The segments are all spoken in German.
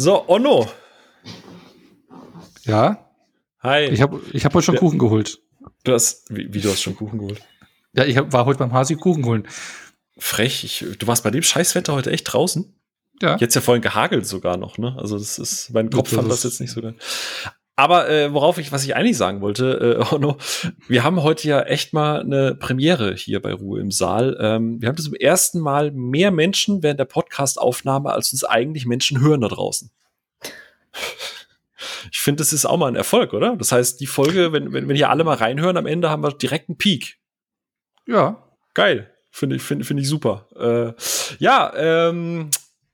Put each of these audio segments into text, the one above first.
So, Onno. Ja? Hi. Ich habe ich hab heute schon Ja. Kuchen geholt. Du hast, wie, wie du hast schon Kuchen geholt? Ja, ich hab, war heute beim Hasi Kuchen holen. Frech. Ich, du warst bei dem Scheißwetter heute echt draußen. Ja. Jetzt ja vorhin gehagelt sogar noch, ne? Also das ist, mein Kopf fand das jetzt nicht so geil. Aber äh, worauf ich, was ich eigentlich sagen wollte, äh, Onno, wir haben heute ja echt mal eine Premiere hier bei Ruhe im Saal. Ähm, wir haben zum ersten Mal mehr Menschen während der Podcast-Aufnahme, als uns eigentlich Menschen hören da draußen. Ich finde, das ist auch mal ein Erfolg, oder? Das heißt, die Folge, wenn, wenn, wenn hier alle mal reinhören, am Ende haben wir direkt einen Peak. Ja. Geil. Finde ich, finde, finde ich super. Äh, ja, ähm,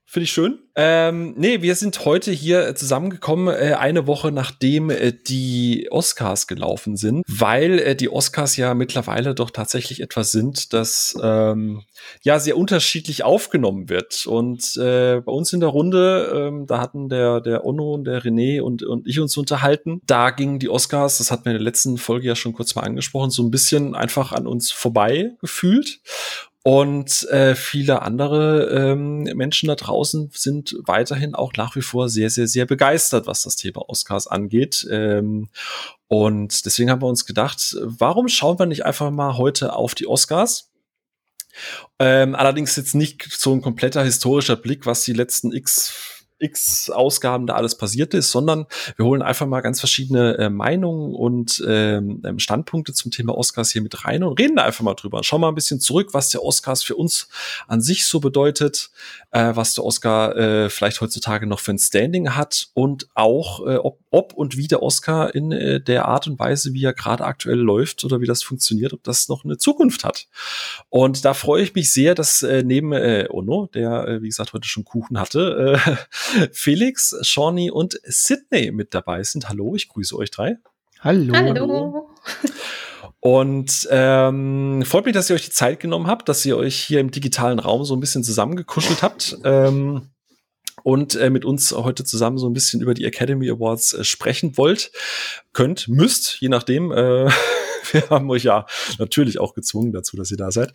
finde ich schön. Ähm, nee, wir sind heute hier zusammengekommen, äh, eine Woche nachdem äh, die Oscars gelaufen sind, weil äh, die Oscars ja mittlerweile doch tatsächlich etwas sind, das ähm, ja sehr unterschiedlich aufgenommen wird. Und äh, bei uns in der Runde, ähm, da hatten der, der Onno und der René und, und ich uns unterhalten. Da gingen die Oscars, das hatten wir in der letzten Folge ja schon kurz mal angesprochen, so ein bisschen einfach an uns vorbei gefühlt. Und äh, viele andere ähm, Menschen da draußen sind weiterhin auch nach wie vor sehr, sehr, sehr begeistert, was das Thema Oscars angeht. Ähm, und deswegen haben wir uns gedacht, warum schauen wir nicht einfach mal heute auf die Oscars? Ähm, allerdings jetzt nicht so ein kompletter historischer Blick, was die letzten X X Ausgaben da alles passiert ist, sondern wir holen einfach mal ganz verschiedene äh, Meinungen und ähm, ähm, Standpunkte zum Thema Oscars hier mit rein und reden da einfach mal drüber. Schauen mal ein bisschen zurück, was der Oscars für uns an sich so bedeutet, äh, was der Oscar äh, vielleicht heutzutage noch für ein Standing hat und auch, äh, ob, ob und wie der Oscar in äh, der Art und Weise, wie er gerade aktuell läuft oder wie das funktioniert, ob das noch eine Zukunft hat. Und da freue ich mich sehr, dass äh, neben äh, Ono, der, äh, wie gesagt, heute schon Kuchen hatte, äh, Felix, Shawnee und Sydney mit dabei sind. Hallo, ich grüße euch drei. Hallo. Hallo. Und ähm, freut mich, dass ihr euch die Zeit genommen habt, dass ihr euch hier im digitalen Raum so ein bisschen zusammengekuschelt habt. Ähm, und äh, mit uns heute zusammen so ein bisschen über die Academy Awards äh, sprechen wollt, könnt, müsst, je nachdem. Äh, wir haben euch ja natürlich auch gezwungen dazu, dass ihr da seid.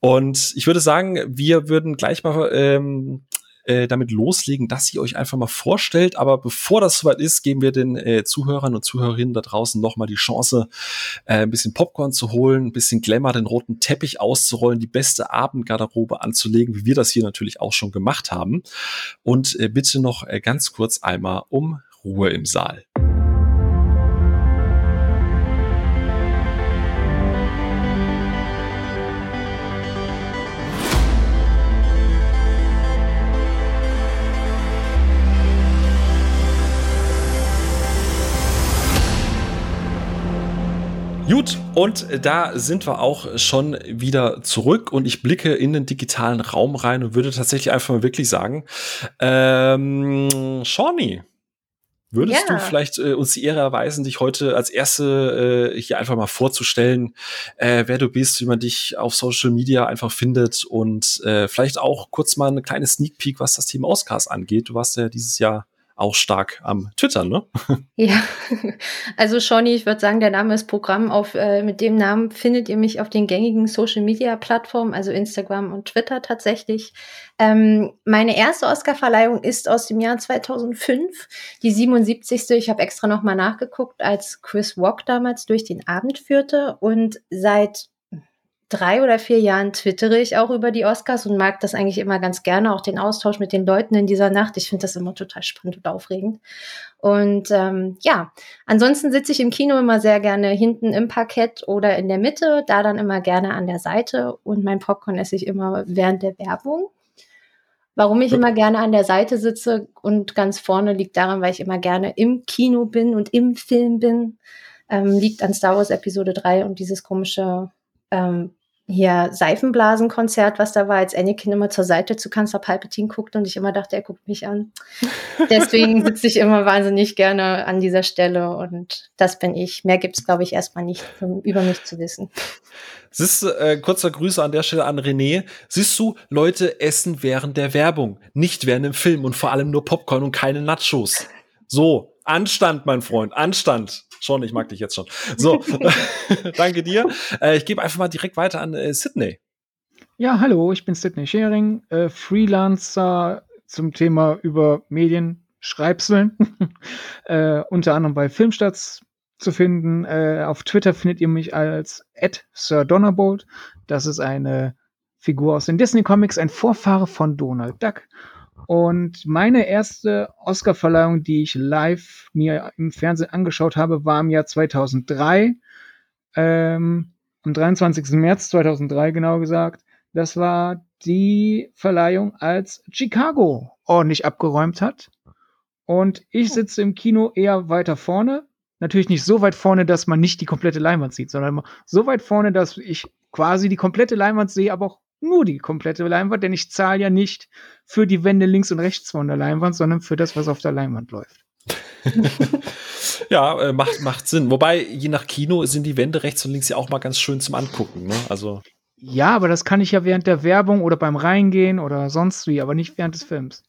Und ich würde sagen, wir würden gleich mal ähm, äh, damit loslegen, dass ihr euch einfach mal vorstellt. Aber bevor das soweit ist, geben wir den äh, Zuhörern und Zuhörerinnen da draußen noch mal die Chance, äh, ein bisschen Popcorn zu holen, ein bisschen Glamour, den roten Teppich auszurollen, die beste Abendgarderobe anzulegen, wie wir das hier natürlich auch schon gemacht haben. Und äh, bitte noch äh, ganz kurz einmal um Ruhe im Saal. Und da sind wir auch schon wieder zurück und ich blicke in den digitalen Raum rein und würde tatsächlich einfach mal wirklich sagen, ähm, Shawnee, würdest Ja. du vielleicht äh, uns die Ehre erweisen, dich heute als Erste äh, hier einfach mal vorzustellen, äh, wer du bist, wie man dich auf Social Media einfach findet und äh, vielleicht auch kurz mal eine kleine Sneak Peek, was das Thema Oscars angeht. Du warst ja dieses Jahr auch stark am Twitter, ne? Ja, also Shawnee, ich würde sagen, der Name ist Programm. Auf, äh, mit dem Namen findet ihr mich auf den gängigen Social-Media-Plattformen, also Instagram und Twitter tatsächlich. Ähm, meine erste Oscar-Verleihung ist aus dem Jahr 2005, die 77. Ich habe extra nochmal nachgeguckt, als Chris Rock damals durch den Abend führte. Und seit drei oder vier Jahren twittere ich auch über die Oscars und mag das eigentlich immer ganz gerne, auch den Austausch mit den Leuten in dieser Nacht. Ich finde das immer total spannend und aufregend. Und ähm, ja, ansonsten sitze ich im Kino immer sehr gerne hinten im Parkett oder in der Mitte, da dann immer gerne an der Seite und mein Popcorn esse ich immer während der Werbung. Warum ich immer gerne an der Seite sitze und ganz vorne liegt daran, weil ich immer gerne im Kino bin und im Film bin. Ähm, liegt an Star Wars Episode 3 und dieses komische ähm, hier Seifenblasenkonzert, was da war, als Anakin immer zur Seite zu Kanzler Palpatine guckt und ich immer dachte, er guckt mich an. Deswegen sitze ich immer wahnsinnig gerne an dieser Stelle und das bin ich. Mehr gibt's glaube ich, erstmal nicht um, über mich zu wissen. Siehst du, äh, kurzer Grüße an der Stelle an René. Siehst du, Leute essen während der Werbung, nicht während dem Film und vor allem nur Popcorn und keine Nachos. So, Anstand, mein Freund, Anstand. Schon, ich mag dich jetzt schon. So, danke dir. Äh, ich gebe einfach mal direkt weiter an äh, Sydney. Ja, hallo, ich bin Sidney Schering, äh, Freelancer zum Thema über Medien, Schreibseln. äh, unter anderem bei Filmstarts zu finden. Äh, auf Twitter findet ihr mich als Sir Donnerbolt. Das ist eine Figur aus den Disney Comics, ein Vorfahre von Donald Duck. Und meine erste Oscar-Verleihung, die ich live mir im Fernsehen angeschaut habe, war im Jahr 2003. Ähm, am 23. März 2003 genau gesagt. Das war die Verleihung, als Chicago ordentlich abgeräumt hat. Und ich sitze im Kino eher weiter vorne. Natürlich nicht so weit vorne, dass man nicht die komplette Leinwand sieht, sondern so weit vorne, dass ich quasi die komplette Leinwand sehe, aber auch nur die komplette Leinwand, denn ich zahle ja nicht für die Wände links und rechts von der Leinwand, sondern für das, was auf der Leinwand läuft. ja, äh, macht, macht Sinn. Wobei, je nach Kino sind die Wände rechts und links ja auch mal ganz schön zum Angucken. Ne? Also. Ja, aber das kann ich ja während der Werbung oder beim Reingehen oder sonst wie, aber nicht während des Films.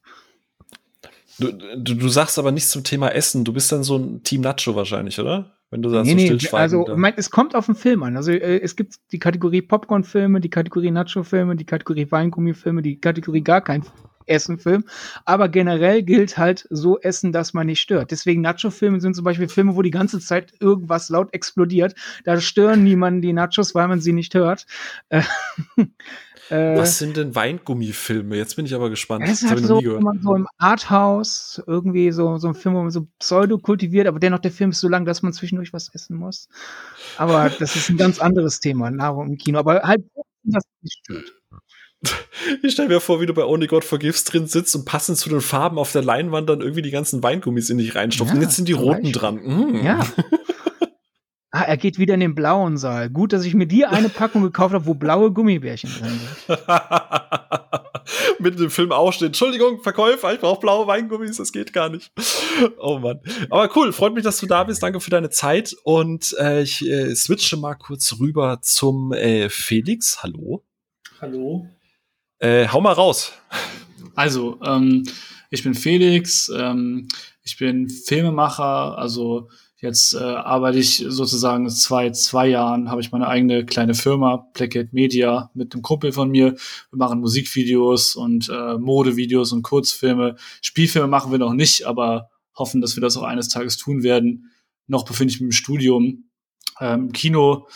Du, du, du sagst aber nichts zum Thema Essen. Du bist dann so ein Team Nacho wahrscheinlich, oder? Wenn du sagst, nee, so nee, also mein, es kommt auf den Film an. Also äh, es gibt die Kategorie Popcorn-Filme, die Kategorie Nacho-Filme, die Kategorie Weingummi-Filme, die Kategorie gar kein Essen-Film. Aber generell gilt halt so Essen, dass man nicht stört. Deswegen Nacho-Filme sind zum Beispiel Filme, wo die ganze Zeit irgendwas laut explodiert. Da stören niemanden die Nachos, weil man sie nicht hört. Äh, äh, Was sind denn Weingummifilme? Jetzt bin ich aber gespannt. Das ist halt so, so im Arthouse irgendwie so, so ein Film, wo man so pseudo kultiviert, aber dennoch der Film ist so lang, dass man zwischendurch was essen muss. Aber das ist ein ganz anderes Thema, Nahrung im Kino. Aber halt, das nicht stört. Ich stelle mir vor, wie du bei Only God Forgives drin sitzt und passend zu den Farben auf der Leinwand dann irgendwie die ganzen Weingummis in dich reinstopfen. Ja, Jetzt sind die roten dran. Mm. Ja. Ah, er geht wieder in den blauen Saal. Gut, dass ich mir die eine Packung gekauft habe, wo blaue Gummibärchen drin sind. Mit dem Film auch steht, Entschuldigung, Verkäufer, ich brauche blaue Weingummis, das geht gar nicht. Oh Mann. Aber cool, freut mich, dass du da bist. Danke für deine Zeit. Und äh, ich äh, switche mal kurz rüber zum äh, Felix. Hallo. Hallo. Äh, hau mal raus. Also, ähm, ich bin Felix, ähm, ich bin Filmemacher, also Jetzt äh, arbeite ich sozusagen zwei, zwei Jahren, habe ich meine eigene kleine Firma, Placate Media, mit einem Kumpel von mir. Wir machen Musikvideos und äh, Modevideos und Kurzfilme. Spielfilme machen wir noch nicht, aber hoffen, dass wir das auch eines Tages tun werden. Noch befinde ich mich im Studium. Ähm, Kino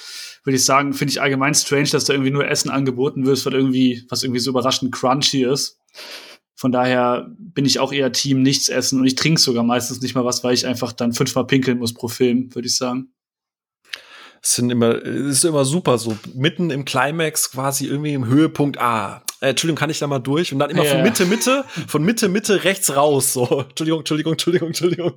würde ich sagen, finde ich allgemein strange, dass da irgendwie nur Essen angeboten wird, was irgendwie, was irgendwie so überraschend crunchy ist. Von daher bin ich auch eher Team nichts essen und ich trinke sogar meistens nicht mal was, weil ich einfach dann fünfmal pinkeln muss pro Film, würde ich sagen. Sind immer, ist immer super, so mitten im Climax quasi irgendwie im Höhepunkt, ah, äh, Entschuldigung, kann ich da mal durch? Und dann immer ja. von Mitte, Mitte, von Mitte, Mitte rechts raus, so, Entschuldigung, Entschuldigung, Entschuldigung, Entschuldigung.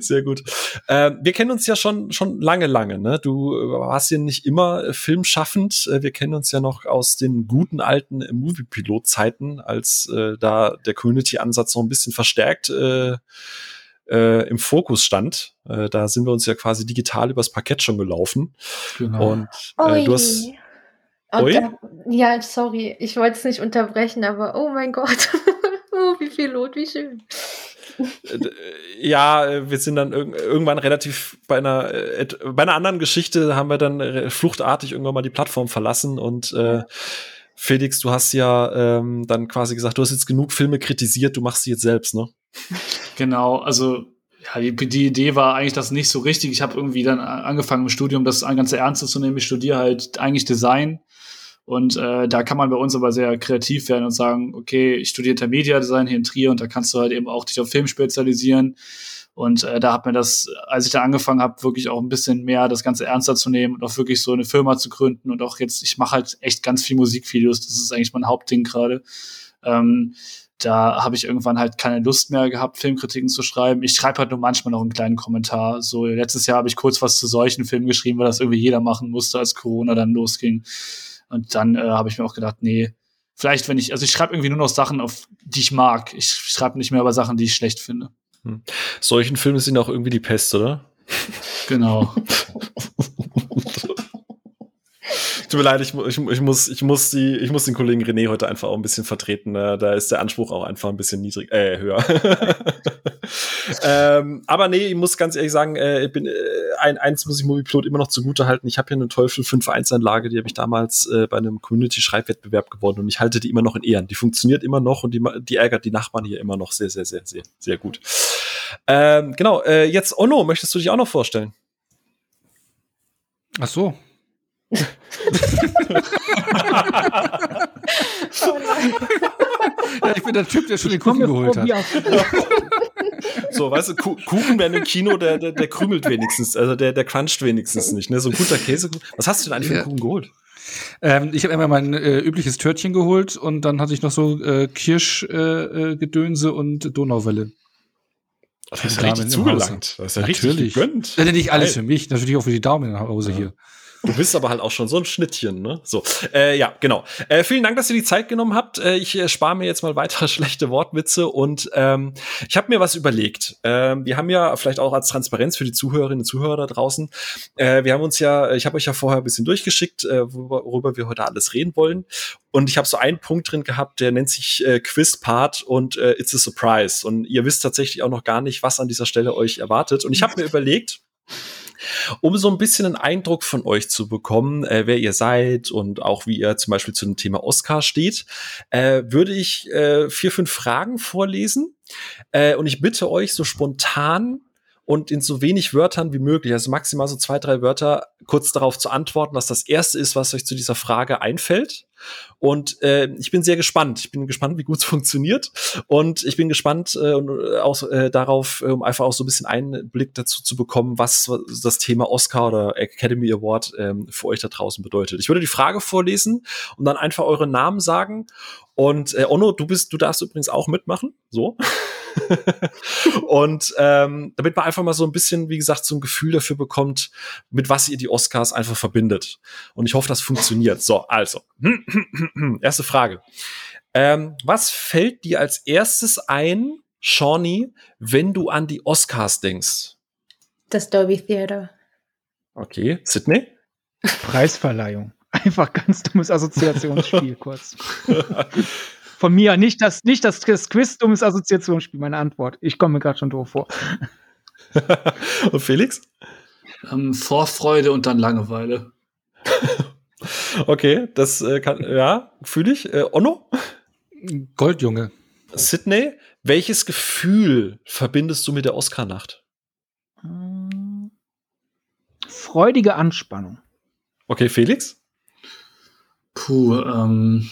Sehr gut. Äh, wir kennen uns ja schon, schon lange, lange, ne? Du warst ja nicht immer filmschaffend. Äh, wir kennen uns ja noch aus den guten alten Movie-Pilot-Zeiten, als äh, da der Community-Ansatz noch ein bisschen verstärkt äh, äh, im Fokus stand. Äh, da sind wir uns ja quasi digital übers Parkett schon gelaufen. Genau. Und äh, du hast. Da, ja, sorry, ich wollte es nicht unterbrechen, aber oh mein Gott, oh, wie viel Lot, wie schön. Äh, ja, wir sind dann irg irgendwann relativ bei einer, äh, bei einer anderen Geschichte haben wir dann fluchtartig irgendwann mal die Plattform verlassen und äh, Felix, du hast ja ähm, dann quasi gesagt, du hast jetzt genug Filme kritisiert, du machst sie jetzt selbst, ne? Genau, also ja, die, die Idee war eigentlich das nicht so richtig. Ich habe irgendwie dann angefangen im Studium, das ganz ernst zu nehmen. Ich studiere halt eigentlich Design. Und äh, da kann man bei uns aber sehr kreativ werden und sagen, okay, ich studiere Media Design hier in Trier und da kannst du halt eben auch dich auf Film spezialisieren. Und äh, da hat mir das, als ich da angefangen habe, wirklich auch ein bisschen mehr das Ganze ernster zu nehmen und auch wirklich so eine Firma zu gründen. Und auch jetzt, ich mache halt echt ganz viel Musikvideos. Das ist eigentlich mein Hauptding gerade. Ähm, da habe ich irgendwann halt keine Lust mehr gehabt, Filmkritiken zu schreiben. Ich schreibe halt nur manchmal noch einen kleinen Kommentar. So letztes Jahr habe ich kurz was zu solchen Filmen geschrieben, weil das irgendwie jeder machen musste, als Corona dann losging. Und dann äh, habe ich mir auch gedacht, nee, vielleicht wenn ich, also ich schreibe irgendwie nur noch Sachen, auf die ich mag. Ich schreibe nicht mehr über Sachen, die ich schlecht finde. Hm. Solchen Filme sind auch irgendwie die Pest, oder? Genau. Tut mir leid, ich, ich, ich, muss, ich, muss die, ich muss den Kollegen René heute einfach auch ein bisschen vertreten. Ne? Da ist der Anspruch auch einfach ein bisschen niedrig, äh, höher. ähm, aber nee, ich muss ganz ehrlich sagen, äh, ich bin, äh, ein, eins muss ich Moviepilot immer noch zugute halten. Ich habe hier eine Teufel 5-1-Anlage, die habe ich damals äh, bei einem Community-Schreibwettbewerb gewonnen und ich halte die immer noch in Ehren. Die funktioniert immer noch und die, die ärgert die Nachbarn hier immer noch sehr, sehr, sehr, sehr, sehr gut. Ähm, genau, äh, jetzt Onno, möchtest du dich auch noch vorstellen? Ach so. Ja, ich bin der Typ, der schon den Kuchen geholt hat. So, weißt du, Kuchen wäre im Kino, der, der, der krümelt wenigstens, also der, der cruncht wenigstens nicht. Ne? So ein guter Käse. Was hast du denn eigentlich für einen Kuchen geholt? Ähm, ich habe einmal mein äh, übliches Törtchen geholt und dann hatte ich noch so äh, Kirschgedönse äh, und Donauwelle. Das ist ja richtig zugelangt. Das ist ja Natürlich. richtig gegönnt. Ja, nicht alles für mich, natürlich auch für die Daumen in Hause ja. hier. Du bist aber halt auch schon so ein Schnittchen, ne? So, äh, ja, genau. Äh, vielen Dank, dass ihr die Zeit genommen habt. Äh, ich äh, spare mir jetzt mal weitere schlechte Wortwitze und ähm, ich habe mir was überlegt. Ähm, wir haben ja vielleicht auch als Transparenz für die Zuhörerinnen und Zuhörer da draußen. Äh, wir haben uns ja, ich habe euch ja vorher ein bisschen durchgeschickt, äh, worüber, worüber wir heute alles reden wollen. Und ich habe so einen Punkt drin gehabt, der nennt sich äh, Quiz-Part und äh, It's a Surprise. Und ihr wisst tatsächlich auch noch gar nicht, was an dieser Stelle euch erwartet. Und ich habe mir überlegt, um so ein bisschen einen Eindruck von euch zu bekommen, äh, wer ihr seid und auch wie ihr zum Beispiel zu dem Thema Oscar steht, äh, würde ich äh, vier, fünf Fragen vorlesen. Äh, und ich bitte euch so spontan und in so wenig Wörtern wie möglich, also maximal so zwei, drei Wörter, kurz darauf zu antworten, was das erste ist, was euch zu dieser Frage einfällt. Und äh, ich bin sehr gespannt. Ich bin gespannt, wie gut es funktioniert. Und ich bin gespannt äh, auch äh, darauf, um einfach auch so ein bisschen einen Blick dazu zu bekommen, was das Thema Oscar oder Academy Award ähm, für euch da draußen bedeutet. Ich würde die Frage vorlesen und dann einfach eure Namen sagen. Und äh, Onno, du bist, du darfst übrigens auch mitmachen. So. und ähm, damit man einfach mal so ein bisschen, wie gesagt, so ein Gefühl dafür bekommt, mit was ihr die Oscars einfach verbindet. Und ich hoffe, das funktioniert. So, also, erste Frage. Ähm, was fällt dir als erstes ein, Shawnee, wenn du an die Oscars denkst? Das Dolby Theater. Okay, Sydney? Preisverleihung. Einfach ganz dummes Assoziationsspiel kurz. Von mir, nicht das, nicht das, das Quiz, dummes Assoziationsspiel, meine Antwort. Ich komme mir gerade schon doof vor. und Felix? Ähm, Vorfreude und dann Langeweile. okay, das äh, kann, ja, fühle ich. Äh, Onno? Goldjunge. Sydney, welches Gefühl verbindest du mit der Oscar-Nacht? Freudige Anspannung. Okay, Felix? Puh, ähm,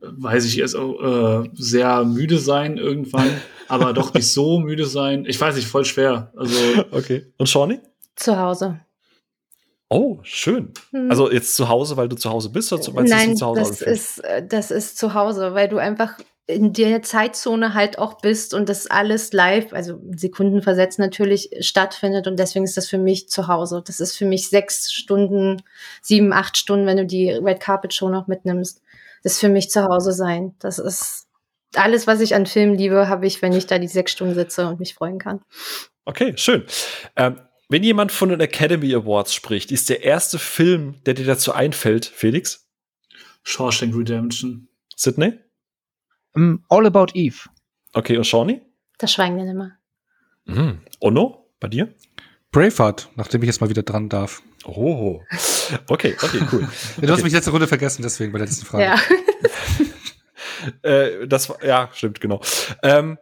weiß ich erst auch, äh, sehr müde sein irgendwann, aber doch nicht so müde sein. Ich weiß nicht, voll schwer. Also okay. Und Shawnee? Zu Hause. Oh, schön. Hm. Also jetzt zu Hause, weil du zu Hause bist oder weil Nein, zu Hause das ist, äh, das ist zu Hause, weil du einfach in der Zeitzone halt auch bist und das alles live, also Sekunden versetzt natürlich stattfindet und deswegen ist das für mich zu Hause. Das ist für mich sechs Stunden, sieben, acht Stunden, wenn du die Red Carpet Show noch mitnimmst das für mich zu Hause sein. Das ist alles, was ich an Filmen liebe, habe ich, wenn ich da die sechs Stunden sitze und mich freuen kann. Okay, schön. Ähm, wenn jemand von den Academy Awards spricht, ist der erste Film, der dir dazu einfällt, Felix? Shawshank Redemption. Sydney? Um, All About Eve. Okay, und Shawnee? Das Schweigen der Nimmer. Mhm. Onno, bei dir? Braveheart, nachdem ich jetzt mal wieder dran darf. Oh. Okay, okay, cool. du okay. hast mich letzte Runde vergessen, deswegen bei der letzten Frage. Ja. äh, das war, ja, stimmt, genau. Ähm,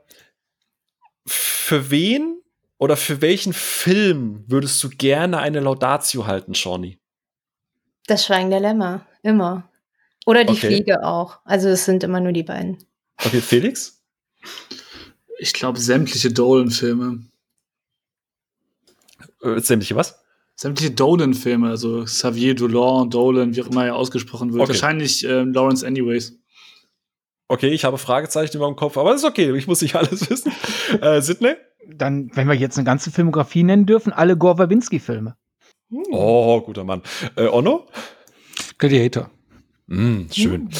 für wen oder für welchen Film würdest du gerne eine Laudatio halten, Shawnee? Das Schweigen der Lämmer, immer. Oder die okay. Fliege auch. Also es sind immer nur die beiden. Okay, Felix? Ich glaube, sämtliche Dolan-Filme. Äh, sämtliche was? Sämtliche Dolan-Filme, also Xavier Dolan, Dolan, wie auch immer er ausgesprochen wird. Okay. Wahrscheinlich ähm, Lawrence Anyways. Okay, ich habe Fragezeichen über dem Kopf, aber das ist okay, ich muss nicht alles wissen. äh, Sidney? Dann, wenn wir jetzt eine ganze Filmografie nennen dürfen, alle Gore Verbinski-Filme. Hm. Oh, guter Mann. Äh, Onno? Gladiator. Mm, schön.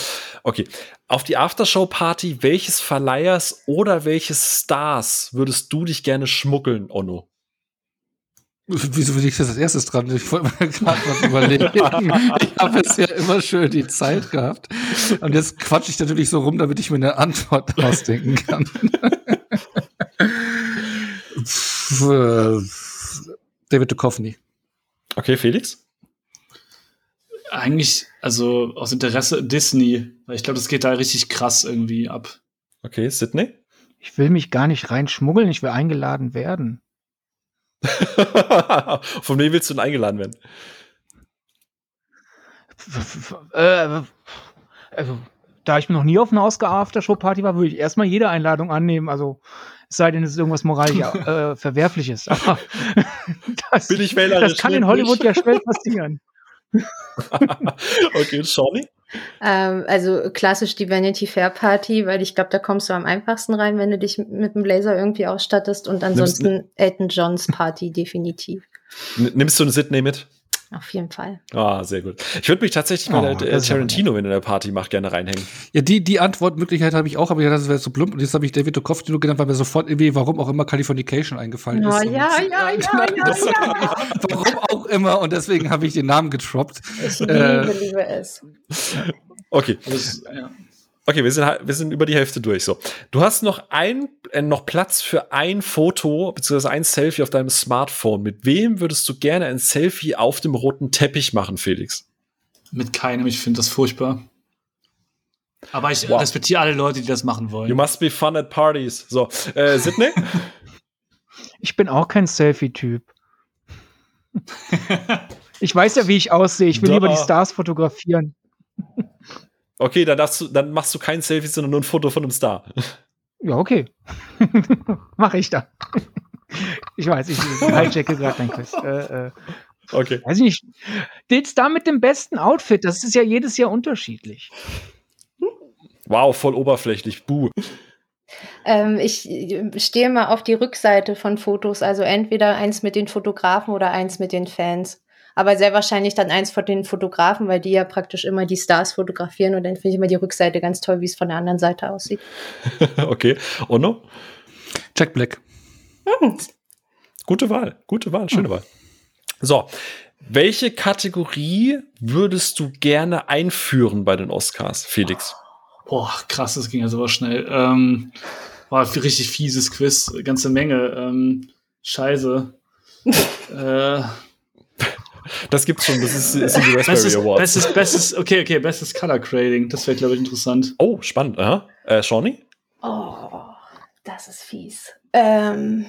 Okay. Auf die Aftershow-Party welches Verleihers oder welches Stars würdest du dich gerne schmuggeln, Onno? Wieso bin ich das als erstes dran? Ich wollte mir gerade was überlegen. ich habe es ja immer schön die Zeit gehabt. Und jetzt quatsche ich natürlich so rum, damit ich mir eine Antwort ausdenken kann. David Duchovny. Okay, Felix? Eigentlich, also aus Interesse Disney, weil ich glaube, das geht da richtig krass irgendwie ab. Okay, Sydney? Ich will mich gar nicht reinschmuggeln, ich will eingeladen werden. Von wem willst du denn eingeladen werden? Äh, also, da ich noch nie auf einer Oscar-Aftershow-Party war, würde ich erstmal jede Einladung annehmen. Also, es sei denn, es ist irgendwas moralisch äh, Verwerfliches. Aber das, Bin ich wählerisch? das kann in Hollywood ja schnell passieren. okay, Shawnee? Ähm, also klassisch die Vanity Fair Party, weil ich glaube, da kommst du am einfachsten rein, wenn du dich mit dem Blazer irgendwie ausstattest. Und ansonsten Elton Johns Party definitiv. Nimmst du einen Sydney mit? Auf jeden Fall. Ah, sehr gut. Ich würde mich tatsächlich Oh, mal das äh, Tarantino, wenn er in der Party macht, gerne reinhängen. Ja, die, die Antwortmöglichkeit habe ich auch, aber ja, das wäre so plump. Und jetzt habe ich David Duchovny nur genannt, weil mir sofort irgendwie, warum auch immer, Californication eingefallen Oh, ist. ja, Und- ja, ja, ja, ja. warum auch immer. Und deswegen habe ich den Namen getroppt. Ich Äh, liebe, liebe es. Okay. Das, ja. Okay, wir sind, halt- wir sind über die Hälfte durch. So, du hast noch ein, äh, noch Platz für ein Foto beziehungsweise ein Selfie auf deinem Smartphone. Mit wem würdest du gerne ein Selfie auf dem roten Teppich machen, Felix? Mit keinem, ich finde das furchtbar. Aber ich Wow. respektiere alle Leute, die das machen You wollen. must be fun at parties. So, äh, Sydney? Ich bin auch kein Selfie-Typ. Ich weiß ja, wie ich aussehe. Ich will Da. lieber die Stars fotografieren. Okay, dann, darfst du, dann machst du kein Selfie, sondern nur ein Foto von einem Star. Ja, okay. Mache ich dann. Ich weiß, ich hijacke gerade dein Quiz. Äh, äh, Okay. weiß ich nicht. Den Star mit dem besten Outfit, das ist ja jedes Jahr unterschiedlich. Wow, voll oberflächlich. Buh. Ähm, ich stehe mal auf die Rückseite von Fotos, also entweder eins mit den Fotografen oder eins mit den Fans. Aber sehr wahrscheinlich dann eins von den Fotografen, weil die ja praktisch immer die Stars fotografieren und dann finde ich immer die Rückseite ganz toll, wie es von der anderen Seite aussieht. okay. Onno? Jack Black. Gute Wahl. Gute Wahl. Schöne Wahl. So. Welche Kategorie würdest du gerne einführen bei den Oscars, Felix? Boah, krass, das ging ja sowas schnell. Ähm, war ein richtig fieses Quiz, ganze Menge. Ähm, scheiße. äh, Das gibt's schon. Das ist, ist die Raspberry bestes, Awards. bestes, bestes, okay, okay, bestes Color Grading. Das wäre, glaube ich, interessant. Oh, spannend. Aha. Äh, Shawnee? Oh, das ist fies. Ähm,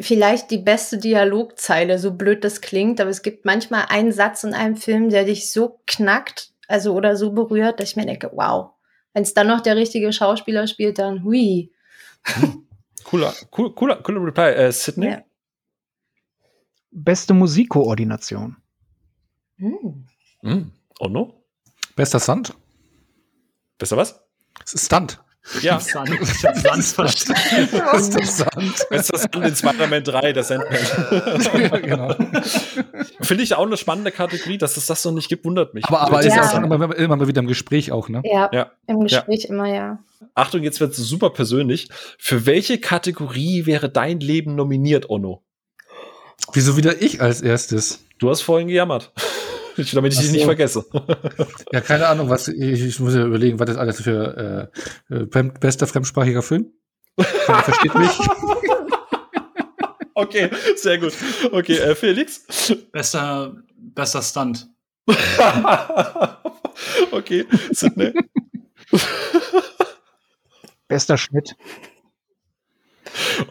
vielleicht die beste Dialogzeile, so blöd das klingt, aber es gibt manchmal einen Satz in einem Film, der dich so knackt, also oder so berührt, dass ich mir denke, wow. Wenn es dann noch der richtige Schauspieler spielt, dann hui. Cooler, cool, cooler, cooler Reply. Äh, Sydney? Ja. Beste Musikkoordination. Hm. Hm. Onno? Bester Sand. Besser was? Stunt. Ja. Sand, ich hab Sand verstanden. Bester Sand. Besser Sand in Spider-Man 3, der Sandman. ja, genau. Finde ich auch eine spannende Kategorie, dass es das noch nicht gibt, wundert mich. Aber, aber Ja. ist ja auch immer, immer mal wieder im Gespräch auch, ne? Ja, Ja. im Gespräch immer ja. Achtung, jetzt wird es super persönlich. Für welche Kategorie wäre dein Leben nominiert, Onno? Wieso wieder ich als erstes? Du hast vorhin gejammert. Ich, damit ich Ach dich so. nicht vergesse. Ja, keine Ahnung, was ich, ich muss ja überlegen, was das alles für äh, äh, bester fremdsprachiger Film. Keiner versteht mich. Okay, sehr gut. Okay, äh, Felix? Bester, bester Stunt. okay, Sydney? Bester Schnitt.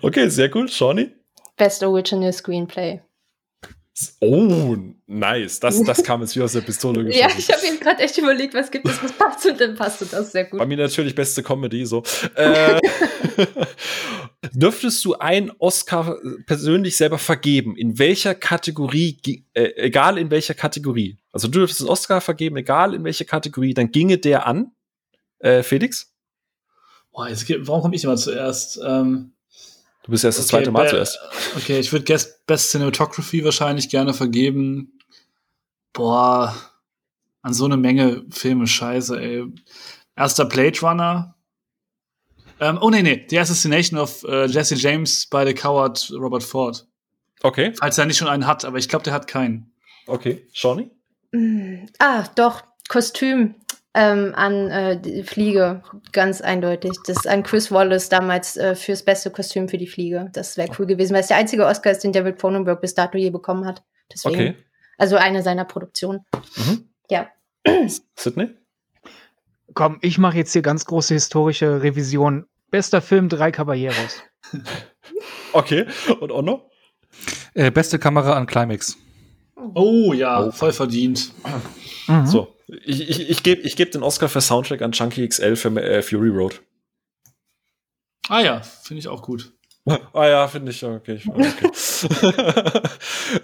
Okay, sehr gut. Shawnee? Best Original Screenplay. Oh, nice. Das, das kam jetzt wie aus der Pistole geschossen. Ja, ich habe mir gerade echt überlegt, was gibt es, was passt und dann passte das sehr gut. Bei mir natürlich beste Comedy, so. Äh, dürftest du einen Oscar persönlich selber vergeben? In welcher Kategorie, äh, egal in welcher Kategorie? Also du dürftest einen Oscar vergeben, egal in welcher Kategorie, dann ginge der an. Äh, Felix? Boah, jetzt, warum komme ich immer zuerst? Ähm, Du bist erst das okay, zweite Mal zuerst. Okay, ich würde Best, Best Cinematography wahrscheinlich gerne vergeben. Boah, an so eine Menge Filme, scheiße, ey. Erster Blade Runner. Ähm, oh, nee, nee, The Assassination of äh, Jesse James by the Coward Robert Ford. Okay, Falls er nicht schon einen hat, aber ich glaube, der hat keinen. okay. Shawnee? Mm, Ah, doch, Kostüm. Ähm, an äh, die Fliege, ganz eindeutig. Das ist an Chris Wallace damals äh, fürs beste Kostüm für die Fliege. Das wäre cool gewesen, weil es der einzige Oscar ist, den David Cronenberg bis dato je bekommen hat. Deswegen, Okay. Also eine seiner Produktionen. Mhm. Ja. Sydney? Komm, ich mache jetzt hier ganz große historische Revision. Bester Film, drei Caballeros. Okay. Und Onno? Äh, beste Kamera an Climax. Oh ja, Oh. voll verdient. Mhm. So. Ich, ich, ich gebe ich geb den Oscar für Soundtrack an Chunky XL für äh, Fury Road. Ah ja, finde ich auch gut. Ah ja, finde ich okay. Okay.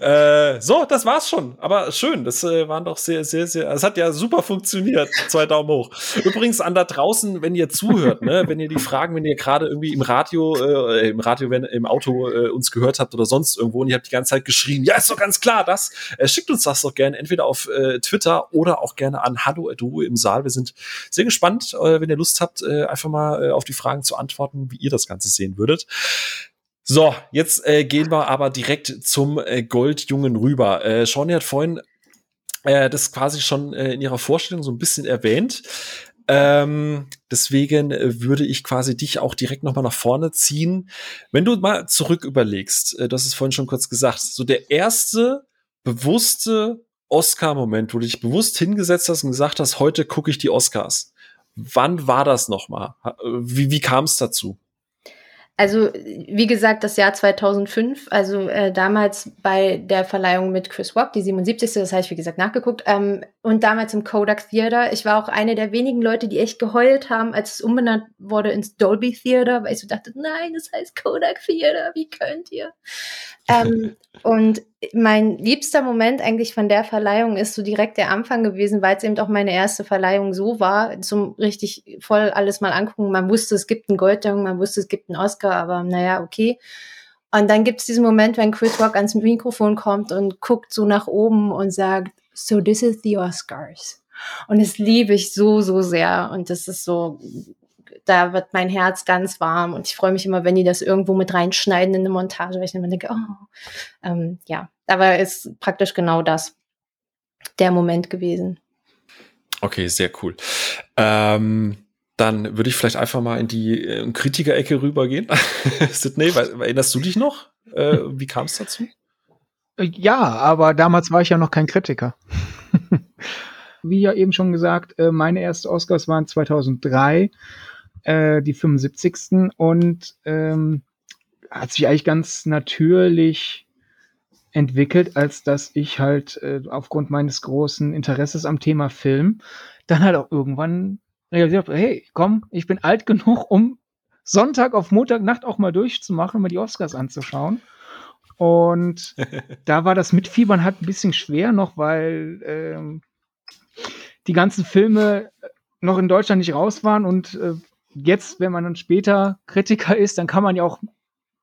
äh, so, das war's schon. Aber schön, das äh, waren doch sehr, sehr, sehr. Es hat ja super funktioniert. Zwei Daumen hoch. Übrigens an da draußen, wenn ihr zuhört, ne, wenn ihr die Fragen, wenn ihr gerade irgendwie im Radio, äh, im Radio, wenn im Auto äh, uns gehört habt oder sonst irgendwo und ihr habt die ganze Zeit geschrien, ja, ist doch ganz klar, das. Äh, schickt uns das doch gerne entweder auf äh, Twitter oder auch gerne an Hallo du im Saal. Wir sind sehr gespannt, äh, wenn ihr Lust habt, äh, einfach mal äh, auf die Fragen zu antworten, wie ihr das Ganze sehen würdet. So, jetzt äh, gehen wir aber direkt zum äh, Goldjungen rüber. Äh, Shawnee hat vorhin äh, das quasi schon äh, in ihrer Vorstellung so ein bisschen erwähnt. Ähm, deswegen äh, würde ich quasi dich auch direkt noch mal nach vorne ziehen. Wenn du mal zurück überlegst, äh, hast es vorhin schon kurz gesagt, so der erste bewusste Oscar-Moment, wo du dich bewusst hingesetzt hast und gesagt hast, heute gucke ich die Oscars. Wann war das noch mal? Ha- äh, Wie, wie kam es dazu? Also, wie gesagt, das Jahr 2005, also äh, damals bei der Verleihung mit Chris Rock, die 77. Das habe ich, wie gesagt, nachgeguckt. Ähm, und damals im Kodak Theater. Ich war auch eine der wenigen Leute, die echt geheult haben, als es umbenannt wurde ins Dolby Theater, weil ich so dachte, nein, das heißt Kodak Theater, wie könnt ihr? ähm, und mein liebster Moment eigentlich von der Verleihung ist so direkt der Anfang gewesen, weil es eben auch meine erste Verleihung so war, zum richtig voll alles mal angucken. Man wusste, es gibt einen Goldjungen, man wusste, es gibt einen Oscar, aber naja, okay. Und dann gibt es diesen Moment, wenn Chris Rock ans Mikrofon kommt und guckt so nach oben und sagt, so this is the Oscars. Und das liebe ich so, so sehr. Und das ist so, da wird mein Herz ganz warm. Und ich freue mich immer, wenn die das irgendwo mit reinschneiden in eine Montage, weil ich immer denke, oh, ähm, ja, aber ist praktisch genau das der Moment gewesen. Okay, sehr cool. Ähm, dann würde ich vielleicht einfach mal in die äh, Kritiker-Ecke rübergehen. Sydney, erinnerst du dich noch? Äh, wie kam es dazu? Äh, Ja, aber damals war ich ja noch kein Kritiker. Wie ja eben schon gesagt, äh, meine ersten Oscars waren 2003, äh, die 75. Und ähm, hat sich eigentlich ganz natürlich entwickelt, als dass ich halt aufgrund meines großen Interesses am Thema Film dann halt auch irgendwann realisiert habe, hey, komm, ich bin alt genug, um Sonntag auf Montagnacht auch mal durchzumachen, um mir die Oscars anzuschauen. Und da war das Mitfiebern halt ein bisschen schwer noch, weil ähm, die ganzen Filme noch in Deutschland nicht raus waren und äh, jetzt, wenn man dann später Kritiker ist, dann kann man ja auch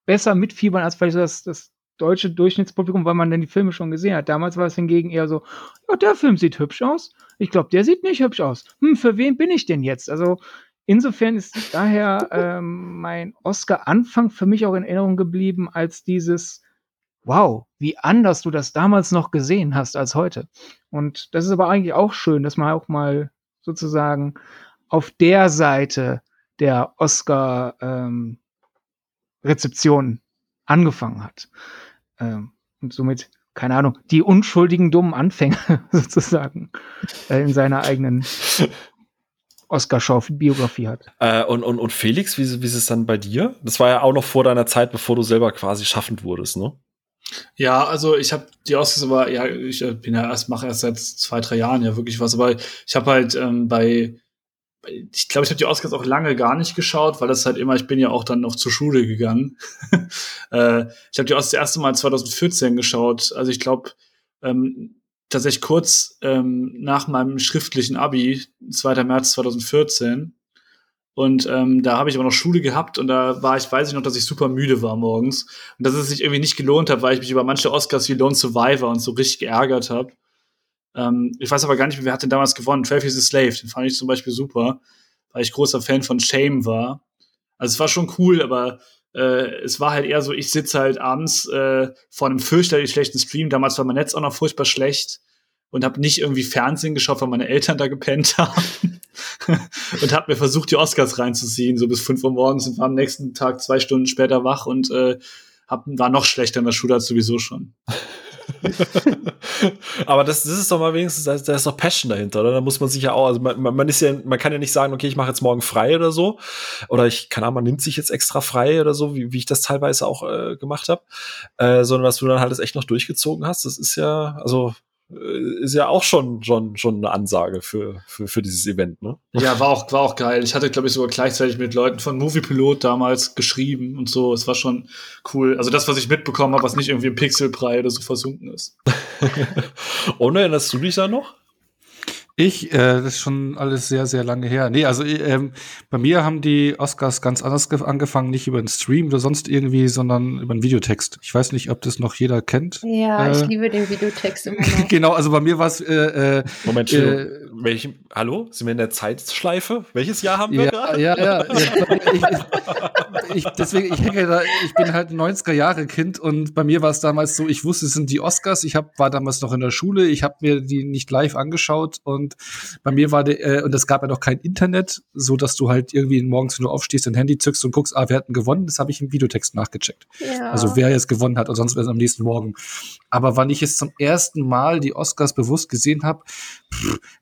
besser mitfiebern als vielleicht das, das deutsche Durchschnittspublikum, weil man dann die Filme schon gesehen hat. Damals war es hingegen eher so, ja, der Film sieht hübsch aus. Ich glaube, der sieht nicht hübsch aus. Hm, für wen bin ich denn jetzt? Also insofern ist daher ähm, mein Oscar-Anfang für mich auch in Erinnerung geblieben als dieses, wow, wie anders du das damals noch gesehen hast als heute. Und das ist aber eigentlich auch schön, dass man auch mal sozusagen auf der Seite der Oscar-Rezeption angefangen hat. Ähm, und somit, keine Ahnung, die unschuldigen dummen Anfänge sozusagen äh, in seiner eigenen Oscar-Show-Biografie hat. Äh, und, und, und Felix, wie, wie ist es dann bei dir? Das war ja auch noch vor deiner Zeit, bevor du selber quasi schaffend wurdest, ne? Ja, also ich habe die Oscars aber, ja, ich äh, bin ja erst, mache erst seit zwei, drei Jahren ja wirklich was, aber ich habe halt ähm, bei, ich glaube, ich habe die Oscars auch lange gar nicht geschaut, weil das halt immer, ich bin ja auch dann noch zur Schule gegangen. äh, ich habe die Oscars das erste Mal 2014 geschaut, also ich glaube, ähm, tatsächlich kurz ähm, nach meinem schriftlichen Abi, 2. März 2014. Und ähm, da habe ich aber noch Schule gehabt und da war ich, weiß ich noch, dass ich super müde war morgens. Und dass es sich irgendwie nicht gelohnt hat, weil ich mich über manche Oscars wie Lone Survivor und so richtig geärgert habe. Ähm, ich weiß aber gar nicht mehr, wer hat denn damals gewonnen. 12 Years a Slave, den fand ich zum Beispiel super, weil ich großer Fan von Shame war. Also es war schon cool, aber äh, es war halt eher so, ich sitze halt abends äh, vor einem fürchterlich schlechten Stream. Damals war mein Netz auch noch furchtbar schlecht. Und habe nicht irgendwie Fernsehen geschaut, weil meine Eltern da gepennt haben. und habe mir versucht, die Oscars reinzuziehen, so bis fünf Uhr morgens und war am nächsten Tag zwei Stunden später wach und äh, hab, war noch schlechter in der Schule als sowieso schon. Aber das, das ist doch mal wenigstens, da ist doch Passion dahinter, oder? Da muss man sich ja auch, also man, man ist ja, man kann ja nicht sagen, okay, ich mache jetzt morgen frei oder so. Oder ich, keine Ahnung, man nimmt sich jetzt extra frei oder so, wie, wie ich das teilweise auch äh, gemacht habe. Äh, sondern dass du dann halt das echt noch durchgezogen hast. Das ist ja, also ist ja auch schon, schon, schon eine Ansage für, für, für dieses Event, ne? Ja, war auch, war auch geil. Ich hatte, glaube ich, sogar gleichzeitig mit Leuten von Moviepilot damals geschrieben und so. Es war schon cool. Also das, was ich mitbekommen habe, was nicht irgendwie im Pixelbrei oder so versunken ist. Ohne erinnerst du dich da noch? Ich, äh, das ist schon alles sehr, sehr lange her. Nee, also ähm, bei mir haben die Oscars ganz anders angefangen, nicht über den Stream oder sonst irgendwie, sondern über einen Videotext. Ich weiß nicht, ob das noch jeder kennt. Ja, äh, ich liebe den Videotext immer noch. genau, also bei mir war es. Äh, äh, Moment, äh, welchem, hallo? Sind wir in der Zeitschleife? Welches Jahr haben wir ja, gerade? Ja, ja. ich, ich, ich, deswegen, ich hänge da, ich bin halt ein 90er-Jahre-Kind und bei mir war es damals so, ich wusste, es sind die Oscars. Ich hab, war damals noch in der Schule, ich habe mir die nicht live angeschaut und und bei mir war der, äh, und es gab ja noch kein Internet, so dass du halt irgendwie morgens, wenn du aufstehst, dein Handy zückst und guckst, ah, wer hat denn gewonnen? Das habe ich im Videotext nachgecheckt. Ja. Also wer jetzt gewonnen hat, und sonst wäre es am nächsten Morgen. Aber wann ich jetzt zum ersten Mal die Oscars bewusst gesehen habe,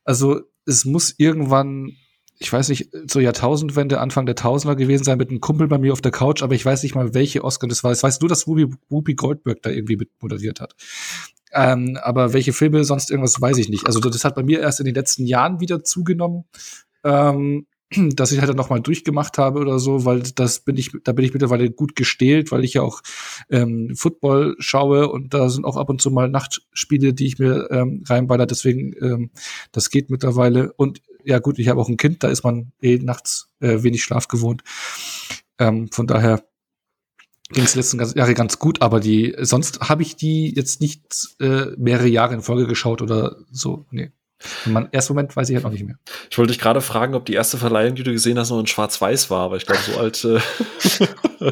also es muss irgendwann ich weiß nicht, zur Jahrtausendwende, Anfang der Tausender gewesen sein mit einem Kumpel bei mir auf der Couch, aber ich weiß nicht mal, welche Oscar das war. Ich weiß nur, dass Whoopi, Whoopi Goldberg da irgendwie mit moderiert hat. Ähm, aber welche Filme sonst irgendwas weiß ich nicht. Also das hat bei mir erst in den letzten Jahren wieder zugenommen, ähm, dass ich halt dann noch mal durchgemacht habe oder so, weil das bin ich, da bin ich mittlerweile gut gestählt, weil ich ja auch ähm, Football schaue und da sind auch ab und zu mal Nachtspiele, die ich mir ähm, reinballer. Deswegen, ähm, das geht mittlerweile. Und ja gut, ich habe auch ein Kind, da ist man eh nachts äh, wenig Schlaf gewohnt. Ähm, von daher ging es letzten Jahre ganz gut, aber die sonst habe ich die jetzt nicht äh, mehrere Jahre in Folge geschaut oder so. Nee. Im ersten Moment weiß ich halt noch nicht mehr. Ich wollte dich gerade fragen, ob die erste Verleihung, die du gesehen hast, noch in Schwarz-Weiß war, aber ich glaube, so alt. Äh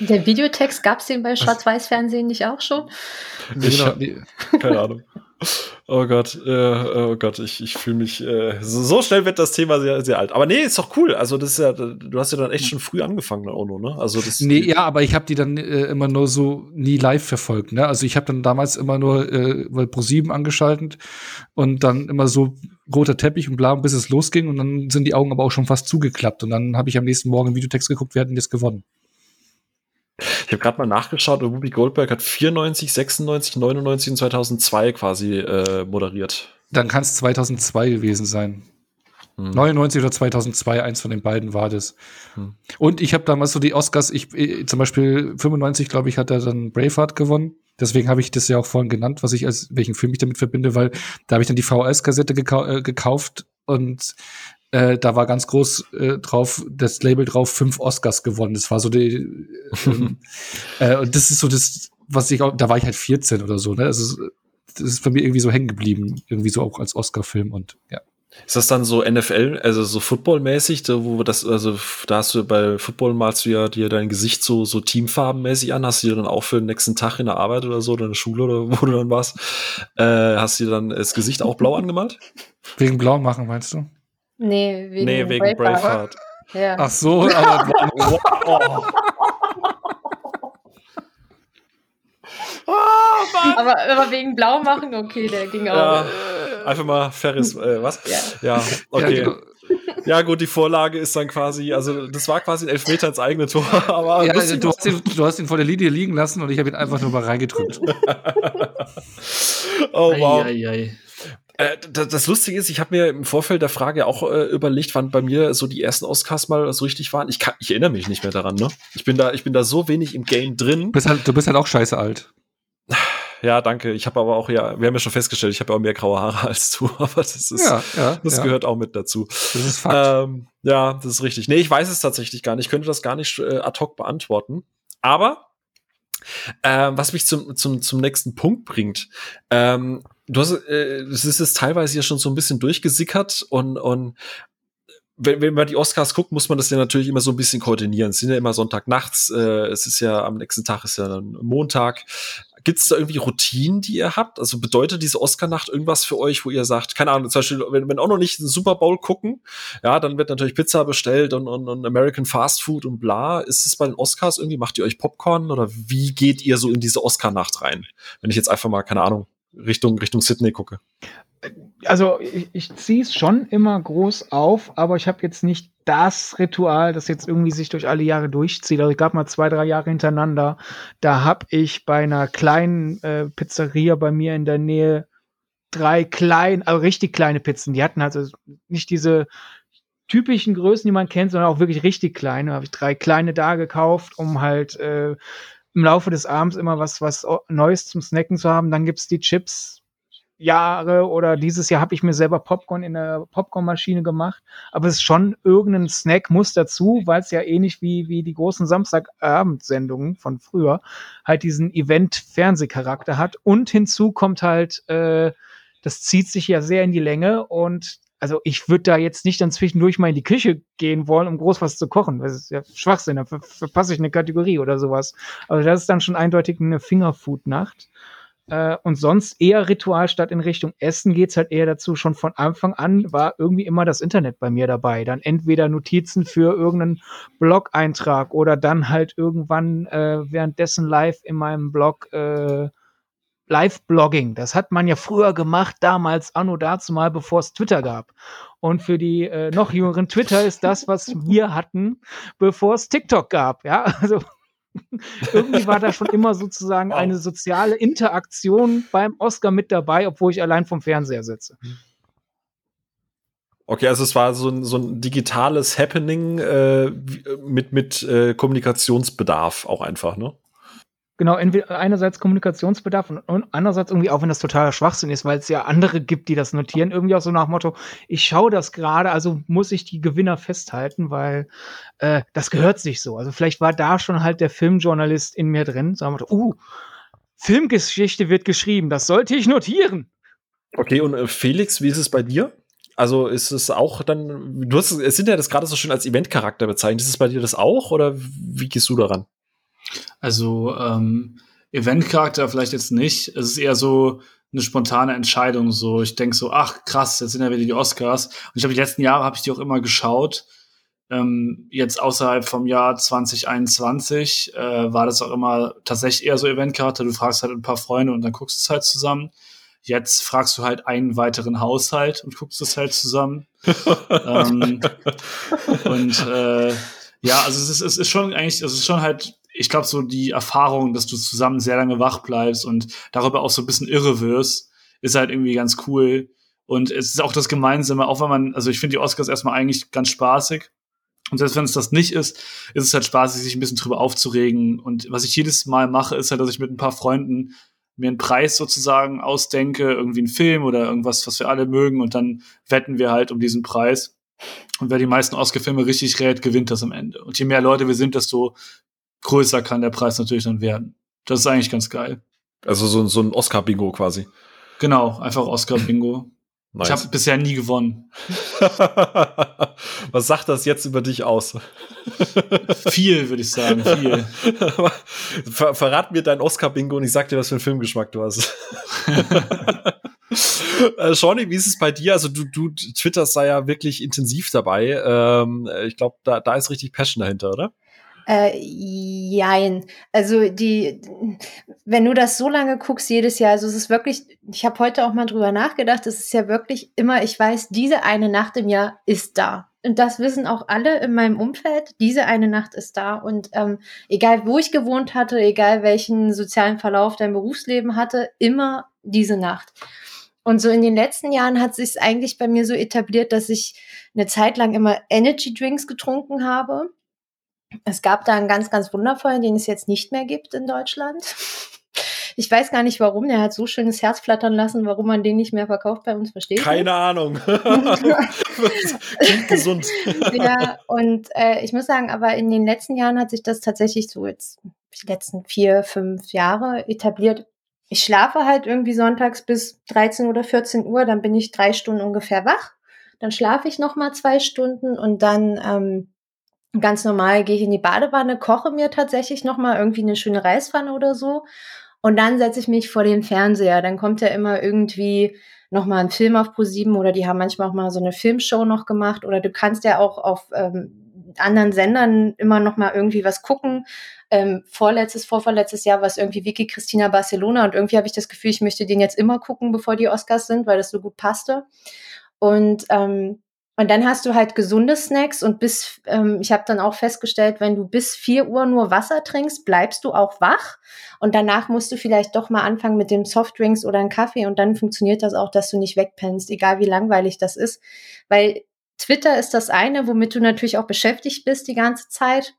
Der Videotext gab es den bei Schwarz-Weiß-Fernsehen nicht auch schon? Ich hab, keine Ahnung. Oh Gott, äh, oh Gott, ich, ich fühle mich, äh, so, so, schnell wird das Thema sehr, sehr alt. Aber nee, ist doch cool. Also, das ist ja, du hast ja dann echt schon früh angefangen, Ono, ne? Also, das. Nee, ja, aber ich habe die dann äh, immer nur so nie live verfolgt, ne? Also, ich habe dann damals immer nur äh, Pro7 angeschaltet und dann immer so roter Teppich und bla, bis es losging und dann sind die Augen aber auch schon fast zugeklappt und dann habe ich am nächsten Morgen Videotext geguckt, wer hat denn jetzt gewonnen. Ich habe gerade mal nachgeschaut, Ruby Goldberg hat 94, 96, 99 und 2002 quasi äh, moderiert. Dann kann es 2002 gewesen sein. Hm. 99 oder 2002, eins von den beiden war das. Hm. Und ich habe damals so die Oscars, ich äh, zum Beispiel 95, glaube ich, hat er dann Braveheart gewonnen. Deswegen habe ich das ja auch vorhin genannt, was ich als welchen Film ich damit verbinde, weil da habe ich dann die VHS-Kassette gekau äh, gekauft und äh, da war ganz groß äh, drauf, das Label drauf, fünf Oscars gewonnen. Das war so die, ähm, äh, und das ist so das, was ich auch, da war ich halt 14 oder so, ne? Also, das ist bei mir irgendwie so hängen geblieben, irgendwie so auch als Oscar-Film und ja. Ist das dann so NFL, also so Football-mäßig, wo das, also da hast du bei Football malst du ja dir dein Gesicht so, so teamfarbenmäßig an, hast du dir dann auch für den nächsten Tag in der Arbeit oder so, oder in der Schule oder wo du dann warst, äh, hast du dir dann das Gesicht auch blau angemalt? Wegen blau machen, meinst du? Nee, wegen, nee, wegen Braveheart. Braveheart. Ja. Ach so, aber. oh. Oh, aber, aber, wegen Blau machen, okay, der ging ja, auch. Einfach mal Ferris, äh, was? Ja, ja okay. Ja, genau. ja, gut, die Vorlage ist dann quasi, also das war quasi ein Elfmeter ins eigene Tor. Aber ja, du, hast ihn, du hast ihn vor der Linie liegen lassen und ich habe ihn einfach nur mal reingedrückt. oh, wow. Ei, ei, ei. Äh, das Lustige ist, ich habe mir im Vorfeld der Frage auch äh, überlegt, wann bei mir so die ersten Oscars mal so richtig waren. Ich, kann, ich erinnere mich nicht mehr daran, ne? Ich bin da, ich bin da so wenig im Game drin. Du bist halt, du bist halt auch scheiße alt. Ja, danke. Ich habe aber auch, ja, wir haben ja schon festgestellt, ich habe auch mehr graue Haare als du, aber das ist, ja, ja, das ja. gehört auch mit dazu. Das ist Fakt. Ähm, ja, das ist richtig. Nee, ich weiß es tatsächlich gar nicht. Ich könnte das gar nicht äh, ad hoc beantworten. Aber äh, was mich zum, zum, zum nächsten Punkt bringt, ähm, du hast, äh, es ist jetzt teilweise ja schon so ein bisschen durchgesickert und, und wenn, wenn man die Oscars guckt, muss man das ja natürlich immer so ein bisschen koordinieren. Es sind ja immer Sonntagnachts, äh, es ist ja am nächsten Tag ist ja dann Montag. Gibt es da irgendwie Routinen, die ihr habt? Also bedeutet diese Oscar-Nacht irgendwas für euch, wo ihr sagt, keine Ahnung, zum Beispiel, wenn, wenn auch noch nicht den Super Bowl gucken, ja, dann wird natürlich Pizza bestellt und, und, und American Fast Food und bla. Ist es bei den Oscars irgendwie? Macht ihr euch Popcorn oder wie geht ihr so in diese Oscar-Nacht rein? Wenn ich jetzt einfach mal, keine Ahnung, Richtung, Richtung Sydney gucke also ich, ich ziehe es schon immer groß auf, aber ich habe jetzt nicht das Ritual, das jetzt irgendwie sich durch alle Jahre durchzieht. Also ich gab mal zwei, drei Jahre hintereinander. Da habe ich bei einer kleinen äh, Pizzeria bei mir in der Nähe drei kleine, also richtig kleine Pizzen. Die hatten also nicht diese typischen Größen, die man kennt, sondern auch wirklich richtig kleine. Da habe ich drei kleine da gekauft, um halt äh, im Laufe des Abends immer was, was Neues zum Snacken zu haben. Dann gibt's die Chips Jahre oder dieses Jahr habe ich mir selber Popcorn in der Popcornmaschine gemacht. Aber es ist schon irgendein Snack muss dazu, weil es ja ähnlich wie, wie die großen Samstagabendsendungen von früher halt diesen Event-Fernsehcharakter hat. Und hinzu kommt halt, äh, das zieht sich ja sehr in die Länge und also ich würde da jetzt nicht dann zwischendurch mal in die Küche gehen wollen, um groß was zu kochen. Das ist ja Schwachsinn, da verpasse ich eine Kategorie oder sowas. Also das ist dann schon eindeutig eine Fingerfood-Nacht. Äh, und sonst eher Ritual statt in Richtung Essen geht's halt eher dazu. Schon von Anfang an war irgendwie immer das Internet bei mir dabei. Dann entweder Notizen für irgendeinen Blog-Eintrag oder dann halt irgendwann äh, währenddessen live in meinem Blog äh, Live-Blogging. Das hat man ja früher gemacht, damals, anno dazu mal, bevor es Twitter gab. Und für die äh, noch jüngeren Twitter ist das, was wir hatten, bevor es TikTok gab. Ja, also irgendwie war da schon immer sozusagen wow. eine soziale Interaktion beim Oscar mit dabei, obwohl ich allein vom Fernseher sitze. Okay, also es war so ein, so ein digitales Happening äh, mit, mit äh, Kommunikationsbedarf auch einfach, ne? Genau, entweder einerseits Kommunikationsbedarf und, andererseits irgendwie auch, wenn das totaler Schwachsinn ist, weil es ja andere gibt, die das notieren, irgendwie auch so nach Motto, ich schaue das gerade, also muss ich die Gewinner festhalten, weil äh, das gehört sich so. Also vielleicht war da schon halt der Filmjournalist in mir drin, sagen wir, uh, Filmgeschichte wird geschrieben, das sollte ich notieren. Okay, und äh, Felix, wie ist es bei dir? Also ist es auch dann, du hast, es sind ja das gerade so schön als Eventcharakter bezeichnet. Ist es bei dir das auch oder wie gehst du daran? Also ähm, Eventcharakter vielleicht jetzt nicht. Es ist eher so eine spontane Entscheidung. So, ich denke so, ach krass, jetzt sind ja wieder die Oscars. Und ich glaube, die letzten Jahre habe ich die auch immer geschaut. Ähm, jetzt außerhalb vom Jahr 2021 äh, war das auch immer tatsächlich eher so Eventcharakter. Du fragst halt ein paar Freunde und dann guckst du es halt zusammen. Jetzt fragst du halt einen weiteren Haushalt und guckst es halt zusammen. ähm, und äh, ja, also es ist, es ist schon eigentlich, es ist schon halt ich glaube, so die Erfahrung, dass du zusammen sehr lange wach bleibst und darüber auch so ein bisschen irre wirst, ist halt irgendwie ganz cool. Und es ist auch das Gemeinsame, auch wenn man, also ich finde die Oscars erstmal eigentlich ganz spaßig. Und selbst wenn es das nicht ist, ist es halt spaßig, sich ein bisschen drüber aufzuregen. Und was ich jedes Mal mache, ist halt, dass ich mit ein paar Freunden mir einen Preis sozusagen ausdenke, irgendwie einen Film oder irgendwas, was wir alle mögen. Und dann wetten wir halt um diesen Preis. Und wer die meisten Oscar-Filme richtig rät, gewinnt das am Ende. Und je mehr Leute wir sind, desto größer kann der Preis natürlich dann werden. Das ist eigentlich ganz geil. Also so, so ein Oscar-Bingo quasi. Genau, einfach Oscar-Bingo. Nice. Ich habe bisher nie gewonnen. Was sagt das jetzt über dich aus? viel, würde ich sagen, viel. Ver verrat mir dein Oscar-Bingo und ich sag dir, was für einen Filmgeschmack du hast. äh, Shawnee, wie ist es bei dir? Also du, du twitterst da ja wirklich intensiv dabei. Ähm, ich glaube, da, da ist richtig Passion dahinter, oder? Äh, jein. Also die, wenn du das so lange guckst jedes Jahr, also es ist wirklich, ich habe heute auch mal drüber nachgedacht, es ist ja wirklich immer, ich weiß, diese eine Nacht im Jahr ist da. Und das wissen auch alle in meinem Umfeld. Diese eine Nacht ist da. Und ähm, egal, wo ich gewohnt hatte, egal welchen sozialen Verlauf dein Berufsleben hatte, immer diese Nacht. Und so in den letzten Jahren hat sich eigentlich bei mir so etabliert, dass ich eine Zeit lang immer Energy Drinks getrunken habe es gab da einen ganz, ganz wundervollen, den es jetzt nicht mehr gibt in Deutschland. Ich weiß gar nicht warum, der hat so schönes Herz flattern lassen, warum man den nicht mehr verkauft bei uns, versteht Keine nicht. Ahnung. Klingt gesund. ja, und äh, ich muss sagen, aber in den letzten Jahren hat sich das tatsächlich so jetzt die letzten vier, fünf Jahre etabliert. Ich schlafe halt irgendwie sonntags bis 13 oder 14 Uhr, dann bin ich drei Stunden ungefähr wach. Dann schlafe ich noch mal zwei Stunden und dann ähm, Ganz normal gehe ich in die Badewanne, koche mir tatsächlich noch mal irgendwie eine schöne Reispfanne oder so Und dann setze ich mich vor den Fernseher. Dann kommt ja immer irgendwie noch mal ein Film auf ProSieben oder die haben manchmal auch mal so eine Filmshow noch gemacht oder du kannst ja auch auf ähm, anderen Sendern immer noch mal irgendwie was gucken. Ähm, vorletztes, vorvorletztes Jahr war es irgendwie Vicky Christina Barcelona und irgendwie habe ich das Gefühl, ich möchte den jetzt immer gucken, bevor die Oscars sind, weil das so gut passte. Und ähm, und dann hast du halt gesunde Snacks und bis, ähm, ich habe dann auch festgestellt, wenn du bis vier Uhr nur Wasser trinkst, bleibst du auch wach. Und danach musst du vielleicht doch mal anfangen mit dem Softdrinks oder einem Kaffee und dann funktioniert das auch, dass du nicht wegpennst, egal wie langweilig das ist. Weil Twitter ist das eine, womit du natürlich auch beschäftigt bist die ganze Zeit.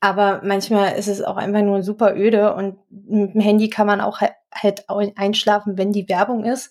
Aber manchmal ist es auch einfach nur super öde und mit dem Handy kann man auch halt einschlafen, wenn die Werbung ist.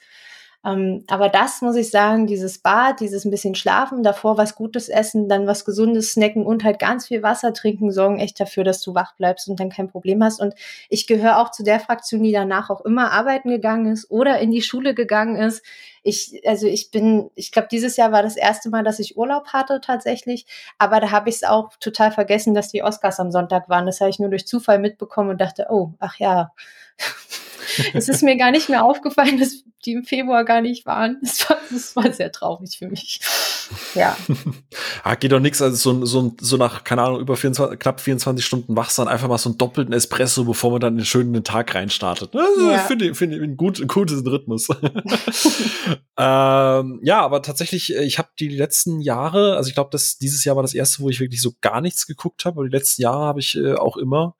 Ähm, aber das muss ich sagen, dieses Bad, dieses ein bisschen schlafen, davor was Gutes essen, dann was Gesundes snacken und halt ganz viel Wasser trinken, sorgen echt dafür, dass du wach bleibst und dann kein Problem hast. Und ich gehöre auch zu der Fraktion, die danach auch immer arbeiten gegangen ist oder in die Schule gegangen ist. Ich, also ich bin, ich glaube, dieses Jahr war das erste Mal, dass ich Urlaub hatte tatsächlich, aber da habe ich es auch total vergessen, dass die Oscars am Sonntag waren. Das habe ich nur durch Zufall mitbekommen und dachte, oh, ach ja. es ist mir gar nicht mehr aufgefallen, dass die im Februar gar nicht waren. Das war, das war sehr traurig für mich. Ja. ah, geht doch nichts, also so, so, so nach, keine Ahnung, über 24, knapp 24 Stunden wachsam, einfach mal so einen doppelten Espresso, bevor man dann den schönen Tag reinstartet. Also, ja. Finde ich find, ein, gut, ein gutes Rhythmus. ähm, ja, aber tatsächlich, äh, ich habe die letzten Jahre, also ich glaube, dieses Jahr war das erste, wo ich wirklich so gar nichts geguckt habe, aber die letzten Jahre habe ich äh, auch immer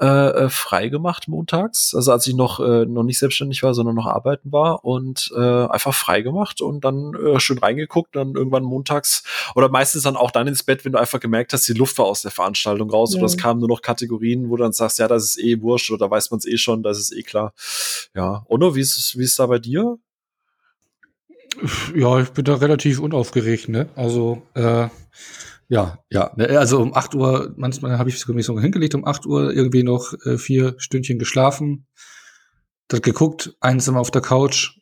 äh, äh, frei gemacht montags, also als ich noch äh, noch nicht selbstständig war, sondern noch arbeiten war und äh, einfach frei gemacht und dann äh, schön reingeguckt, dann irgendwann montags oder meistens dann auch dann ins Bett, wenn du einfach gemerkt hast, die Luft war aus der Veranstaltung raus ja. oder es kamen nur noch Kategorien, wo du dann sagst, ja, das ist eh wurscht oder da weiß man es eh schon, das ist eh klar. Ja, Onno, wie ist es wie ist da bei dir? Ja, ich bin da relativ unaufgeregt, ne? Also äh ja, ja. Ne, also um 8 Uhr, manchmal habe ich mich so hingelegt, um 8 Uhr irgendwie noch äh, vier Stündchen geschlafen, das geguckt, einsam auf der Couch,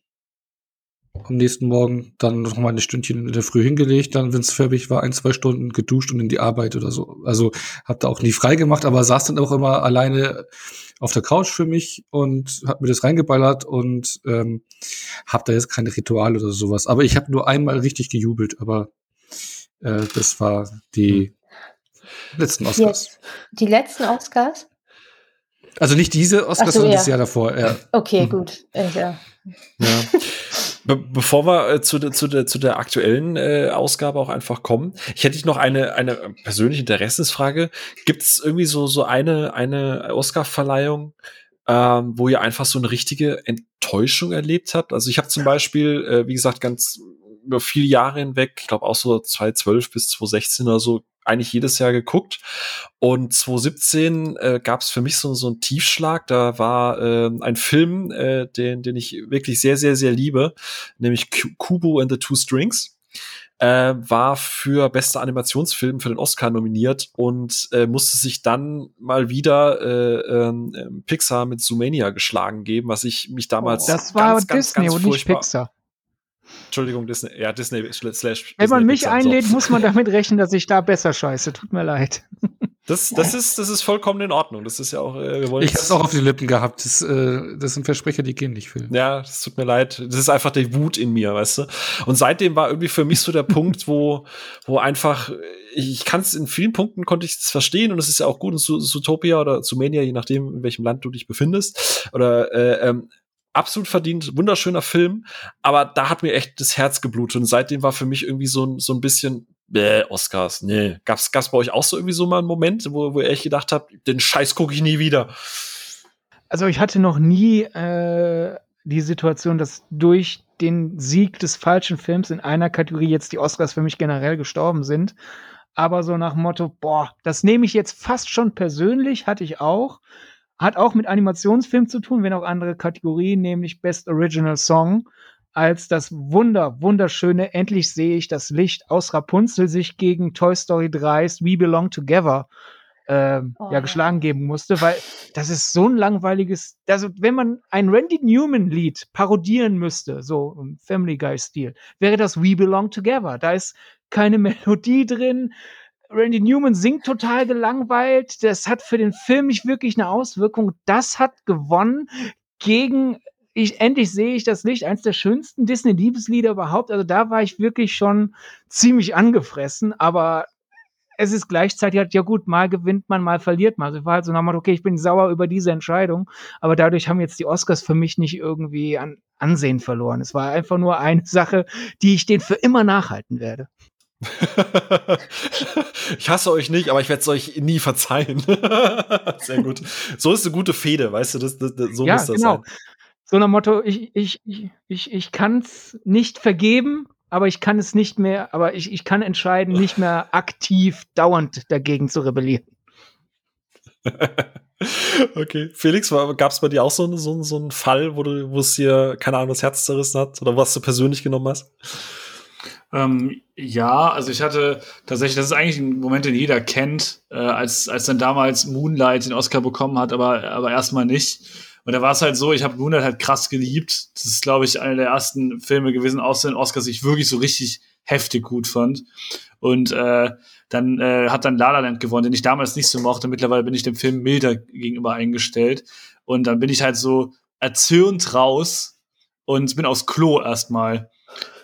am nächsten Morgen dann noch mal ein Stündchen in der Früh hingelegt, dann, wenn es fertig war, ein, zwei Stunden geduscht und in die Arbeit oder so. Also hab da auch nie frei gemacht, aber saß dann auch immer alleine auf der Couch für mich und hab mir das reingeballert und ähm, hab da jetzt keine Ritual oder sowas. Aber ich habe nur einmal richtig gejubelt, aber äh, das war die hm. letzten Oscars. Die, die letzten Oscars? Also nicht diese Oscars, so, sondern ja. das Jahr davor. Ja. Okay, mhm. gut. Äh, ja. ja. Be bevor wir äh, zu, de, zu, de, zu der aktuellen äh, Ausgabe auch einfach kommen, ich hätte noch eine, eine persönliche Interessensfrage. Gibt es irgendwie so, so eine, eine Oscar-Verleihung, ähm, wo ihr einfach so eine richtige Enttäuschung erlebt habt? Also ich habe zum Beispiel, äh, wie gesagt, ganz über viele Jahre hinweg, ich glaube auch so 2012 bis 2016 oder so, eigentlich jedes Jahr geguckt. Und 2017 äh, gab es für mich so, so einen Tiefschlag. Da war äh, ein Film, äh, den, den ich wirklich sehr, sehr, sehr liebe, nämlich Kubo and the Two Strings. Äh, war für bester Animationsfilm für den Oscar nominiert und äh, musste sich dann mal wieder äh, äh, Pixar mit Zoomania geschlagen geben, was ich mich damals das war ganz, Disney ganz und nicht Pixar. Entschuldigung, Disney, ja, Disney slash. Wenn man Disney mich einlädt, so. muss man damit rechnen, dass ich da besser scheiße. Tut mir leid. Das, das, ist, das ist vollkommen in Ordnung. Das ist ja auch, äh, wir wollen Ich hab's auch auf die Lippen gehabt. Das, äh, das sind Versprecher, die gehen nicht viel. Ja, das tut mir leid. Das ist einfach die Wut in mir, weißt du. Und seitdem war irgendwie für mich so der Punkt, wo, wo einfach, ich, ich kann es in vielen Punkten konnte ich es verstehen und es ist ja auch gut in Zootopia oder Zoomania, je nachdem, in welchem Land du dich befindest. Oder äh, ähm, absolut verdient, wunderschöner Film, aber da hat mir echt das Herz geblutet und seitdem war für mich irgendwie so, ein so ein bisschen Bäh, Oscars, nee. Gab's, gab's bei euch auch so irgendwie so mal einen Moment, wo, wo ihr echt gedacht habt, den Scheiß gucke ich nie wieder? Also ich hatte noch nie äh, die Situation, dass durch den Sieg des falschen Films in einer Kategorie jetzt die Oscars für mich generell gestorben sind. Aber so nach Motto, boah, das nehme ich jetzt fast schon persönlich, hatte ich auch. Hat auch mit Animationsfilm zu tun, wenn auch andere Kategorien, nämlich Best Original Song, als das wunder, wunderschöne Endlich sehe ich das Licht aus Rapunzel sich gegen Toy Story 3's We Belong Together ähm, oh, ja, geschlagen geben musste, weil das ist so ein langweiliges, also wenn man ein Randy Newman Lied parodieren müsste, so im Family Guy Stil, wäre das We Belong Together. Da ist keine Melodie drin, Randy Newman singt total gelangweilt. Das hat für den Film nicht wirklich eine Auswirkung. Das hat gewonnen gegen ich, endlich sehe ich das Licht, eins der schönsten Disney-Liebeslieder überhaupt. Also da war ich wirklich schon ziemlich angefressen, aber es ist gleichzeitig halt, ja gut, mal gewinnt man, mal verliert man. Also ich war halt so nochmal, okay, ich bin sauer über diese Entscheidung, aber dadurch haben jetzt die Oscars für mich nicht irgendwie an Ansehen verloren. Es war einfach nur eine Sache, die ich denen für immer nachhalten werde. ich hasse euch nicht, aber ich werde es euch nie verzeihen. Sehr gut. So ist eine gute Fehde, weißt du, das, das, das so ja, muss das genau. sein. So nach Motto, ich, ich, ich, ich, kann es nicht vergeben, aber ich kann es nicht mehr, aber ich, ich kann entscheiden, nicht mehr aktiv dauernd dagegen zu rebellieren. okay. Felix, gab es bei dir auch so, so, so einen Fall, wo du, wo es dir, keine Ahnung, das Herz zerrissen hat oder was du persönlich genommen hast? Ähm, ja, also ich hatte tatsächlich, das ist eigentlich ein Moment, den jeder kennt, äh, als, als dann damals Moonlight den Oscar bekommen hat, aber, aber erstmal nicht. Und da war es halt so, ich habe Moonlight halt krass geliebt. Das ist, glaube ich, einer der ersten Filme gewesen aus den Oscars, die ich wirklich so richtig heftig gut fand. Und äh, dann äh, hat dann La Land gewonnen, den ich damals nicht so mochte. Mittlerweile bin ich dem Film milder gegenüber eingestellt. Und dann bin ich halt so erzürnt raus und bin aufs Klo erstmal.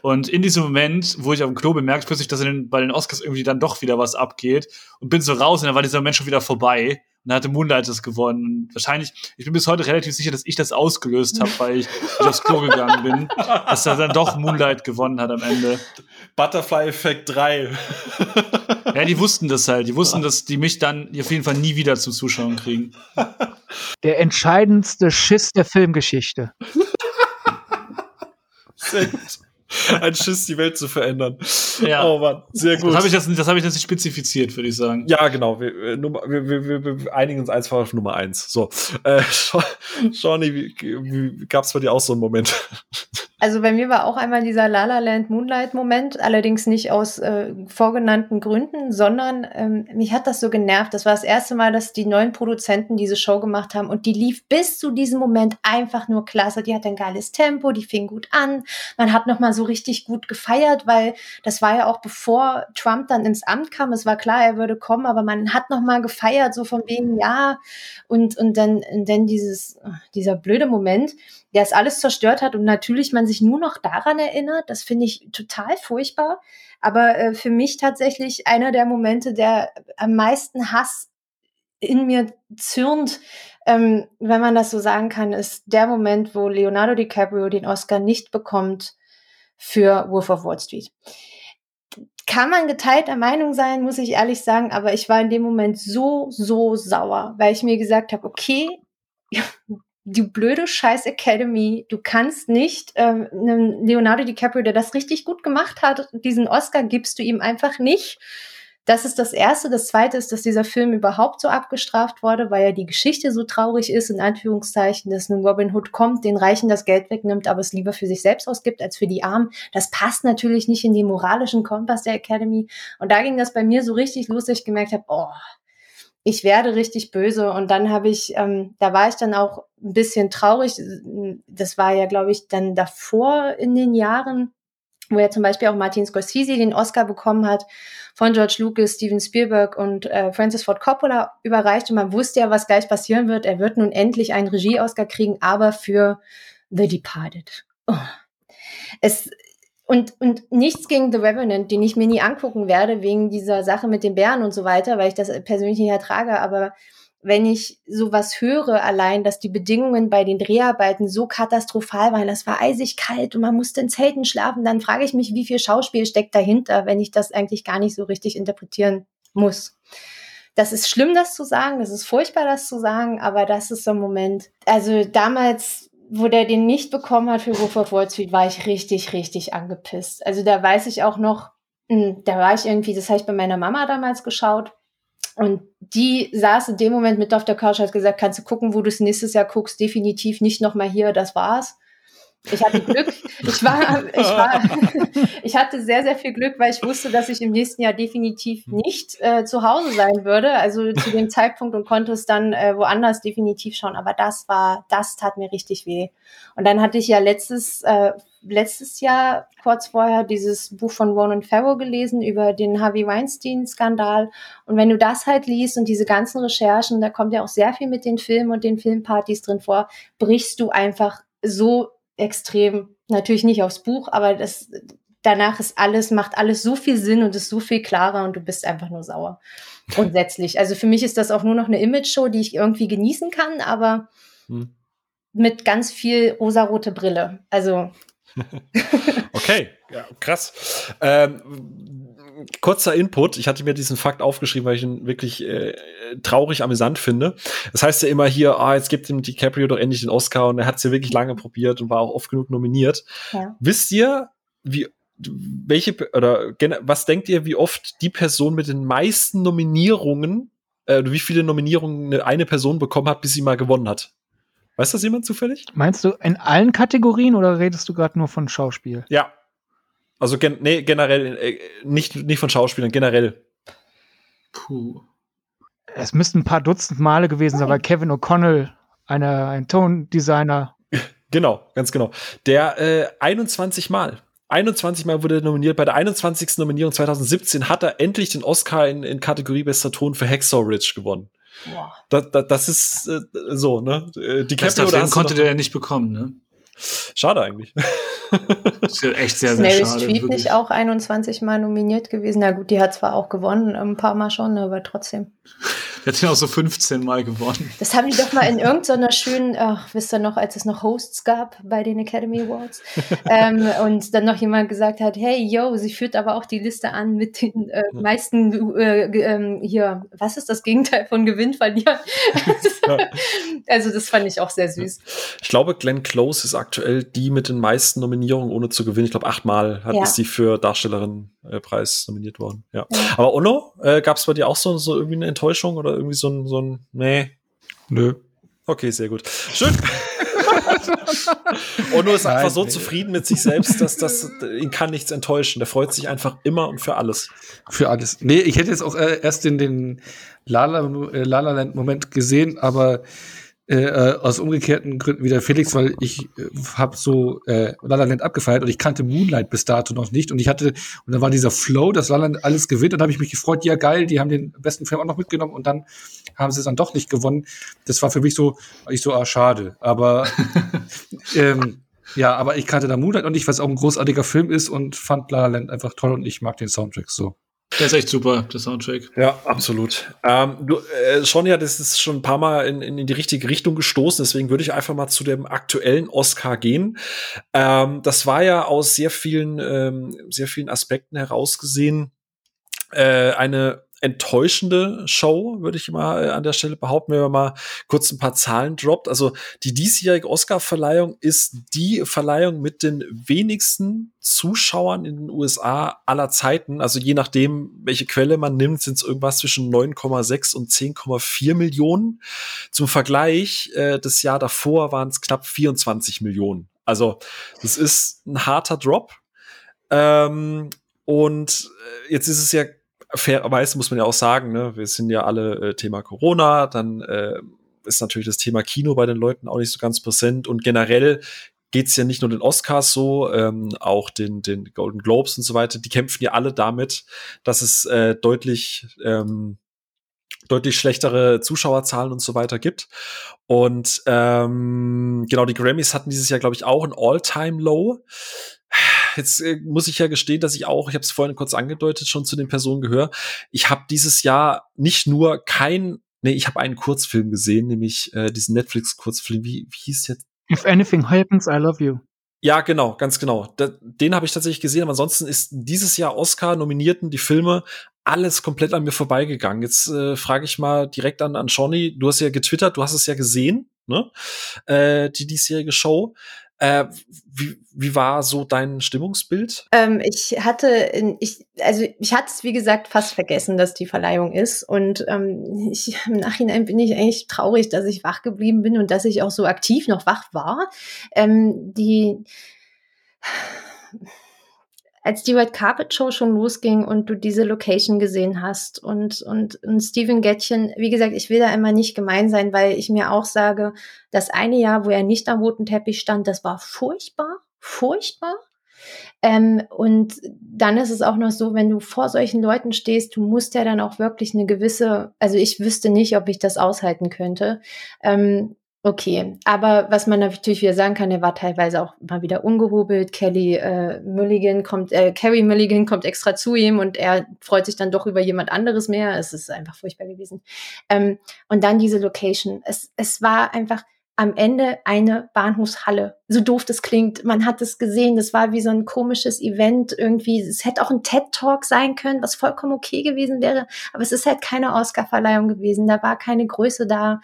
Und in diesem Moment, wo ich auf dem Klo bemerkt plötzlich, dass in den, bei den Oscars irgendwie dann doch wieder was abgeht und bin so raus und dann war dieser Mensch schon wieder vorbei. Und dann hatte Moonlight das gewonnen. Und wahrscheinlich, ich bin bis heute relativ sicher, dass ich das ausgelöst habe, weil ich aufs Klo gegangen bin, dass er dann doch Moonlight gewonnen hat am Ende. Butterfly Effect 3. ja, die wussten das halt. Die wussten, dass die mich dann auf jeden Fall nie wieder zu Zuschauern kriegen. Der entscheidendste Schiss der Filmgeschichte. Gut. Ein Schiss, die Welt zu verändern. Ja. Oh Mann, sehr gut. Das habe ich, das, das hab ich jetzt nicht spezifiziert, würde ich sagen. Ja, genau. Wir, wir, wir, wir, wir einigen uns einfach auf Nummer eins. So, äh, Shawnee, wie, wie, gab es bei dir auch so einen Moment? Also bei mir war auch einmal dieser La La Land Moonlight Moment, allerdings nicht aus äh, vorgenannten Gründen, sondern ähm, mich hat das so genervt. Das war das erste Mal, dass die neuen Produzenten diese Show gemacht haben und die lief bis zu diesem Moment einfach nur klasse. Die hat ein geiles Tempo, die fing gut an. Man hat noch mal so richtig gut gefeiert, weil das war ja auch bevor Trump dann ins Amt kam. Es war klar, er würde kommen, aber man hat noch mal gefeiert, so von wegen ja und und dann und dann dieses dieser blöde Moment der es alles zerstört hat und natürlich man sich nur noch daran erinnert. Das finde ich total furchtbar. Aber äh, für mich tatsächlich einer der Momente, der am meisten Hass in mir zürnt, ähm, wenn man das so sagen kann, ist der Moment, wo Leonardo DiCaprio den Oscar nicht bekommt für Wolf of Wall Street. Kann man geteilter Meinung sein, muss ich ehrlich sagen, aber ich war in dem Moment so, so sauer, weil ich mir gesagt habe, okay, du blöde Scheiß Academy, du kannst nicht ähm, einem Leonardo DiCaprio, der das richtig gut gemacht hat, diesen Oscar gibst du ihm einfach nicht. Das ist das Erste. Das Zweite ist, dass dieser Film überhaupt so abgestraft wurde, weil ja die Geschichte so traurig ist, in Anführungszeichen, dass nun Robin Hood kommt, den Reichen das Geld wegnimmt, aber es lieber für sich selbst ausgibt als für die Armen. Das passt natürlich nicht in den moralischen Kompass der Academy. Und da ging das bei mir so richtig los, dass ich gemerkt habe, oh, ich werde richtig böse. Und dann habe ich, ähm, da war ich dann auch ein bisschen traurig. Das war ja, glaube ich, dann davor in den Jahren, wo ja zum Beispiel auch Martin Scorsese den Oscar bekommen hat von George Lucas, Steven Spielberg und äh, Francis Ford Coppola überreicht. Und man wusste ja, was gleich passieren wird. Er wird nun endlich einen Regie-Oscar kriegen, aber für The Departed. Oh. Es, und, und nichts gegen The Revenant, den ich mir nie angucken werde, wegen dieser Sache mit den Bären und so weiter, weil ich das persönlich nicht ertrage. Aber wenn ich sowas höre, allein, dass die Bedingungen bei den Dreharbeiten so katastrophal waren, das war eisig kalt und man musste in Zelten schlafen, dann frage ich mich, wie viel Schauspiel steckt dahinter, wenn ich das eigentlich gar nicht so richtig interpretieren muss. Das ist schlimm, das zu sagen, das ist furchtbar, das zu sagen, aber das ist so ein Moment. Also damals wo der den nicht bekommen hat für Wolf of Wall Street, war ich richtig, richtig angepisst. Also da weiß ich auch noch, hm, da war ich irgendwie, das habe ich bei meiner Mama damals geschaut. Und die saß in dem Moment mit auf der Couch, hat gesagt, kannst du gucken, wo du es nächstes Jahr guckst, definitiv nicht nochmal hier, das war's. Ich hatte Glück. Ich war, ich war, ich hatte sehr, sehr viel Glück, weil ich wusste, dass ich im nächsten Jahr definitiv hm. nicht äh, zu Hause sein würde. Also zu dem Zeitpunkt und konnte es dann äh, woanders definitiv schauen. Aber das war, das tat mir richtig weh. Und dann hatte ich ja letztes, äh, letztes Jahr kurz vorher dieses Buch von Ronan Farrow gelesen über den Harvey Weinstein-Skandal. Und wenn du das halt liest und diese ganzen Recherchen, da kommt ja auch sehr viel mit den Filmen und den Filmpartys drin vor, brichst du einfach so extrem, natürlich nicht aufs Buch, aber das, danach ist alles, macht alles so viel Sinn und ist so viel klarer und du bist einfach nur sauer. Grundsätzlich. Also für mich ist das auch nur noch eine Image-Show, die ich irgendwie genießen kann, aber hm. mit ganz viel rosarote Brille. Also. okay, ja, krass. Ähm, kurzer Input. Ich hatte mir diesen Fakt aufgeschrieben, weil ich ihn wirklich äh, traurig amüsant finde. Das heißt ja immer hier, ah, jetzt gibt ihm DiCaprio doch endlich den Oscar und er hat es ja wirklich lange probiert und war auch oft genug nominiert. Ja. Wisst ihr, wie welche oder was denkt ihr, wie oft die Person mit den meisten Nominierungen, äh, wie viele Nominierungen eine Person bekommen hat, bis sie mal gewonnen hat? Weiß das jemand zufällig? Meinst du in allen Kategorien oder redest du gerade nur von Schauspiel? Ja. Also gen nee, generell, äh, nicht, nicht von Schauspielern, generell. Puh. Es müssten ein paar Dutzend Male gewesen sein, weil Kevin O'Connell, einer, ein Tondesigner. Genau, ganz genau. Der äh, 21 Mal. 21 Mal wurde er nominiert. Bei der 21. Nominierung 2017 hat er endlich den Oscar in, in Kategorie Bester Ton für Hacksaw Ridge gewonnen. Boah. Da, da, das ist äh, so, ne? Die Bester Film konnte der ja nicht bekommen, ne? Schade eigentlich. Das ist echt sehr, sehr Meryl schade. Streep nicht auch 21 Mal nominiert gewesen? Na gut, die hat zwar auch gewonnen, ein paar Mal schon, aber trotzdem. Die hat ja auch so 15 Mal gewonnen. Das haben die doch mal in irgendeiner schönen, ach, wisst ihr noch, als es noch Hosts gab bei den Academy Awards ähm, und dann noch jemand gesagt hat, hey, yo, sie führt aber auch die Liste an mit den äh, meisten äh, äh, hier, was ist das Gegenteil von Gewinn also das fand ich auch sehr süß. Ich glaube, Glenn Close ist aktuell die mit den meisten Nominierungen ohne zu gewinnen. Ich glaube, achtmal hat, ja. ist sie für Darstellerin-Preis äh, nominiert worden. Ja. ja. Aber Ono, äh, gab es bei dir auch so, so irgendwie eine Enttäuschung oder irgendwie so ein, so ein, nee? Nö. Okay, sehr gut. Schön. Ono ist einfach Nein, so nee. zufrieden mit sich selbst, dass das ihn kann nichts enttäuschen. Der freut sich einfach immer und für alles. Für alles. Nee, ich hätte jetzt auch äh, erst in den Lala, äh, Lala Land Moment gesehen, aber äh, äh, aus umgekehrten Gründen wieder Felix, weil ich äh, habe so äh, La La Land abgefeiert und ich kannte Moonlight bis dato noch nicht und ich hatte und dann war dieser Flow, dass La La Land alles gewinnt und dann habe ich mich gefreut, ja geil, die haben den besten Film auch noch mitgenommen und dann haben sie es dann doch nicht gewonnen. Das war für mich so, ich so, ah schade, aber ähm, ja, aber ich kannte da Moonlight und ich, was auch ein großartiger Film ist und fand La La Land einfach toll und ich mag den Soundtrack so. Der ist echt super, der Soundtrack. Ja, absolut. Ähm, du, äh, Sonja, das ist schon ein paar Mal in, in die richtige Richtung gestoßen, deswegen würde ich einfach mal zu dem aktuellen Oscar gehen. Ähm, das war ja aus sehr vielen, ähm, sehr vielen Aspekten herausgesehen äh, eine enttäuschende Show, würde ich mal äh, an der Stelle behaupten, wenn man mal kurz ein paar Zahlen droppt. Also die diesjährige Oscar-Verleihung ist die Verleihung mit den wenigsten Zuschauern in den USA aller Zeiten. Also je nachdem, welche Quelle man nimmt, sind es irgendwas zwischen 9,6 und 10,4 Millionen. Zum Vergleich, äh, das Jahr davor waren es knapp 24 Millionen. Also das ist ein harter Drop. Ähm, und äh, jetzt ist es ja fairerweise muss man ja auch sagen, ne, wir sind ja alle äh, Thema Corona, dann äh, ist natürlich das Thema Kino bei den Leuten auch nicht so ganz präsent und generell geht's ja nicht nur den Oscars so, ähm, auch den, den Golden Globes und so weiter, die kämpfen ja alle damit, dass es äh, deutlich ähm, deutlich schlechtere Zuschauerzahlen und so weiter gibt. Und ähm, genau, die Grammys hatten dieses Jahr, glaube ich, auch ein All-Time-Low jetzt äh, muss ich ja gestehen, dass ich auch, ich habe es vorhin kurz angedeutet, schon zu den Personen gehöre. Ich habe dieses Jahr nicht nur kein, nee, ich habe einen Kurzfilm gesehen, nämlich äh, diesen Netflix-Kurzfilm. Wie, wie hieß der? If anything happens, I love you. Ja, genau, ganz genau. Da, den habe ich tatsächlich gesehen, aber ansonsten ist dieses Jahr Oscar-Nominierten die Filme alles komplett an mir vorbeigegangen. Jetzt äh, frage ich mal direkt an, an Shawnee, du hast ja getwittert, du hast es ja gesehen, ne? Äh, die diesjährige Show. Äh, wie, wie war so dein Stimmungsbild? Ähm, ich hatte, ich, also ich hatte es wie gesagt fast vergessen, dass die Verleihung ist. Und ähm, ich, im Nachhinein bin ich eigentlich traurig, dass ich wach geblieben bin und dass ich auch so aktiv noch wach war. Ähm, die als die Red Carpet Show schon losging und du diese Location gesehen hast und, und, und Steven Gettchen, wie gesagt, ich will da immer nicht gemein sein, weil ich mir auch sage, das eine Jahr, wo er nicht am roten Teppich stand, das war furchtbar, furchtbar. Ähm, und dann ist es auch noch so, wenn du vor solchen Leuten stehst, du musst ja dann auch wirklich eine gewisse, also ich wüsste nicht, ob ich das aushalten könnte. Ähm, okay, aber was man natürlich wieder sagen kann, der war teilweise auch mal wieder ungehobelt. Kelly äh, Mulligan kommt, äh, Carrie Mulligan kommt extra zu ihm und er freut sich dann doch über jemand anderes mehr. Es ist einfach furchtbar gewesen. Ähm, und dann diese Location. Es, es war einfach, am Ende eine Bahnhofshalle. So doof das klingt. Man hat es gesehen. Das war wie so ein komisches Event irgendwie. Es hätte auch ein TED-Talk sein können, was vollkommen okay gewesen wäre. Aber es ist halt keine Oscar-Verleihung gewesen. Da war keine Größe da.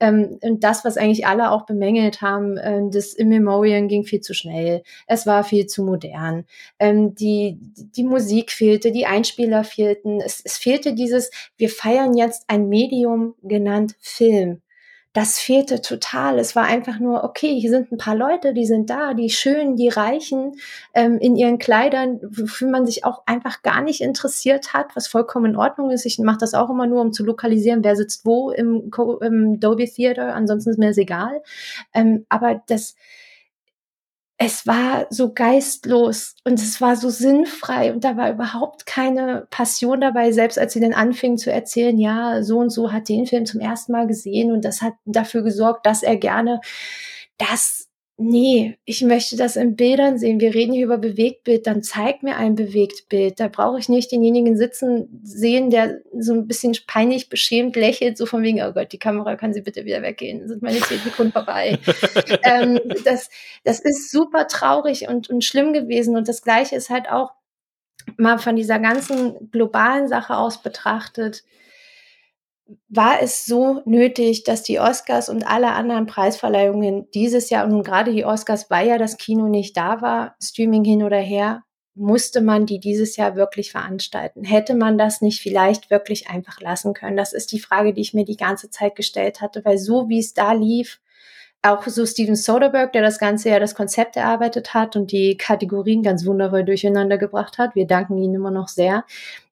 Ähm, und das, was eigentlich alle auch bemängelt haben, äh, das Immemorial ging viel zu schnell. Es war viel zu modern. Ähm, die, die Musik fehlte, die Einspieler fehlten. Es, es fehlte dieses, wir feiern jetzt ein Medium genannt Film das fehlte total. Es war einfach nur, okay, hier sind ein paar Leute, die sind da, die Schönen, die Reichen ähm, in ihren Kleidern, wofür man sich auch einfach gar nicht interessiert hat, was vollkommen in Ordnung ist. Ich mache das auch immer nur, um zu lokalisieren, wer sitzt wo im, im Dolby Theater. Ansonsten ist mir das egal. Ähm, aber das, es war so geistlos und es war so sinnfrei und da war überhaupt keine Passion dabei, selbst als sie dann anfingen zu erzählen, ja, so und so hat den Film zum ersten Mal gesehen und das hat dafür gesorgt, dass er gerne das nee, ich möchte das in Bildern sehen. Wir reden hier über Bewegtbild, dann zeig mir ein Bewegtbild. Da brauche ich nicht denjenigen sitzen sehen, der so ein bisschen peinlich beschämt lächelt, so von wegen, oh Gott, die Kamera kann sie bitte wieder weggehen, sind meine zehn Sekunden vorbei. ähm, das, das ist super traurig und, und schlimm gewesen. Und das Gleiche ist halt auch mal von dieser ganzen globalen Sache aus betrachtet war es so nötig, dass die Oscars und alle anderen Preisverleihungen dieses Jahr und gerade die Oscars, weil ja das Kino nicht da war, Streaming hin oder her, musste man die dieses Jahr wirklich veranstalten? Hätte man das nicht vielleicht wirklich einfach lassen können? Das ist die Frage, die ich mir die ganze Zeit gestellt hatte, weil so wie es da lief, auch so Steven Soderbergh, der das ganze Jahr das Konzept erarbeitet hat und die Kategorien ganz wundervoll durcheinander gebracht hat. Wir danken ihm immer noch sehr.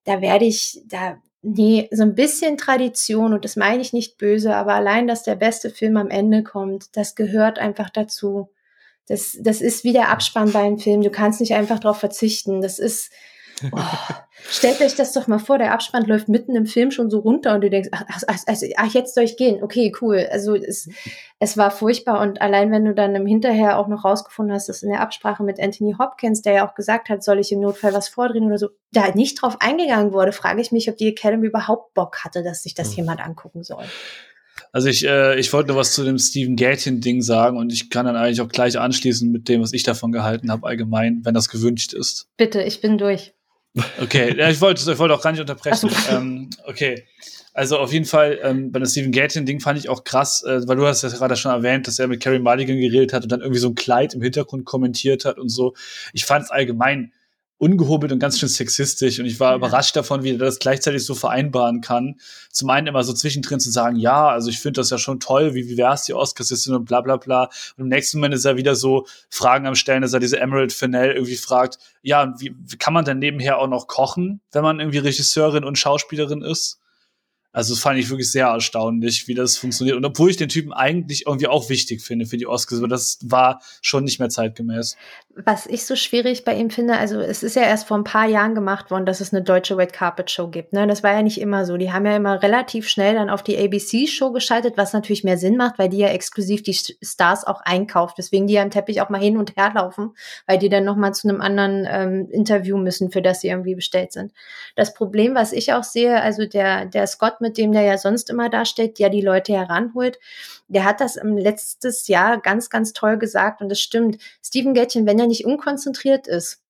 Da werde ich, da Nee, so ein bisschen Tradition und das meine ich nicht böse, aber allein, dass der beste Film am Ende kommt, das gehört einfach dazu. Das, das ist wie der Abspann bei einem Film. Du kannst nicht einfach darauf verzichten. Das ist, Oh, stellt euch das doch mal vor, der Abspann läuft mitten im Film schon so runter und du denkst, ach, ach, also, ach jetzt soll ich gehen. Okay, cool. Also es, es war furchtbar und allein wenn du dann im Hinterher auch noch rausgefunden hast, dass in der Absprache mit Anthony Hopkins, der ja auch gesagt hat, soll ich im Notfall was vordrehen oder so, da nicht drauf eingegangen wurde, frage ich mich, ob die Academy überhaupt Bock hatte, dass sich das mhm. jemand angucken soll. Also ich, äh, ich wollte nur was zu dem Stephen Gatien-Ding sagen und ich kann dann eigentlich auch gleich anschließen mit dem, was ich davon gehalten habe, allgemein, wenn das gewünscht ist. Bitte, ich bin durch. Okay, ja, ich wollte ich wollte auch gar nicht unterbrechen. ähm, okay. Also auf jeden Fall, ähm, bei dem Stephen Gatien-Ding fand ich auch krass, äh, weil du hast ja gerade schon erwähnt, dass er mit Carrie Mulligan geredet hat und dann irgendwie so ein Kleid im Hintergrund kommentiert hat und so. Ich fand es allgemein ungehobelt und ganz schön sexistisch und ich war ja. überrascht davon, wie er das gleichzeitig so vereinbaren kann. Zum einen immer so zwischendrin zu sagen, ja, also ich finde das ja schon toll, wie divers die Oscars sind und bla bla bla. Und im nächsten Moment ist er wieder so Fragen am Stellen, dass er diese Emerald Fennell irgendwie fragt, ja, wie, wie kann man denn nebenher auch noch kochen, wenn man irgendwie Regisseurin und Schauspielerin ist? Also das fand ich wirklich sehr erstaunlich, wie das funktioniert. Und obwohl ich den Typen eigentlich irgendwie auch wichtig finde für die Oscars, aber das war schon nicht mehr zeitgemäß. Was ich so schwierig bei ihm finde, also es ist ja erst vor ein paar Jahren gemacht worden, dass es eine deutsche Red Carpet Show gibt. Ne? Das war ja nicht immer so. Die haben ja immer relativ schnell dann auf die ABC-Show geschaltet, was natürlich mehr Sinn macht, weil die ja exklusiv die Stars auch einkauft. Deswegen die ja im Teppich auch mal hin und her laufen, weil die dann nochmal zu einem anderen ähm, Interview müssen, für das sie irgendwie bestellt sind. Das Problem, was ich auch sehe, also der, der Scott mit dem der ja sonst immer da steht, der die Leute heranholt, der hat das im letztes Jahr ganz, ganz toll gesagt und das stimmt. Steven Gätchen, wenn er nicht unkonzentriert ist,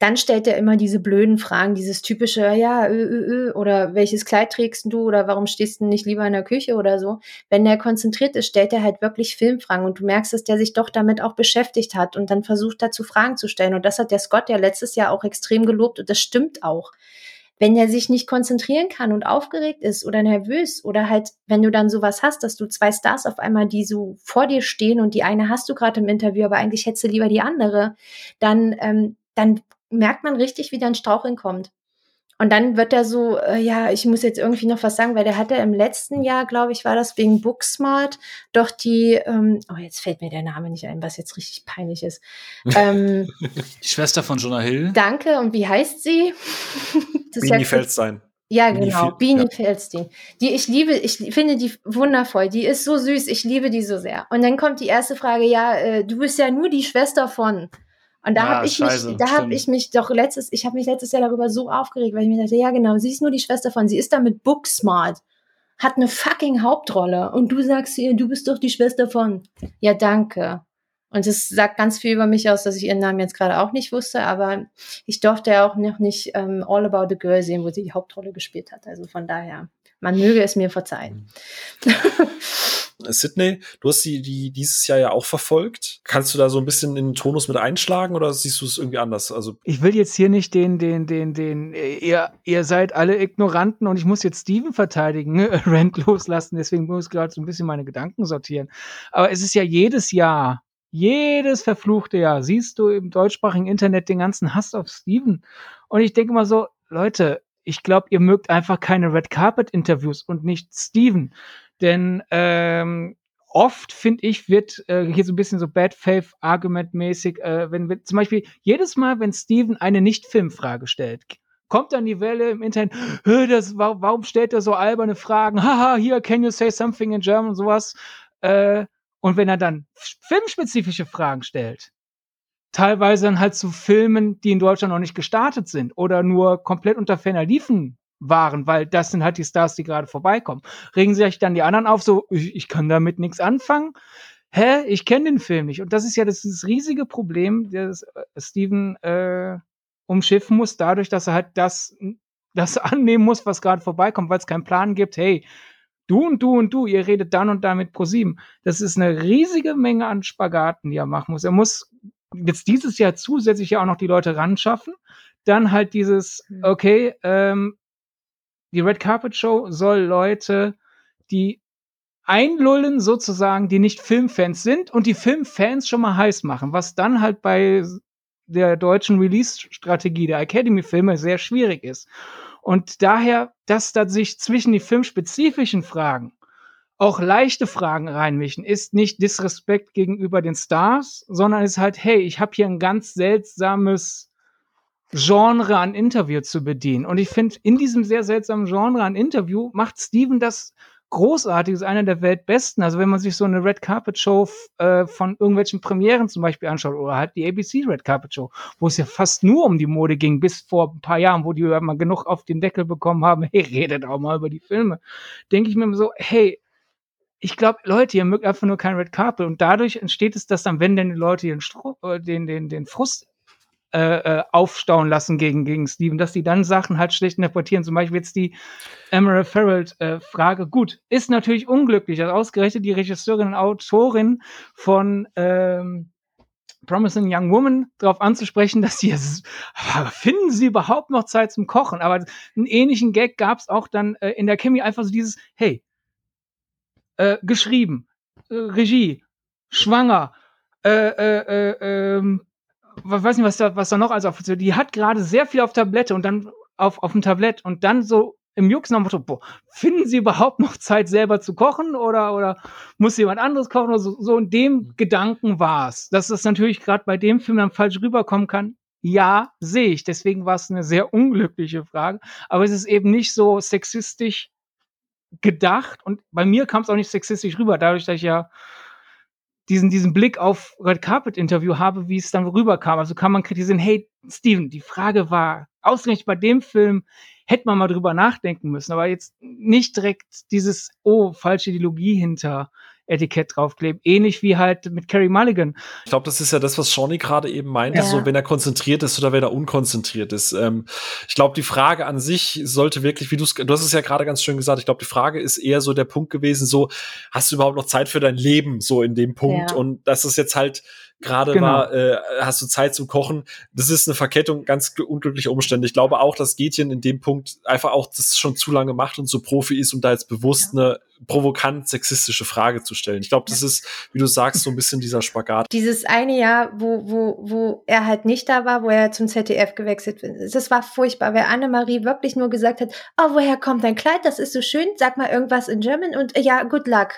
dann stellt er immer diese blöden Fragen, dieses typische, ja, ö, ö, ö, oder welches Kleid trägst du oder warum stehst du nicht lieber in der Küche oder so. Wenn er konzentriert ist, stellt er halt wirklich Filmfragen und du merkst, dass der sich doch damit auch beschäftigt hat und dann versucht dazu Fragen zu stellen. Und das hat der Scott ja letztes Jahr auch extrem gelobt und das stimmt auch wenn er sich nicht konzentrieren kann und aufgeregt ist oder nervös oder halt, wenn du dann sowas hast, dass du zwei Stars auf einmal, die so vor dir stehen und die eine hast du gerade im Interview, aber eigentlich hättest du lieber die andere, dann, ähm, dann merkt man richtig, wie dein Straucheln kommt. Und dann wird er so, äh, ja, ich muss jetzt irgendwie noch was sagen, weil der hatte im letzten Jahr, glaube ich, war das wegen Booksmart, doch die, ähm, oh, jetzt fällt mir der Name nicht ein, was jetzt richtig peinlich ist. ähm, die Schwester von Jonah Hill. Danke, und wie heißt sie? Bini ja Feldstein. Ja, genau, Beanie ja. Feldstein. Die ich liebe, ich finde die wundervoll. Die ist so süß, ich liebe die so sehr. Und dann kommt die erste Frage, ja, äh, du bist ja nur die Schwester von. Und da ah, habe ich scheiße, mich, da habe ich mich doch letztes, ich habe mich letztes Jahr darüber so aufgeregt, weil ich mir dachte, ja genau, sie ist nur die Schwester von, sie ist da mit Booksmart, hat eine fucking Hauptrolle und du sagst ihr, du bist doch die Schwester von. Ja, danke. Und das sagt ganz viel über mich aus, dass ich ihren Namen jetzt gerade auch nicht wusste, aber ich durfte ja auch noch nicht ähm, All About the Girl sehen, wo sie die Hauptrolle gespielt hat. Also von daher, man möge es mir verzeihen. Sydney, du hast die, die dieses Jahr ja auch verfolgt. Kannst du da so ein bisschen in den Tonus mit einschlagen oder siehst du es irgendwie anders? Also ich will jetzt hier nicht den, den, den, den, ihr, ihr seid alle Ignoranten und ich muss jetzt Steven verteidigen, ne? Rent loslassen. Deswegen muss ich gerade so ein bisschen meine Gedanken sortieren. Aber es ist ja jedes Jahr, jedes verfluchte Jahr, siehst du im deutschsprachigen Internet den ganzen Hass auf Steven. Und ich denke mal so, Leute, ich glaube, ihr mögt einfach keine Red Carpet Interviews und nicht Steven. Denn ähm, oft, finde ich, wird äh, hier so ein bisschen so Bad Faith Argument mäßig, äh, wenn wir zum Beispiel jedes Mal, wenn Steven eine Nicht-Filmfrage stellt, kommt dann die Welle im Internet, das, warum stellt er so alberne Fragen? Haha, hier, can you say something in German, sowas. Äh, und wenn er dann filmspezifische Fragen stellt, teilweise dann halt zu Filmen, die in Deutschland noch nicht gestartet sind oder nur komplett unter ferner liefen waren, weil das sind halt die Stars, die gerade vorbeikommen. Regen sich dann die anderen auf, so, ich, ich kann damit nichts anfangen. Hä? Ich kenne den Film nicht. Und das ist ja das, das riesige Problem, das äh, Steven äh, umschiffen muss, dadurch, dass er halt das, das annehmen muss, was gerade vorbeikommt, weil es keinen Plan gibt, hey, du und du und du, ihr redet dann und da mit ProSieben. Das ist eine riesige Menge an Spagaten, die er machen muss. Er muss jetzt dieses Jahr zusätzlich ja auch noch die Leute ran schaffen. Dann halt dieses, mhm. okay, ähm, die Red Carpet Show soll Leute, die einlullen sozusagen, die nicht Filmfans sind und die Filmfans schon mal heiß machen, was dann halt bei der deutschen Release-Strategie der Academy-Filme sehr schwierig ist. Und daher, dass da sich zwischen die filmspezifischen Fragen auch leichte Fragen reinmischen, ist nicht Disrespekt gegenüber den Stars, sondern ist halt, hey, ich habe hier ein ganz seltsames Genre an Interview zu bedienen. Und ich finde, in diesem sehr seltsamen Genre an Interview macht Steven das großartig, ist einer der Weltbesten. Also wenn man sich so eine Red Carpet Show äh, von irgendwelchen Premieren zum Beispiel anschaut oder halt die ABC Red Carpet Show, wo es ja fast nur um die Mode ging, bis vor ein paar Jahren, wo die ja mal genug auf den Deckel bekommen haben, hey, redet auch mal über die Filme, denke ich mir so, hey, ich glaube, Leute, ihr mögt einfach nur kein Red Carpet und dadurch entsteht es, dass dann, wenn denn die Leute den, äh, den, den, den Frust äh, äh, aufstauen lassen gegen, gegen Steven, dass die dann Sachen halt schlecht interpretieren. Zum Beispiel jetzt die Emerald Farrell äh. Gut, ist natürlich unglücklich, dass ausgerechnet die Regisseurin und Autorin von ähm, Promising Young Woman darauf anzusprechen, dass sie es, finden sie überhaupt noch Zeit zum Kochen? Aber einen ähnlichen Gag gab es auch dann äh, in der Chemie einfach so dieses, hey, äh, geschrieben, äh, Regie, schwanger, äh, äh, äh, ähm, weiß nicht, was da, was da noch also auf, die hat gerade sehr viel auf Tablette und dann auf, auf dem Tablett und dann so im Jux nach Motto, boah, finden Sie überhaupt noch Zeit, selber zu kochen oder, oder muss jemand anderes kochen oder so, so in dem mhm. Gedanken war es. Dass das natürlich gerade bei dem Film dann falsch rüberkommen kann, ja, sehe ich. Deswegen war es eine sehr unglückliche Frage. Aber es ist eben nicht so sexistisch gedacht und bei mir kam es auch nicht sexistisch rüber, dadurch, dass ich ja diesen, diesen Blick auf Red Carpet Interview habe, wie es dann rüberkam. Also kann man kritisieren, hey, Steven, die Frage war, ausgerechnet bei dem Film hätte man mal drüber nachdenken müssen, aber jetzt nicht direkt dieses, oh, falsche Ideologie hinter Etikett draufkleben. Ähnlich wie halt mit Carrie Mulligan. Ich glaube, das ist ja das, was Shawnee gerade eben meinte, ja. so wenn er konzentriert ist oder wenn er unkonzentriert ist. Ähm, ich glaube, die Frage an sich sollte wirklich, wie du du hast es ja gerade ganz schön gesagt, ich glaube, die Frage ist eher so der Punkt gewesen, so, hast du überhaupt noch Zeit für dein Leben, so in dem Punkt? Ja. Und das ist jetzt halt gerade genau. war, äh, hast du Zeit zum Kochen. Das ist eine Verkettung ganz unglücklicher Umstände. Ich glaube auch, dass Gätchen in dem Punkt einfach auch das schon zu lange macht und so Profi ist, um da jetzt bewusst ja. eine provokant sexistische Frage zu stellen. Ich glaube, das ist, wie du sagst, so ein bisschen dieser Spagat. Dieses eine Jahr, wo, wo, wo er halt nicht da war, wo er zum ZDF gewechselt ist, das war furchtbar, weil Annemarie wirklich nur gesagt hat, oh, woher kommt dein Kleid? Das ist so schön, sag mal irgendwas in German und ja, good luck.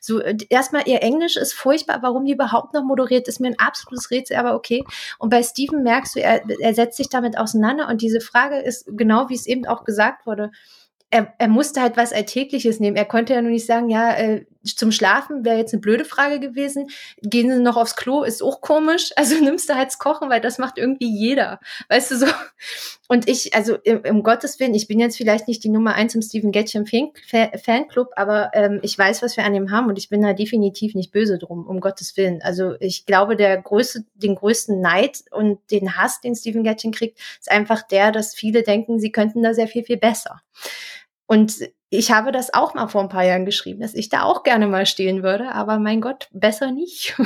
So, erstmal ihr Englisch ist furchtbar, warum die überhaupt noch moderiert, ist mir ein absolutes Rätsel, aber okay. Und bei Steven merkst du, er, er setzt sich damit auseinander und diese Frage ist genau, wie es eben auch gesagt wurde, er, er musste halt was Alltägliches nehmen. Er konnte ja nur nicht sagen, ja, äh, zum Schlafen wäre jetzt eine blöde Frage gewesen. Gehen Sie noch aufs Klo, ist auch komisch. Also nimmst du halt das Kochen, weil das macht irgendwie jeder. Weißt du so? Und ich, also im, im Gottes Willen, ich bin jetzt vielleicht nicht die Nummer eins im Stephen Gatcham Fanclub, aber ähm, ich weiß, was wir an ihm haben und ich bin da definitiv nicht böse drum, um Gottes Willen. Also ich glaube, der größte, den größten Neid und den Hass, den Stephen Gatcham kriegt, ist einfach der, dass viele denken, sie könnten da sehr viel, viel besser. Und ich habe das auch mal vor ein paar Jahren geschrieben, dass ich da auch gerne mal stehen würde, aber mein Gott, besser nicht.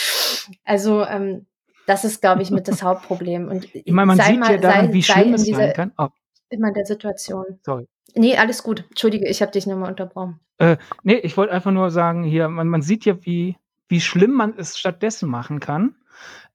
also ähm, das ist, glaube ich, mit das Hauptproblem. Und ich meine, man sieht mal, ja daran, sei, wie schlimm es sein kann. Oh. Immer der Situation. Sorry. Nee, alles gut. Entschuldige, ich habe dich nochmal unterbrochen. Äh, nee, ich wollte einfach nur sagen, hier, man, man sieht ja, wie, wie schlimm man es stattdessen machen kann.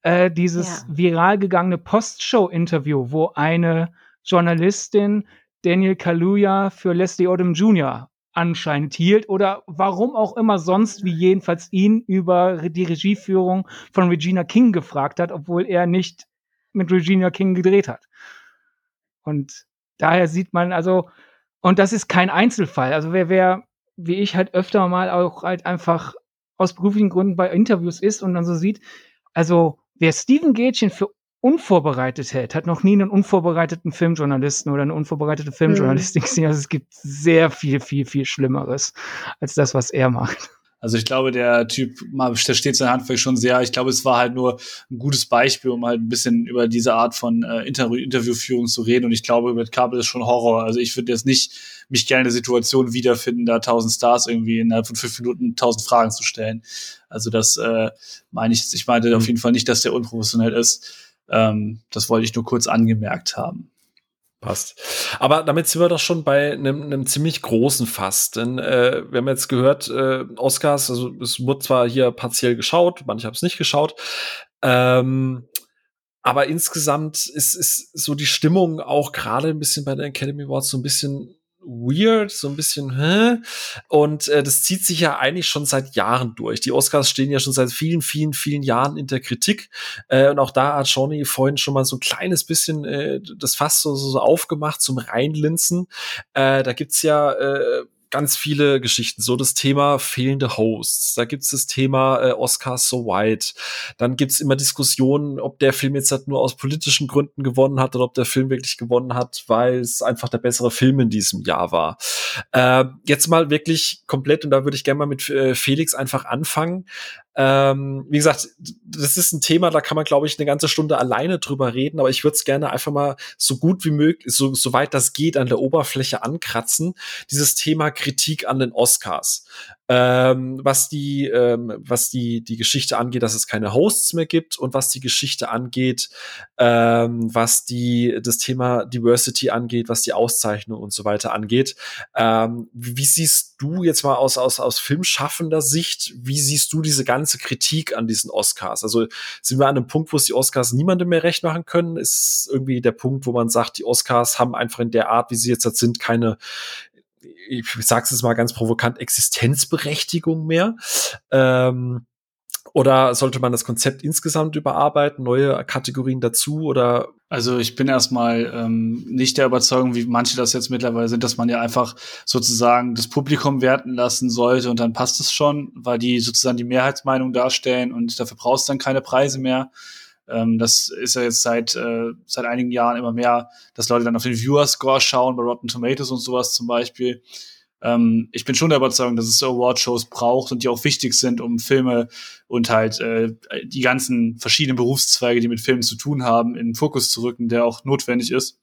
Äh, dieses ja. viral gegangene Postshow-Interview, wo eine Journalistin Daniel Kaluuya für Leslie Odom Jr. anscheinend hielt oder warum auch immer sonst, wie jedenfalls ihn über die Regieführung von Regina King gefragt hat, obwohl er nicht mit Regina King gedreht hat. Und daher sieht man also, und das ist kein Einzelfall. Also wer, wer, wie ich halt öfter mal auch halt einfach aus beruflichen Gründen bei Interviews ist und dann so sieht, also wer Steven Gätchen für unvorbereitet hält, hat noch nie einen unvorbereiteten Filmjournalisten oder eine unvorbereitete Filmjournalistin mhm. gesehen. Also es gibt sehr viel, viel, viel Schlimmeres als das, was er macht. Also ich glaube, der Typ, der steht sein Handwerk schon sehr. Ich glaube, es war halt nur ein gutes Beispiel, um halt ein bisschen über diese Art von äh, Inter Interviewführung zu reden. Und ich glaube, mit Kabel ist schon Horror. Also ich würde jetzt nicht mich gerne in der Situation wiederfinden, da tausend Stars irgendwie innerhalb von fünf Minuten tausend Fragen zu stellen. Also das äh, meine ich, ich meine auf mhm. jeden Fall nicht, dass der unprofessionell ist. Ähm, das wollte ich nur kurz angemerkt haben. Passt. Aber damit sind wir doch schon bei einem, ziemlich großen Fass. Denn äh, wir haben jetzt gehört, äh, Oscars, also es wurde zwar hier partiell geschaut, manche haben es nicht geschaut. Ähm, aber insgesamt ist, ist so die Stimmung auch gerade ein bisschen bei den Academy Awards so ein bisschen weird, so ein bisschen, hä? Und äh, das zieht sich ja eigentlich schon seit Jahren durch. Die Oscars stehen ja schon seit vielen, vielen, vielen Jahren in der Kritik. Äh, und auch da hat Shawnee vorhin schon mal so ein kleines bisschen äh, das Fass so, so aufgemacht zum Reinlinsen. Äh, da gibt's ja äh, ganz viele Geschichten. So das Thema fehlende Hosts. Da gibt's das Thema äh, Oscars so white. Dann gibt's immer Diskussionen, ob der Film jetzt halt nur aus politischen Gründen gewonnen hat oder ob der Film wirklich gewonnen hat, weil es einfach der bessere Film in diesem Jahr war. Äh, jetzt mal wirklich komplett, und da würde ich gerne mal mit äh, Felix einfach anfangen. Ähm, wie gesagt, das ist ein Thema, da kann man, glaube ich, eine ganze Stunde alleine drüber reden, aber ich würde es gerne einfach mal so gut wie möglich, so, so weit das geht, an der Oberfläche ankratzen. Dieses Thema Kritik an den Oscars ähm, was die, ähm, was die, die Geschichte angeht, dass es keine Hosts mehr gibt und was die Geschichte angeht, ähm, was die, das Thema Diversity angeht, was die Auszeichnung und so weiter angeht. Ähm, wie, siehst du jetzt mal aus, aus, aus filmschaffender Sicht, wie siehst du diese ganze Kritik an diesen Oscars? Also sind wir an einem Punkt, wo es die Oscars niemandem mehr recht machen können? Ist irgendwie der Punkt, wo man sagt, die Oscars haben einfach in der Art, wie sie jetzt sind, keine, ich sag's jetzt mal ganz provokant, Existenzberechtigung mehr? Ähm, oder sollte man das Konzept insgesamt überarbeiten, neue Kategorien dazu oder? Also ich bin erstmal ähm, nicht der Überzeugung, wie manche das jetzt mittlerweile sind, dass man ja einfach sozusagen das Publikum werten lassen sollte und dann passt es schon, weil die sozusagen die Mehrheitsmeinung darstellen und dafür brauchst du dann keine Preise mehr. Ähm, das ist ja jetzt seit, äh, seit einigen Jahren immer mehr, dass Leute dann auf den Viewer-Score schauen, bei Rotten Tomatoes und sowas zum Beispiel. Ähm, ich bin schon der Überzeugung, dass es Award-Shows braucht und die auch wichtig sind, um Filme und halt äh, die ganzen verschiedenen Berufszweige, die mit Filmen zu tun haben, in den Fokus zu rücken, der auch notwendig ist.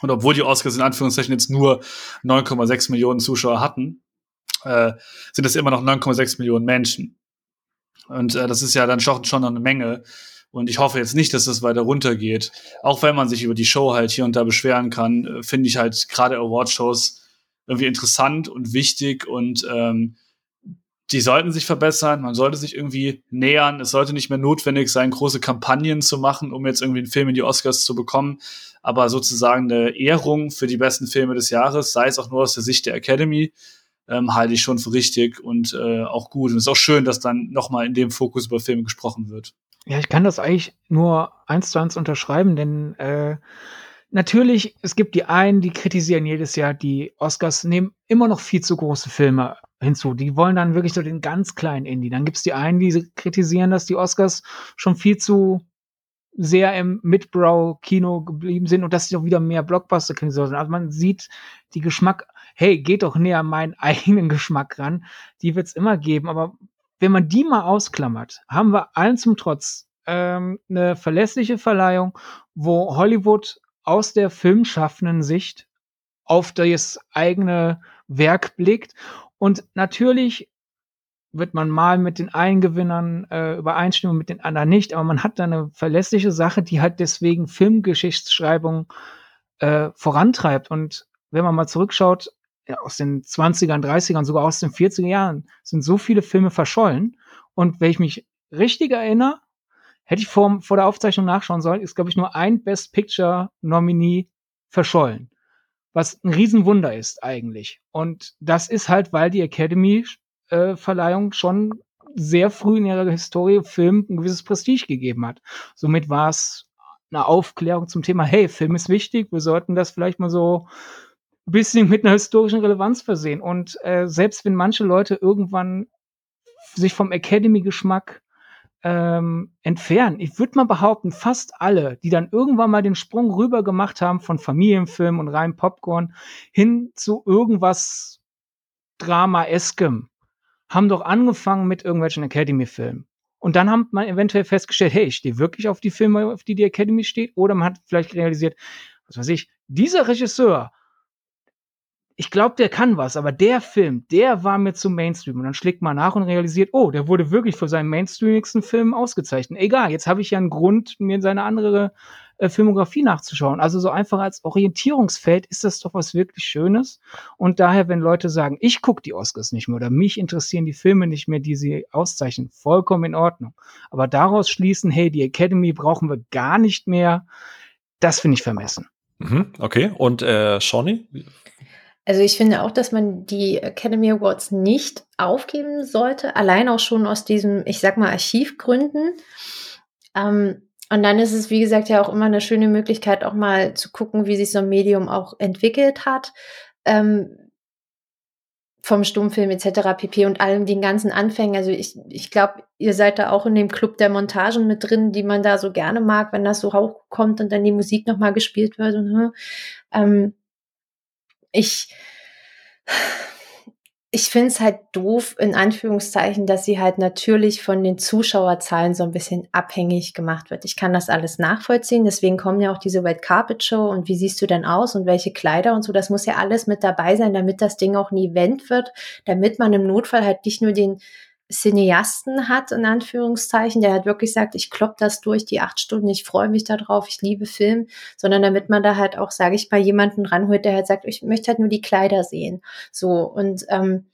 Und obwohl die Oscars in Anführungszeichen jetzt nur 9,6 Millionen Zuschauer hatten, äh, sind das immer noch 9,6 Millionen Menschen. Und äh, das ist ja dann schon, schon eine Menge. Und ich hoffe jetzt nicht, dass das weiter runtergeht. Auch wenn man sich über die Show halt hier und da beschweren kann, äh, finde ich halt gerade Award-Shows irgendwie interessant und wichtig und ähm, die sollten sich verbessern, man sollte sich irgendwie nähern. Es sollte nicht mehr notwendig sein, große Kampagnen zu machen, um jetzt irgendwie einen Film in die Oscars zu bekommen. Aber sozusagen eine Ehrung für die besten Filme des Jahres, sei es auch nur aus der Sicht der Academy, ähm, halte ich schon für richtig und äh, auch gut. Und es ist auch schön, dass dann nochmal in dem Fokus über Filme gesprochen wird. Ja, ich kann das eigentlich nur eins zu eins unterschreiben, denn äh, natürlich, es gibt die einen, die kritisieren jedes Jahr, die Oscars nehmen immer noch viel zu große Filme hinzu. Die wollen dann wirklich so den ganz kleinen Indie. Dann gibt es die einen, die kritisieren, dass die Oscars schon viel zu sehr im Midbrow-Kino geblieben sind und dass sie auch wieder mehr Blockbuster kriegen sollten. Also man sieht die Geschmack, hey, geht doch näher meinen eigenen Geschmack ran. Die wird es immer geben, aber wenn man die mal ausklammert, haben wir allen zum Trotz ähm, eine verlässliche Verleihung, wo Hollywood aus der filmschaffenden Sicht auf das eigene Werk blickt. Und natürlich wird man mal mit den einen Gewinnern äh, übereinstimmen, mit den anderen nicht, aber man hat da eine verlässliche Sache, die halt deswegen Filmgeschichtsschreibung äh, vorantreibt. Und wenn man mal zurückschaut, aus den 20ern, 30ern, sogar aus den 40er Jahren sind so viele Filme verschollen. Und wenn ich mich richtig erinnere, hätte ich vor, vor der Aufzeichnung nachschauen sollen, ist, glaube ich, nur ein Best Picture Nominee verschollen. Was ein Riesenwunder ist eigentlich. Und das ist halt, weil die Academy-Verleihung äh, schon sehr früh in ihrer Historie Film ein gewisses Prestige gegeben hat. Somit war es eine Aufklärung zum Thema, hey, Film ist wichtig, wir sollten das vielleicht mal so bisschen mit einer historischen Relevanz versehen. Und äh, selbst wenn manche Leute irgendwann sich vom Academy-Geschmack ähm, entfernen. Ich würde mal behaupten, fast alle, die dann irgendwann mal den Sprung rüber gemacht haben von Familienfilm und rein Popcorn hin zu irgendwas Drama-eskem, haben doch angefangen mit irgendwelchen Academy-Filmen. Und dann hat man eventuell festgestellt, hey, ich stehe wirklich auf die Filme, auf die die Academy steht, oder man hat vielleicht realisiert, was weiß ich, dieser Regisseur ich glaube, der kann was, aber der Film, der war mir zu Mainstream. Und dann schlägt man nach und realisiert, oh, der wurde wirklich für seinen mainstreamigsten Film ausgezeichnet. Egal, jetzt habe ich ja einen Grund, mir seine andere äh, Filmografie nachzuschauen. Also so einfach als Orientierungsfeld ist das doch was wirklich Schönes. Und daher, wenn Leute sagen, ich gucke die Oscars nicht mehr oder mich interessieren die Filme nicht mehr, die sie auszeichnen, vollkommen in Ordnung. Aber daraus schließen, hey, die Academy brauchen wir gar nicht mehr, das finde ich vermessen. Mhm, okay, und äh, Shawnee, also ich finde auch, dass man die Academy Awards nicht aufgeben sollte, allein auch schon aus diesem, ich sag mal, Archivgründen. Ähm, und dann ist es, wie gesagt, ja auch immer eine schöne Möglichkeit, auch mal zu gucken, wie sich so ein Medium auch entwickelt hat. Ähm, vom Stummfilm etc. pp. und allem den ganzen Anfängen. Also ich, ich glaube, ihr seid da auch in dem Club der Montagen mit drin, die man da so gerne mag, wenn das so hochkommt und dann die Musik nochmal gespielt wird. Und, hm, ähm, ich, ich finde es halt doof, in Anführungszeichen, dass sie halt natürlich von den Zuschauerzahlen so ein bisschen abhängig gemacht wird. Ich kann das alles nachvollziehen, deswegen kommen ja auch diese Red Carpet Show und wie siehst du denn aus und welche Kleider und so. Das muss ja alles mit dabei sein, damit das Ding auch ein Event wird, damit man im Notfall halt nicht nur den Cineasten hat, in Anführungszeichen, der halt wirklich sagt, ich klopp das durch, die acht Stunden, ich freue mich darauf, ich liebe Film, sondern damit man da halt auch, sage ich mal, jemanden ranholt, der halt sagt, ich möchte halt nur die Kleider sehen. So, und ähm,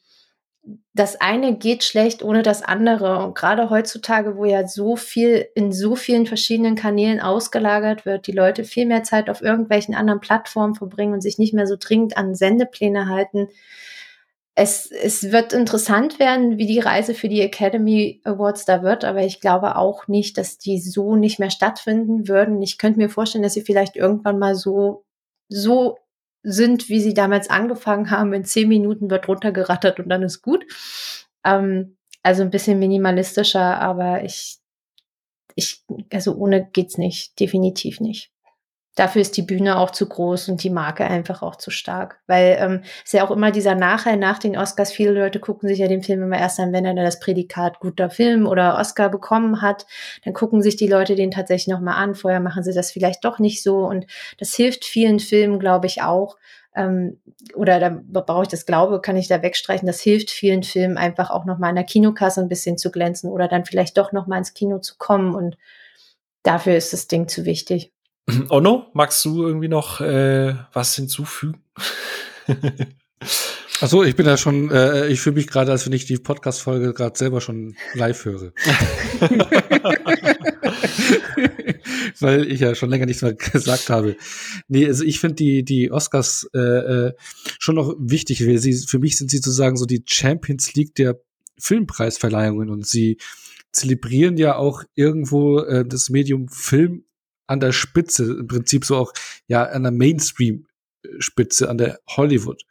das eine geht schlecht ohne das andere. Und gerade heutzutage, wo ja so viel in so vielen verschiedenen Kanälen ausgelagert wird, die Leute viel mehr Zeit auf irgendwelchen anderen Plattformen verbringen und sich nicht mehr so dringend an Sendepläne halten, es, es wird interessant werden, wie die Reise für die Academy Awards da wird, aber ich glaube auch nicht, dass die so nicht mehr stattfinden würden. Ich könnte mir vorstellen, dass sie vielleicht irgendwann mal so, so sind, wie sie damals angefangen haben. In zehn Minuten wird runtergerattert und dann ist gut. Ähm, also ein bisschen minimalistischer, aber ich, ich, also ohne geht's nicht, definitiv nicht dafür ist die Bühne auch zu groß und die Marke einfach auch zu stark. Weil ähm, ist ja auch immer dieser Nachhall nach den Oscars. Viele Leute gucken sich ja den Film immer erst an, wenn er das Prädikat guter Film oder Oscar bekommen hat. Dann gucken sich die Leute den tatsächlich nochmal an. Vorher machen sie das vielleicht doch nicht so. Und das hilft vielen Filmen, glaube ich, auch. Ähm, oder da brauche ich das Glaube, kann ich da wegstreichen. Das hilft vielen Filmen einfach auch nochmal in der Kinokasse ein bisschen zu glänzen oder dann vielleicht doch nochmal ins Kino zu kommen. Und dafür ist das Ding zu wichtig. Onno, magst du irgendwie noch äh, was hinzufügen? Ach so, ich bin ja schon, äh, ich fühle mich gerade, als wenn ich die Podcast-Folge gerade selber schon live höre. Weil ich ja schon länger nichts mehr gesagt habe. Nee, also ich finde die, die Oscars äh, äh, schon noch wichtig. Weil sie, für mich sind sie sozusagen so die Champions League der Filmpreisverleihungen und sie zelebrieren ja auch irgendwo äh, das Medium Film an der Spitze, im Prinzip so auch ja an der Mainstream-Spitze, an der Hollywood.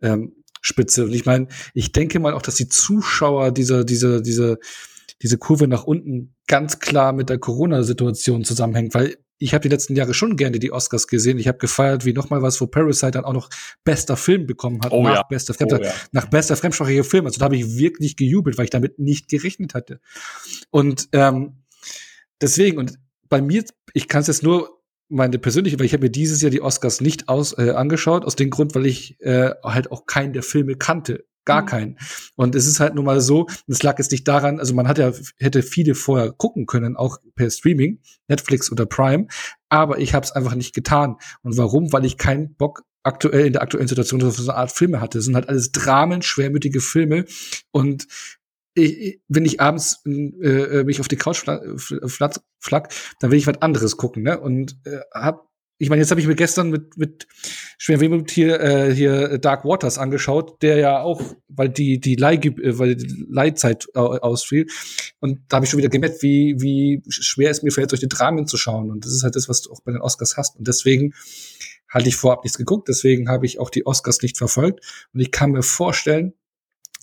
Ähm. Und ich meine, ich denke mal auch, dass die Zuschauer dieser, dieser, diese, diese Kurve nach unten ganz klar mit der Corona-Situation zusammenhängt, weil ich habe die letzten Jahre schon gerne die Oscars gesehen. Ich habe gefeiert, wie nochmal was, wo Parasite dann auch noch bester Film bekommen hat, oh, nach, ja. bester, oh, ja. nach bester fremdsprachiger Film. Also da habe ich wirklich gejubelt, weil ich damit nicht gerechnet hatte. Und ähm, deswegen, und bei mir, ich kann es jetzt nur meine persönliche, weil ich habe mir dieses Jahr die Oscars nicht aus äh, angeschaut, aus dem Grund, weil ich äh, halt auch keinen der Filme kannte. Gar mhm. keinen. Und es ist halt nun mal so, es lag jetzt nicht daran, also man hat ja, hätte viele vorher gucken können, auch per Streaming, Netflix oder Prime, aber ich habe es einfach nicht getan. Und warum? Weil ich keinen Bock aktuell in der aktuellen Situation auf so eine Art Filme hatte. Es sind halt alles Dramen, schwermütige Filme und ich, wenn ich abends äh, mich auf die Couch flack, flack, dann will ich was anderes gucken, ne? Und äh, hab, ich meine, jetzt habe ich mir gestern mit mit schwer Wehmut hier äh, hier Dark Waters angeschaut, der ja auch, weil die die Leih, äh, weil die Leihzeit ausfiel, und da habe ich schon wieder gemerkt, wie wie schwer es mir fällt, die Dramen zu schauen. Und das ist halt das, was du auch bei den Oscars hast. Und deswegen hatte ich vorab nichts geguckt, deswegen habe ich auch die Oscars nicht verfolgt. Und ich kann mir vorstellen,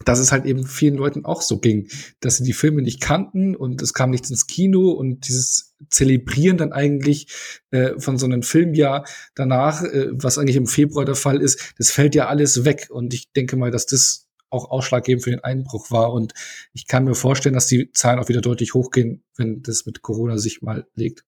dass es halt eben vielen Leuten auch so ging, dass sie die Filme nicht kannten und es kam nichts ins Kino und dieses Zelebrieren dann eigentlich äh, von so einem Filmjahr danach, äh, was eigentlich im Februar der Fall ist, das fällt ja alles weg und ich denke mal, dass das auch ausschlaggebend für den Einbruch war und ich kann mir vorstellen, dass die Zahlen auch wieder deutlich hochgehen, wenn das mit Corona sich mal legt.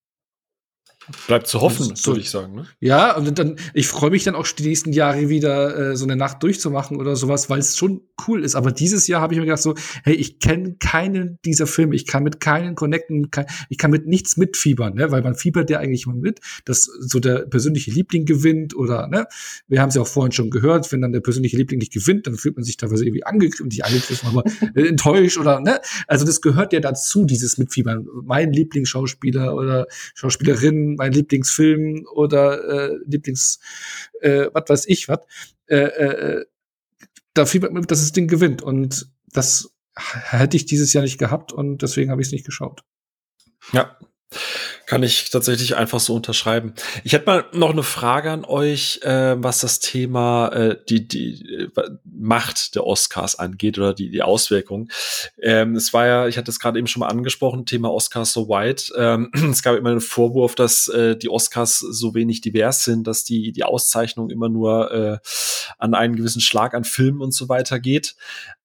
Bleibt zu hoffen, so, würde ich sagen. Ne? Ja, und dann, ich freue mich dann auch die nächsten Jahre wieder äh, so eine Nacht durchzumachen oder sowas, weil es schon cool ist. Aber dieses Jahr habe ich mir gedacht so, hey, ich kenne keinen dieser Filme, ich kann mit keinen connecten, ich kann mit nichts mitfiebern, ne? weil man fiebert ja eigentlich immer mit, dass so der persönliche Liebling gewinnt oder, ne, wir haben es ja auch vorhin schon gehört, wenn dann der persönliche Liebling nicht gewinnt, dann fühlt man sich teilweise irgendwie angegriffen, nicht angegriffen, aber äh, enttäuscht oder, ne, also das gehört ja dazu, dieses Mitfiebern. Mein Lieblingsschauspieler oder Schauspielerin mein Lieblingsfilm oder äh, Lieblings, äh, was weiß ich, was, äh, äh, da fiebert mir, dass das Ding gewinnt. Und das hätte ich dieses Jahr nicht gehabt und deswegen habe ich es nicht geschaut. Ja, kann ich tatsächlich einfach so unterschreiben. Ich hätte mal noch eine Frage an euch, äh, was das Thema äh, die die äh, Macht der Oscars angeht oder die die Auswirkungen. Ähm, es war ja, ich hatte es gerade eben schon mal angesprochen, Thema Oscars so white. Ähm, es gab immer einen Vorwurf, dass äh, die Oscars so wenig divers sind, dass die die Auszeichnung immer nur äh, an einen gewissen Schlag an Filmen und so weiter geht.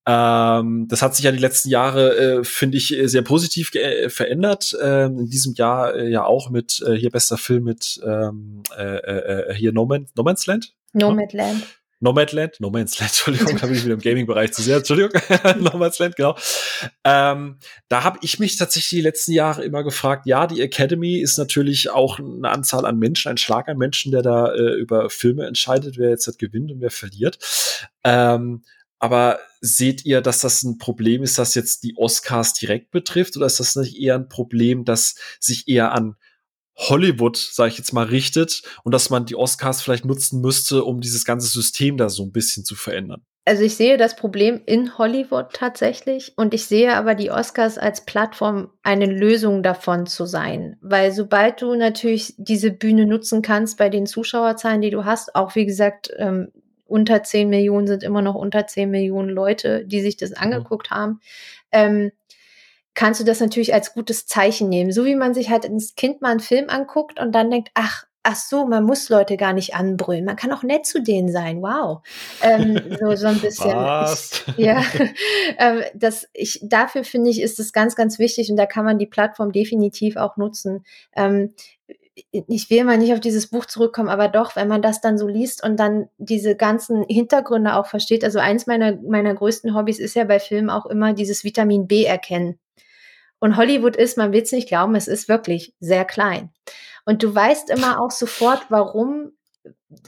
Ähm, das hat sich ja die letzten Jahre, äh, finde ich, sehr positiv äh, verändert. Ähm, in diesem Jahr äh, ja auch mit äh, hier bester Film mit ähm, äh, äh, hier no, Man, no Man's Land. Nomadland. Nomadland, No Man's Land, Entschuldigung, da bin ich wieder im Gaming-Bereich zu sehr, Entschuldigung, No Man's Land, genau. Ähm, da habe ich mich tatsächlich die letzten Jahre immer gefragt, ja, die Academy ist natürlich auch eine Anzahl an Menschen, ein Schlag an Menschen, der da äh, über Filme entscheidet, wer jetzt hat gewinnt und wer verliert. Ähm, aber seht ihr, dass das ein Problem ist, das jetzt die Oscars direkt betrifft? Oder ist das nicht eher ein Problem, das sich eher an Hollywood, sage ich jetzt mal, richtet und dass man die Oscars vielleicht nutzen müsste, um dieses ganze System da so ein bisschen zu verändern? Also ich sehe das Problem in Hollywood tatsächlich und ich sehe aber die Oscars als Plattform eine Lösung davon zu sein, weil sobald du natürlich diese Bühne nutzen kannst bei den Zuschauerzahlen, die du hast, auch wie gesagt, ähm, unter 10 Millionen sind immer noch unter 10 Millionen Leute, die sich das mhm. angeguckt mhm. haben, ähm, kannst du das natürlich als gutes Zeichen nehmen. So wie man sich halt ins Kind mal einen Film anguckt und dann denkt, ach, ach so, man muss Leute gar nicht anbrüllen. Man kann auch nett zu denen sein. Wow. Ähm, so, so ein bisschen. Ich, ja. ähm, das, ich, dafür finde ich, ist es ganz, ganz wichtig und da kann man die Plattform definitiv auch nutzen. Ähm, ich will mal nicht auf dieses Buch zurückkommen, aber doch, wenn man das dann so liest und dann diese ganzen Hintergründe auch versteht. Also eins meiner, meiner größten Hobbys ist ja bei Filmen auch immer dieses Vitamin B erkennen. Und Hollywood ist, man will es nicht glauben, es ist wirklich sehr klein. Und du weißt immer auch sofort, warum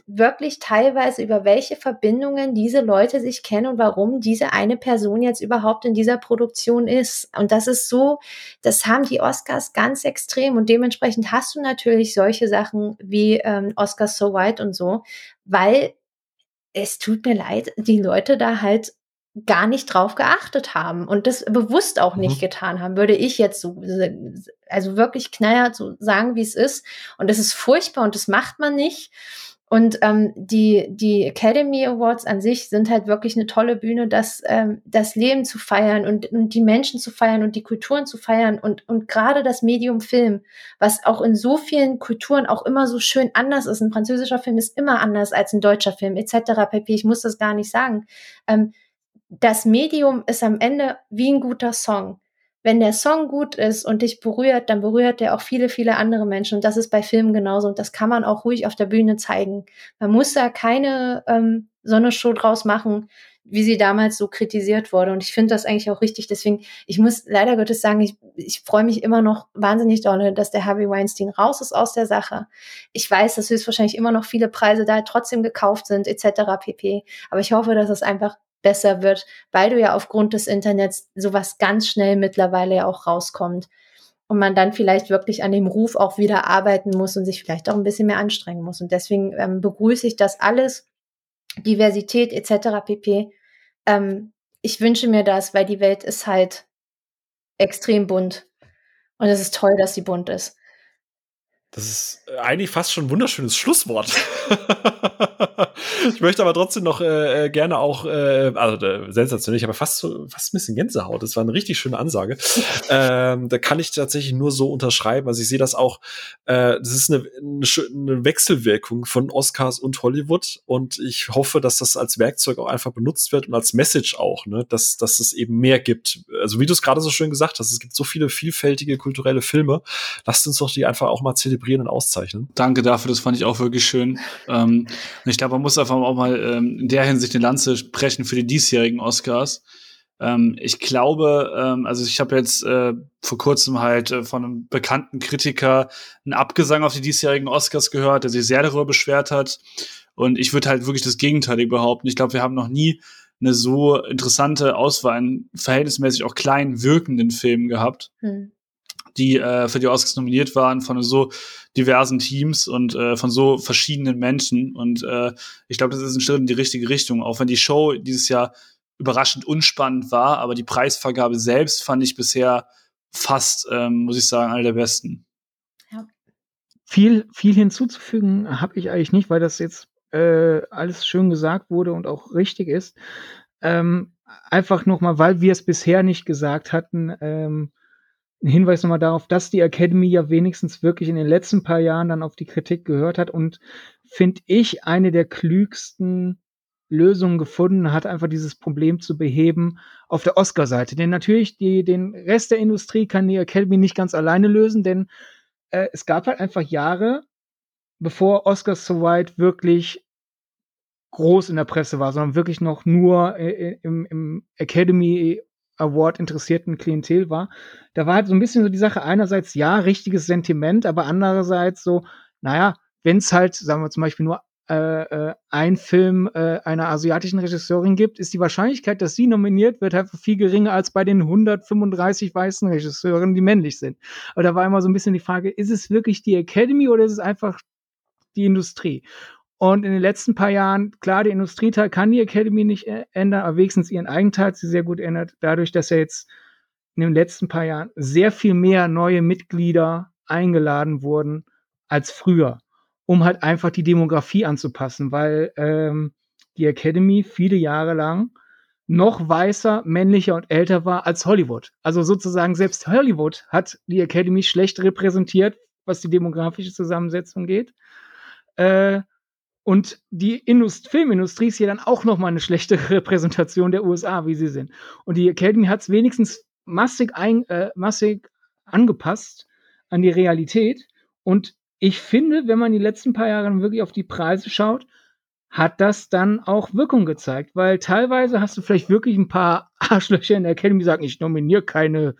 wirklich teilweise über welche Verbindungen diese Leute sich kennen und warum diese eine Person jetzt überhaupt in dieser Produktion ist. Und das ist so, das haben die Oscars ganz extrem und dementsprechend hast du natürlich solche Sachen wie ähm, Oscars So White und so, weil es tut mir leid, die Leute da halt gar nicht drauf geachtet haben und das bewusst auch nicht mhm. getan haben, würde ich jetzt so, also wirklich knallhart so sagen, wie es ist. Und das ist furchtbar und das macht man nicht. Und ähm, die, die Academy Awards an sich sind halt wirklich eine tolle Bühne, das, ähm, das Leben zu feiern und, und die Menschen zu feiern und die Kulturen zu feiern und, und gerade das Medium Film, was auch in so vielen Kulturen auch immer so schön anders ist. Ein französischer Film ist immer anders als ein deutscher Film, etc. pp. Ich muss das gar nicht sagen. Ähm, das Medium ist am Ende wie ein guter Song wenn der Song gut ist und dich berührt, dann berührt der auch viele, viele andere Menschen. Und das ist bei Filmen genauso. Und das kann man auch ruhig auf der Bühne zeigen. Man muss da keine ähm, so eine Show draus machen, wie sie damals so kritisiert wurde. Und ich finde das eigentlich auch richtig. Deswegen, ich muss leider Gottes sagen, ich, ich freue mich immer noch wahnsinnig doll, dass der Harvey Weinstein raus ist aus der Sache. Ich weiß, dass höchstwahrscheinlich immer noch viele Preise da trotzdem gekauft sind, etc. pp. Aber ich hoffe, dass es einfach besser wird, weil du ja aufgrund des Internets sowas ganz schnell mittlerweile ja auch rauskommt und man dann vielleicht wirklich an dem Ruf auch wieder arbeiten muss und sich vielleicht auch ein bisschen mehr anstrengen muss. Und deswegen ähm, begrüße ich das alles, Diversität etc. pp. Ähm, ich wünsche mir das, weil die Welt ist halt extrem bunt. Und es ist toll, dass sie bunt ist. Das ist äh, eigentlich fast schon ein wunderschönes Schlusswort. ich möchte aber trotzdem noch äh, äh, gerne auch, äh, also äh, sensationell, ich habe fast so, fast ein bisschen Gänsehaut. Das war eine richtig schöne Ansage. ähm, da kann ich tatsächlich nur so unterschreiben. Also ich sehe das auch, äh, das ist eine, eine, eine Wechselwirkung von Oscars und Hollywood und ich hoffe, dass das als Werkzeug auch einfach benutzt wird und als Message auch, ne, dass, dass es eben mehr gibt. Also wie du es gerade so schön gesagt hast, es gibt so viele vielfältige kulturelle Filme. Lasst uns doch die einfach auch mal zelebrieren und auszeichnen. Danke dafür, das fand ich auch wirklich schön. ähm, und ich glaube, man muss einfach auch mal ähm, in der Hinsicht eine Lanze sprechen für die diesjährigen Oscars. Ähm, ich glaube, ähm, also ich habe jetzt äh, vor kurzem halt äh, von einem bekannten Kritiker einen Abgesang auf die diesjährigen Oscars gehört, der sich sehr darüber beschwert hat. Und ich würde halt wirklich das Gegenteilige behaupten. Ich glaube, wir haben noch nie eine so interessante Auswahl an verhältnismäßig auch klein wirkenden Filmen gehabt. Hm die äh, für die Oscars nominiert waren von so diversen Teams und äh, von so verschiedenen Menschen. Und äh, ich glaube, das ist ein Schritt in die richtige Richtung. Auch wenn die Show dieses Jahr überraschend unspannend war, aber die Preisvergabe selbst fand ich bisher fast, ähm, muss ich sagen, eine der besten. Ja. Viel, viel hinzuzufügen habe ich eigentlich nicht, weil das jetzt äh, alles schön gesagt wurde und auch richtig ist. Ähm, einfach nochmal, weil wir es bisher nicht gesagt hatten, ähm, ein Hinweis nochmal darauf, dass die Academy ja wenigstens wirklich in den letzten paar Jahren dann auf die Kritik gehört hat und finde ich eine der klügsten Lösungen gefunden hat, einfach dieses Problem zu beheben auf der Oscar-Seite. Denn natürlich die, den Rest der Industrie kann die Academy nicht ganz alleine lösen, denn äh, es gab halt einfach Jahre, bevor Oscars So White wirklich groß in der Presse war, sondern wirklich noch nur äh, im, im Academy Award interessierten Klientel war. Da war halt so ein bisschen so die Sache, einerseits ja, richtiges Sentiment, aber andererseits so, naja, wenn es halt, sagen wir zum Beispiel nur äh, äh, ein Film äh, einer asiatischen Regisseurin gibt, ist die Wahrscheinlichkeit, dass sie nominiert wird, halt viel geringer als bei den 135 weißen Regisseuren, die männlich sind. Aber da war immer so ein bisschen die Frage, ist es wirklich die Academy oder ist es einfach die Industrie? Und in den letzten paar Jahren, klar, der Industrieteil kann die Academy nicht ändern, aber wenigstens ihren Eigenteil hat sie sehr gut ändert, dadurch, dass er jetzt in den letzten paar Jahren sehr viel mehr neue Mitglieder eingeladen wurden als früher, um halt einfach die Demografie anzupassen, weil ähm, die Academy viele Jahre lang noch weißer, männlicher und älter war als Hollywood. Also sozusagen selbst Hollywood hat die Academy schlecht repräsentiert, was die demografische Zusammensetzung geht. Äh, und die Indust Filmindustrie ist hier dann auch noch mal eine schlechte Repräsentation der USA, wie sie sind. Und die Academy hat es wenigstens massig, ein, äh, massig angepasst an die Realität. Und ich finde, wenn man die letzten paar Jahre wirklich auf die Preise schaut, hat das dann auch Wirkung gezeigt. Weil teilweise hast du vielleicht wirklich ein paar Arschlöcher in der Academy, die sagen, ich nominiere keine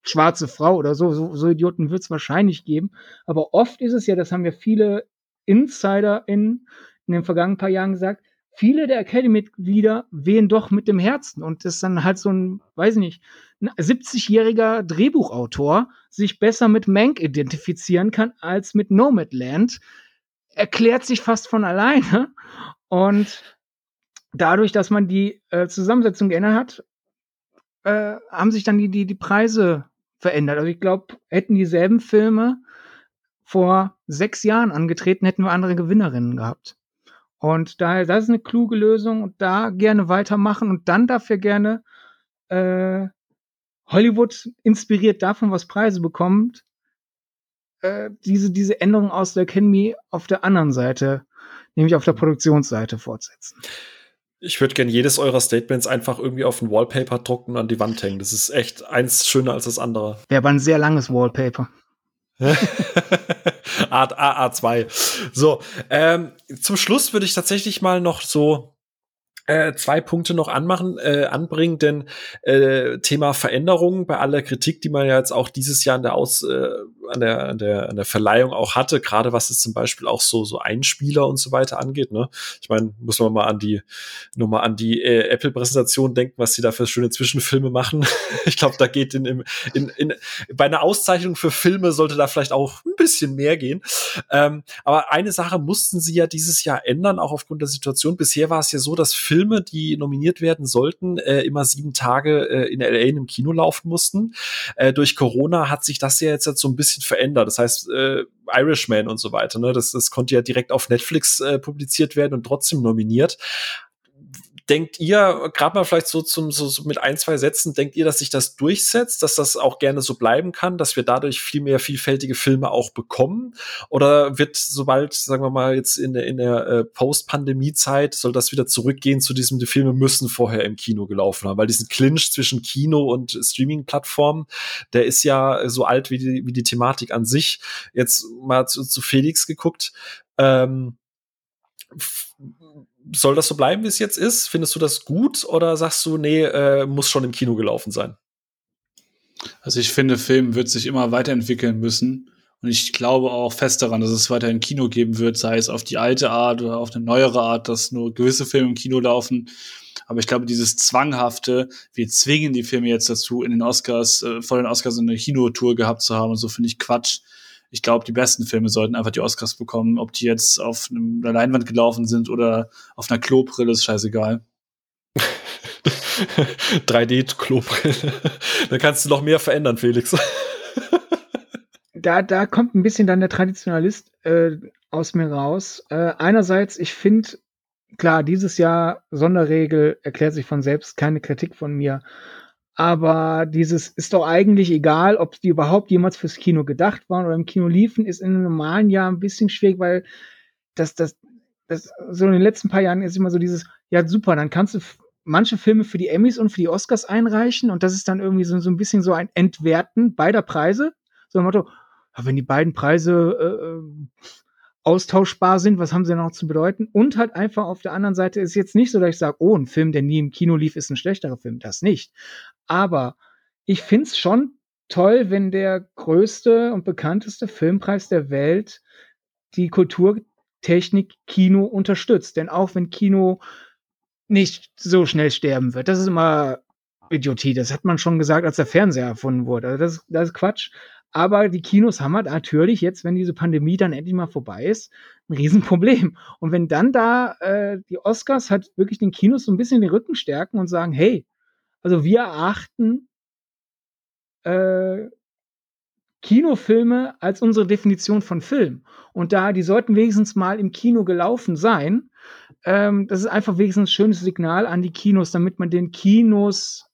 schwarze Frau oder so. So, so Idioten wird es wahrscheinlich geben. Aber oft ist es ja, das haben ja viele Insider in, den vergangenen paar Jahren gesagt, viele der Academy-Mitglieder wehen doch mit dem Herzen und ist dann halt so ein, weiß nicht, ein 70-jähriger Drehbuchautor sich besser mit Mank identifizieren kann als mit Nomadland, erklärt sich fast von alleine und dadurch, dass man die äh, Zusammensetzung geändert hat, äh, haben sich dann die, die, die Preise verändert. Also ich glaube, hätten dieselben Filme vor sechs Jahren angetreten, hätten wir andere Gewinnerinnen gehabt. Und daher, das ist eine kluge Lösung und da gerne weitermachen und dann dafür gerne äh, Hollywood inspiriert davon, was Preise bekommt, äh, diese, diese Änderung aus der Academy auf der anderen Seite, nämlich auf der Produktionsseite fortsetzen. Ich würde gerne jedes eurer Statements einfach irgendwie auf ein Wallpaper drucken und an die Wand hängen. Das ist echt eins schöner als das andere. Wäre aber ein sehr langes Wallpaper. Art AA2. So, ähm, zum Schluss würde ich tatsächlich mal noch so äh, zwei Punkte noch anmachen, äh, anbringen, denn äh, Thema Veränderungen bei aller Kritik, die man ja jetzt auch dieses Jahr an der Aus, äh, an der, an der, an der Verleihung auch hatte, gerade was es zum Beispiel auch so, so Einspieler und so weiter angeht, ne? Ich meine, muss man mal an die, nur mal an die äh, Apple-Präsentation denken, was sie da für schöne Zwischenfilme machen. ich glaube, da geht in, in, in, in, bei einer Auszeichnung für Filme sollte da vielleicht auch ein bisschen mehr gehen. Ähm, aber eine Sache mussten sie ja dieses Jahr ändern, auch aufgrund der Situation. Bisher war es ja so, dass Filme, die nominiert werden sollten, äh, immer sieben Tage äh, in LA in einem Kino laufen mussten. Äh, durch Corona hat sich das ja jetzt so ein bisschen verändert. Das heißt, äh, Irishman und so weiter, ne, das, das konnte ja direkt auf Netflix äh, publiziert werden und trotzdem nominiert denkt ihr, gerade mal vielleicht so, zum, so, so mit ein, zwei Sätzen, denkt ihr, dass sich das durchsetzt, dass das auch gerne so bleiben kann, dass wir dadurch viel mehr vielfältige Filme auch bekommen? Oder wird sobald, sagen wir mal, jetzt in der, in der äh, Post-Pandemie-Zeit, soll das wieder zurückgehen zu diesem, die Filme müssen vorher im Kino gelaufen haben? Weil diesen Clinch zwischen Kino und Streaming-Plattformen, der ist ja so alt wie die, wie die Thematik an sich. Jetzt mal zu, zu Felix geguckt. Ähm, soll das so bleiben, wie es jetzt ist? Findest du das gut oder sagst du, nee, äh, muss schon im Kino gelaufen sein? Also ich finde, Film wird sich immer weiterentwickeln müssen. Und ich glaube auch fest daran, dass es weiterhin Kino geben wird, sei es auf die alte Art oder auf eine neuere Art, dass nur gewisse Filme im Kino laufen. Aber ich glaube, dieses Zwanghafte, wir zwingen die Filme jetzt dazu, in den Oscars, äh, vor den Oscars eine Kinotour gehabt zu haben und so finde ich Quatsch ich glaube, die besten Filme sollten einfach die Oscars bekommen. Ob die jetzt auf einer Leinwand gelaufen sind oder auf einer Klobrille, ist scheißegal. 3D-Klobrille. da kannst du noch mehr verändern, Felix. da, da kommt ein bisschen dann der Traditionalist äh, aus mir raus. Äh, einerseits, ich finde, klar, dieses Jahr Sonderregel erklärt sich von selbst, keine Kritik von mir. Aber dieses ist doch eigentlich egal, ob die überhaupt jemals fürs Kino gedacht waren oder im Kino liefen, ist in einem normalen Jahr ein bisschen schwierig, weil das, das, das, so in den letzten paar Jahren ist immer so dieses, ja super, dann kannst du manche Filme für die Emmys und für die Oscars einreichen und das ist dann irgendwie so, so ein bisschen so ein Entwerten beider Preise. So ein Motto, wenn die beiden Preise äh, äh austauschbar sind, was haben sie noch zu bedeuten? Und halt einfach auf der anderen Seite ist jetzt nicht so, dass ich sage, oh, ein Film, der nie im Kino lief, ist ein schlechterer Film. Das nicht. Aber ich finde es schon toll, wenn der größte und bekannteste Filmpreis der Welt die Kulturtechnik Kino unterstützt. Denn auch wenn Kino nicht so schnell sterben wird, das ist immer Idiotie. Das hat man schon gesagt, als der Fernseher erfunden wurde. Also das, das ist Quatsch. Aber die Kinos haben halt natürlich jetzt, wenn diese Pandemie dann endlich mal vorbei ist, ein Riesenproblem. Und wenn dann da äh, die Oscars halt wirklich den Kinos so ein bisschen den Rücken stärken und sagen, hey, also wir erachten äh, Kinofilme als unsere Definition von Film. Und da, die sollten wenigstens mal im Kino gelaufen sein. Ähm, das ist einfach wenigstens ein schönes Signal an die Kinos, damit man den Kinos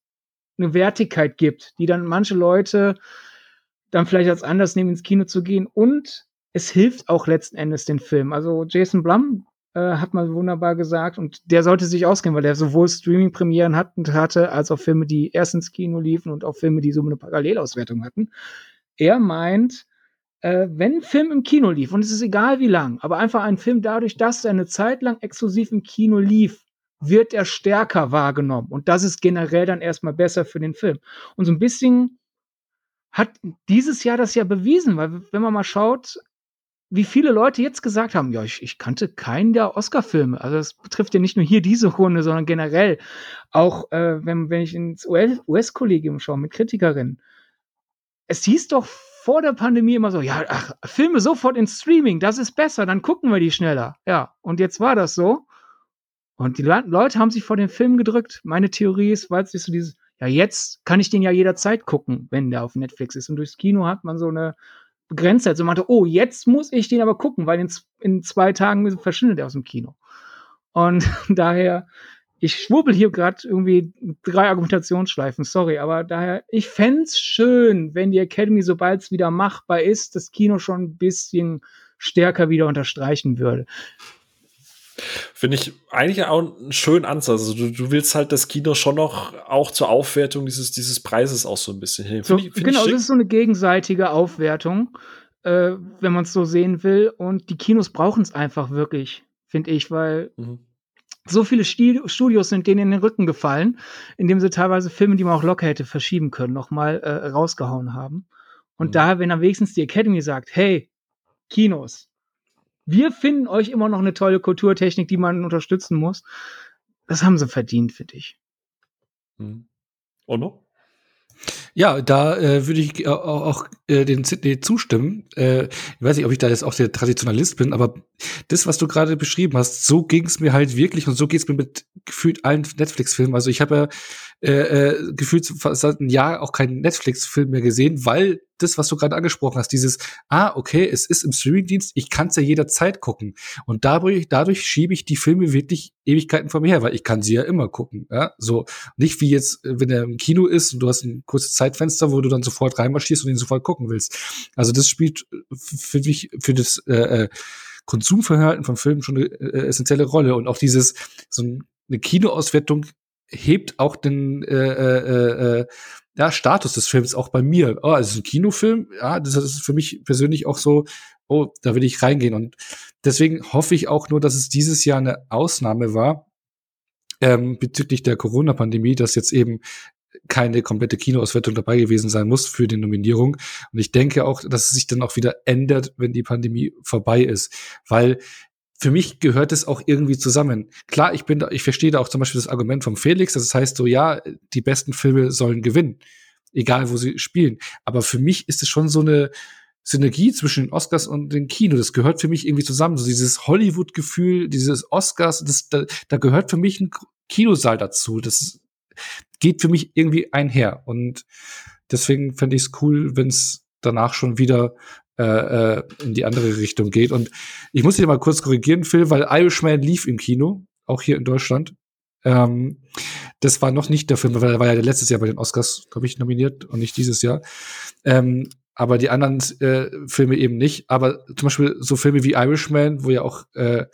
eine Wertigkeit gibt, die dann manche Leute dann vielleicht als anders nehmen, ins Kino zu gehen. Und es hilft auch letzten Endes den Film. Also Jason Blum äh, hat mal wunderbar gesagt, und der sollte sich ausgehen, weil der sowohl Streaming-Premieren hat, hatte, als auch Filme, die erst ins Kino liefen und auch Filme, die so eine Parallelauswertung hatten. Er meint, äh, wenn ein Film im Kino lief, und es ist egal wie lang, aber einfach ein Film dadurch, dass er eine Zeit lang exklusiv im Kino lief, wird er stärker wahrgenommen. Und das ist generell dann erstmal besser für den Film. Und so ein bisschen hat dieses Jahr das ja bewiesen, weil wenn man mal schaut, wie viele Leute jetzt gesagt haben, ja, ich, ich kannte keinen der Oscar-Filme. Also das betrifft ja nicht nur hier diese Runde, sondern generell. Auch äh, wenn, wenn ich ins US-Kollegium schaue mit Kritikerinnen. Es hieß doch vor der Pandemie immer so, ja, ach, Filme sofort ins Streaming, das ist besser, dann gucken wir die schneller. Ja, und jetzt war das so. Und die Le Leute haben sich vor den Film gedrückt. Meine Theorie ist, weil es so dieses, ja, jetzt kann ich den ja jederzeit gucken, wenn der auf Netflix ist. Und durchs Kino hat man so eine Begrenztheit. So meinte, oh, jetzt muss ich den aber gucken, weil in, in zwei Tagen verschwindet er aus dem Kino. Und daher, ich schwurbel hier gerade irgendwie drei Argumentationsschleifen, sorry, aber daher, ich fände schön, wenn die Academy, sobald es wieder machbar ist, das Kino schon ein bisschen stärker wieder unterstreichen würde. Finde ich eigentlich auch einen schönen Ansatz. Also du, du, willst halt das Kino schon noch auch zur Aufwertung dieses, dieses Preises auch so ein bisschen hin. So, ich, genau, das ist so eine gegenseitige Aufwertung, äh, wenn man es so sehen will. Und die Kinos brauchen es einfach wirklich, finde ich, weil mhm. so viele Studios sind denen in den Rücken gefallen, indem sie teilweise Filme, die man auch locker hätte verschieben können, nochmal äh, rausgehauen haben. Und mhm. daher, wenn dann wenigstens die Academy sagt, hey, Kinos, wir finden euch immer noch eine tolle Kulturtechnik, die man unterstützen muss. Das haben sie verdient, finde ich. Hm. Ono? Ja, da äh, würde ich auch, auch äh, Sydney zustimmen. Äh, ich weiß nicht, ob ich da jetzt auch der Traditionalist bin, aber das, was du gerade beschrieben hast, so ging es mir halt wirklich und so geht es mir mit gefühlt allen Netflix-Filmen. Also ich habe ja äh, äh, gefühlt seit einem Jahr auch keinen Netflix-Film mehr gesehen, weil das, was du gerade angesprochen hast, dieses, ah, okay, es ist im Streamingdienst, ich kann es ja jederzeit gucken. Und dadurch, dadurch schiebe ich die Filme wirklich Ewigkeiten vor mir her, weil ich kann sie ja immer gucken. Ja? So, nicht wie jetzt, wenn er im Kino ist und du hast ein kurzes Zeitfenster, wo du dann sofort reinmarschierst und ihn sofort gucken willst. Also das spielt für mich, für das äh, äh Konsumverhalten von Filmen schon eine äh, essentielle Rolle. Und auch dieses, so eine Kinoauswertung hebt auch den äh, äh, äh, ja, Status des Films auch bei mir. Oh, es ist ein Kinofilm, ja, das ist für mich persönlich auch so, oh, da will ich reingehen. Und deswegen hoffe ich auch nur, dass es dieses Jahr eine Ausnahme war, ähm, bezüglich der Corona-Pandemie, dass jetzt eben keine komplette Kinoauswertung dabei gewesen sein muss für die Nominierung. Und ich denke auch, dass es sich dann auch wieder ändert, wenn die Pandemie vorbei ist. Weil für mich gehört es auch irgendwie zusammen. Klar, ich bin da, ich verstehe da auch zum Beispiel das Argument vom Felix, das heißt so, ja, die besten Filme sollen gewinnen, egal wo sie spielen. Aber für mich ist es schon so eine Synergie zwischen den Oscars und dem Kino. Das gehört für mich irgendwie zusammen. So dieses Hollywood-Gefühl, dieses Oscars, das, da, da gehört für mich ein Kinosaal dazu. Das geht für mich irgendwie einher. Und deswegen fände ich es cool, wenn es danach schon wieder äh, äh, in die andere Richtung geht. Und ich muss dich mal kurz korrigieren, Phil, weil Irishman lief im Kino, auch hier in Deutschland. Ähm, das war noch nicht der Film, weil er war ja letztes Jahr bei den Oscars, glaube ich, nominiert und nicht dieses Jahr. Ähm, aber die anderen äh, Filme eben nicht. Aber zum Beispiel so Filme wie Irishman, wo ja auch äh,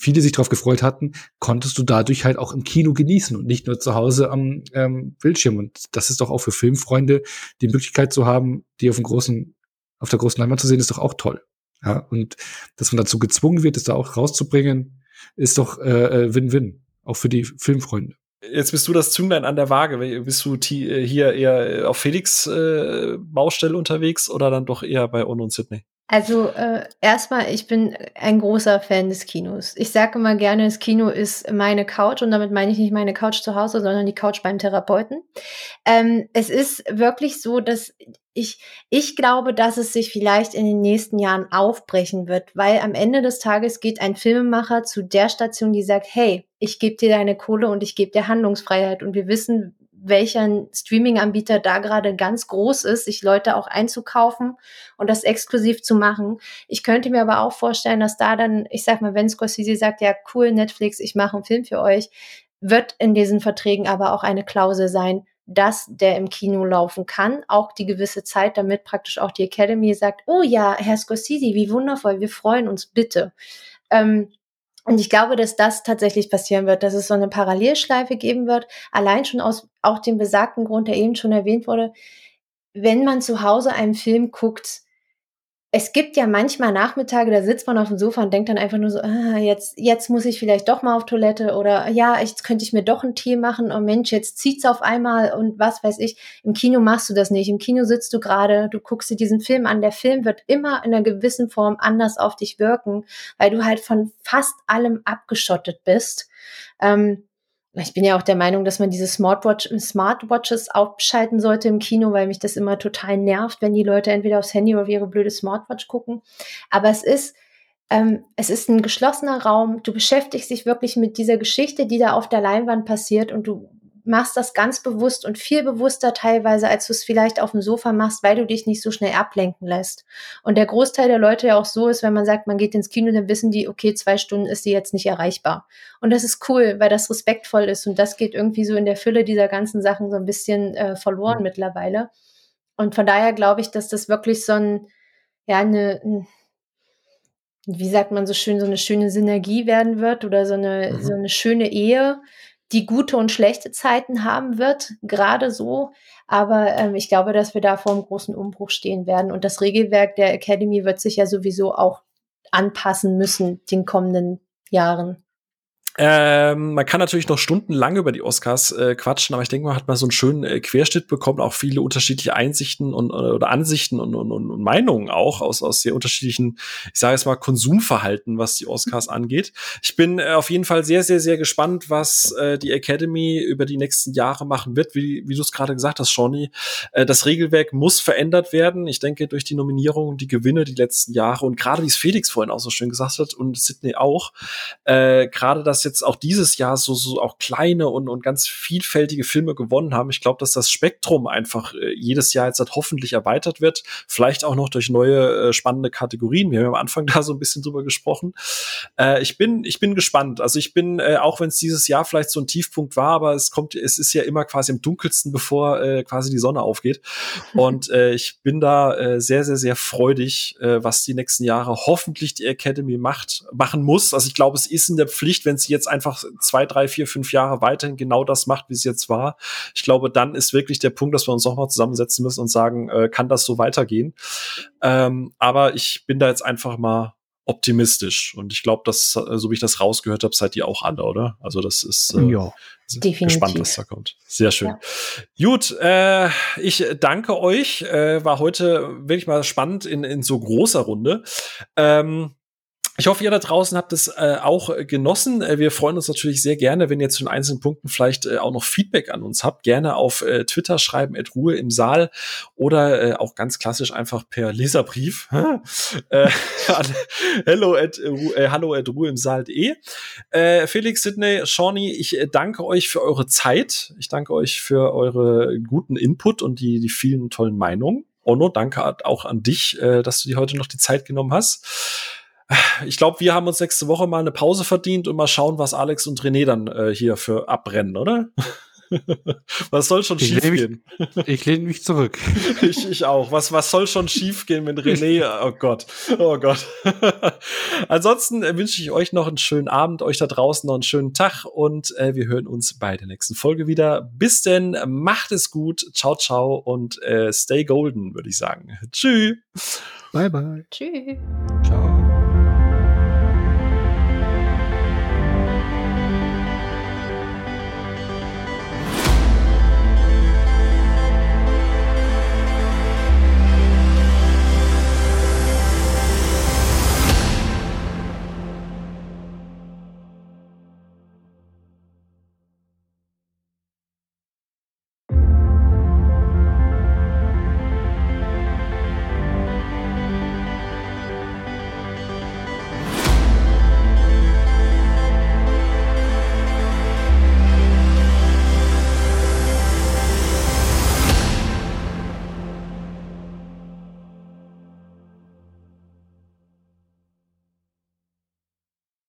viele sich darauf gefreut hatten, konntest du dadurch halt auch im Kino genießen und nicht nur zu Hause am ähm, Bildschirm. Und das ist doch auch für Filmfreunde die Möglichkeit zu haben, die auf dem großen, auf der großen Leinwand zu sehen, ist doch auch toll. Ja, und dass man dazu gezwungen wird, es da auch rauszubringen, ist doch äh, äh Win-Win, auch für die Filmfreunde. Jetzt bist du das Zünglein an der Waage. Bist du äh, hier eher auf Felix äh, Baustelle unterwegs oder dann doch eher bei On und Sydney? Also äh, erstmal, ich bin ein großer Fan des Kinos. Ich sage immer gerne, das Kino ist meine Couch und damit meine ich nicht meine Couch zu Hause, sondern die Couch beim Therapeuten. Ähm, es ist wirklich so, dass ich, ich glaube, dass es sich vielleicht in den nächsten Jahren aufbrechen wird, weil am Ende des Tages geht ein Filmemacher zu der Station, die sagt, hey, ich gebe dir deine Kohle und ich gebe dir Handlungsfreiheit. Und wir wissen, welcher Streaming-Anbieter da gerade ganz groß ist, sich Leute auch einzukaufen und das exklusiv zu machen. Ich könnte mir aber auch vorstellen, dass da dann, ich sag mal, wenn Scorsese sagt, ja, cool, Netflix, ich mache einen Film für euch, wird in diesen Verträgen aber auch eine Klausel sein, dass der im Kino laufen kann, auch die gewisse Zeit, damit praktisch auch die Academy sagt, oh ja, Herr Scorsese, wie wundervoll, wir freuen uns bitte. Ähm, und ich glaube, dass das tatsächlich passieren wird, dass es so eine Parallelschleife geben wird, allein schon aus auch dem besagten Grund, der eben schon erwähnt wurde, wenn man zu Hause einen Film guckt, es gibt ja manchmal Nachmittage, da sitzt man auf dem Sofa und denkt dann einfach nur so, ah, jetzt, jetzt muss ich vielleicht doch mal auf Toilette oder ja, jetzt könnte ich mir doch einen Tee machen. Oh Mensch, jetzt zieht's auf einmal und was weiß ich. Im Kino machst du das nicht. Im Kino sitzt du gerade, du guckst dir diesen Film an. Der Film wird immer in einer gewissen Form anders auf dich wirken, weil du halt von fast allem abgeschottet bist. Ähm, ich bin ja auch der Meinung, dass man diese Smartwatch, Smartwatches abschalten sollte im Kino, weil mich das immer total nervt, wenn die Leute entweder aufs Handy oder auf ihre blöde Smartwatch gucken. Aber es ist, ähm, es ist ein geschlossener Raum. Du beschäftigst dich wirklich mit dieser Geschichte, die da auf der Leinwand passiert und du machst das ganz bewusst und viel bewusster teilweise, als du es vielleicht auf dem Sofa machst, weil du dich nicht so schnell ablenken lässt. Und der Großteil der Leute ja auch so ist, wenn man sagt, man geht ins Kino, dann wissen die, okay, zwei Stunden ist sie jetzt nicht erreichbar. Und das ist cool, weil das respektvoll ist und das geht irgendwie so in der Fülle dieser ganzen Sachen so ein bisschen äh, verloren mhm. mittlerweile. Und von daher glaube ich, dass das wirklich so ein, ja, eine, ein, wie sagt man so schön, so eine schöne Synergie werden wird oder so eine, mhm. so eine schöne Ehe, die gute und schlechte Zeiten haben wird, gerade so. Aber ähm, ich glaube, dass wir da vor einem großen Umbruch stehen werden. Und das Regelwerk der Academy wird sich ja sowieso auch anpassen müssen den kommenden Jahren. Ähm, man kann natürlich noch stundenlang über die Oscars äh, quatschen, aber ich denke, man hat mal so einen schönen äh, Querschnitt bekommen, auch viele unterschiedliche Einsichten und oder Ansichten und, und, und Meinungen auch aus, aus sehr unterschiedlichen, ich sage jetzt mal, Konsumverhalten, was die Oscars angeht. Ich bin äh, auf jeden Fall sehr, sehr, sehr gespannt, was äh, die Academy über die nächsten Jahre machen wird. Wie, wie du es gerade gesagt hast, Shawnee, äh, das Regelwerk muss verändert werden. Ich denke, durch die Nominierung und die Gewinne die letzten Jahre und gerade wie es Felix vorhin auch so schön gesagt hat und Sydney auch, äh, gerade das jetzt auch dieses Jahr so, so auch kleine und, und ganz vielfältige Filme gewonnen haben. Ich glaube, dass das Spektrum einfach äh, jedes Jahr jetzt halt hoffentlich erweitert wird. Vielleicht auch noch durch neue äh, spannende Kategorien. Wir haben am Anfang da so ein bisschen drüber gesprochen. Äh, ich bin, ich bin gespannt. Also ich bin, äh, auch wenn es dieses Jahr vielleicht so ein Tiefpunkt war, aber es kommt, es ist ja immer quasi im dunkelsten, bevor äh, quasi die Sonne aufgeht. Und äh, ich bin da äh, sehr, sehr, sehr freudig, äh, was die nächsten Jahre hoffentlich die Academy macht, machen muss. Also ich glaube, es ist in der Pflicht, wenn sie jetzt einfach zwei, drei, vier, fünf Jahre weiterhin genau das macht, wie es jetzt war. Ich glaube, dann ist wirklich der Punkt, dass wir uns nochmal zusammensetzen müssen und sagen, äh, kann das so weitergehen? Ähm, aber ich bin da jetzt einfach mal optimistisch. Und ich glaube, dass, äh, so wie ich das rausgehört habe, seid ihr auch alle, oder? Also das ist äh, ja. gespannt, was da kommt. Sehr schön. Ja. Gut, äh, ich danke euch. Äh, war heute wirklich mal spannend in, in so großer Runde. Ähm, ich hoffe, ihr da draußen habt es äh, auch genossen. Äh, wir freuen uns natürlich sehr gerne, wenn ihr zu den einzelnen Punkten vielleicht äh, auch noch Feedback an uns habt. Gerne auf äh, Twitter schreiben, at Ruhe im Saal oder äh, auch ganz klassisch einfach per Leserbrief. äh, hello at, äh, hallo at Ruhe im Saal.de. Äh, Felix, Sidney, Shawnee, ich äh, danke euch für eure Zeit. Ich danke euch für eure guten Input und die, die vielen tollen Meinungen. Ono, danke auch an dich, äh, dass du dir heute noch die Zeit genommen hast ich glaube, wir haben uns nächste Woche mal eine Pause verdient und mal schauen, was Alex und René dann äh, hier für abbrennen, oder? was soll schon schief gehen? ich lehne mich zurück. ich, ich auch. Was, was soll schon schief gehen mit René? Oh Gott. Oh Gott. Ansonsten äh, wünsche ich euch noch einen schönen Abend, euch da draußen noch einen schönen Tag und äh, wir hören uns bei der nächsten Folge wieder. Bis denn, macht es gut. Ciao, ciao und äh, stay golden, würde ich sagen. Tschüss. Bye, bye. Tschüss. Ciao.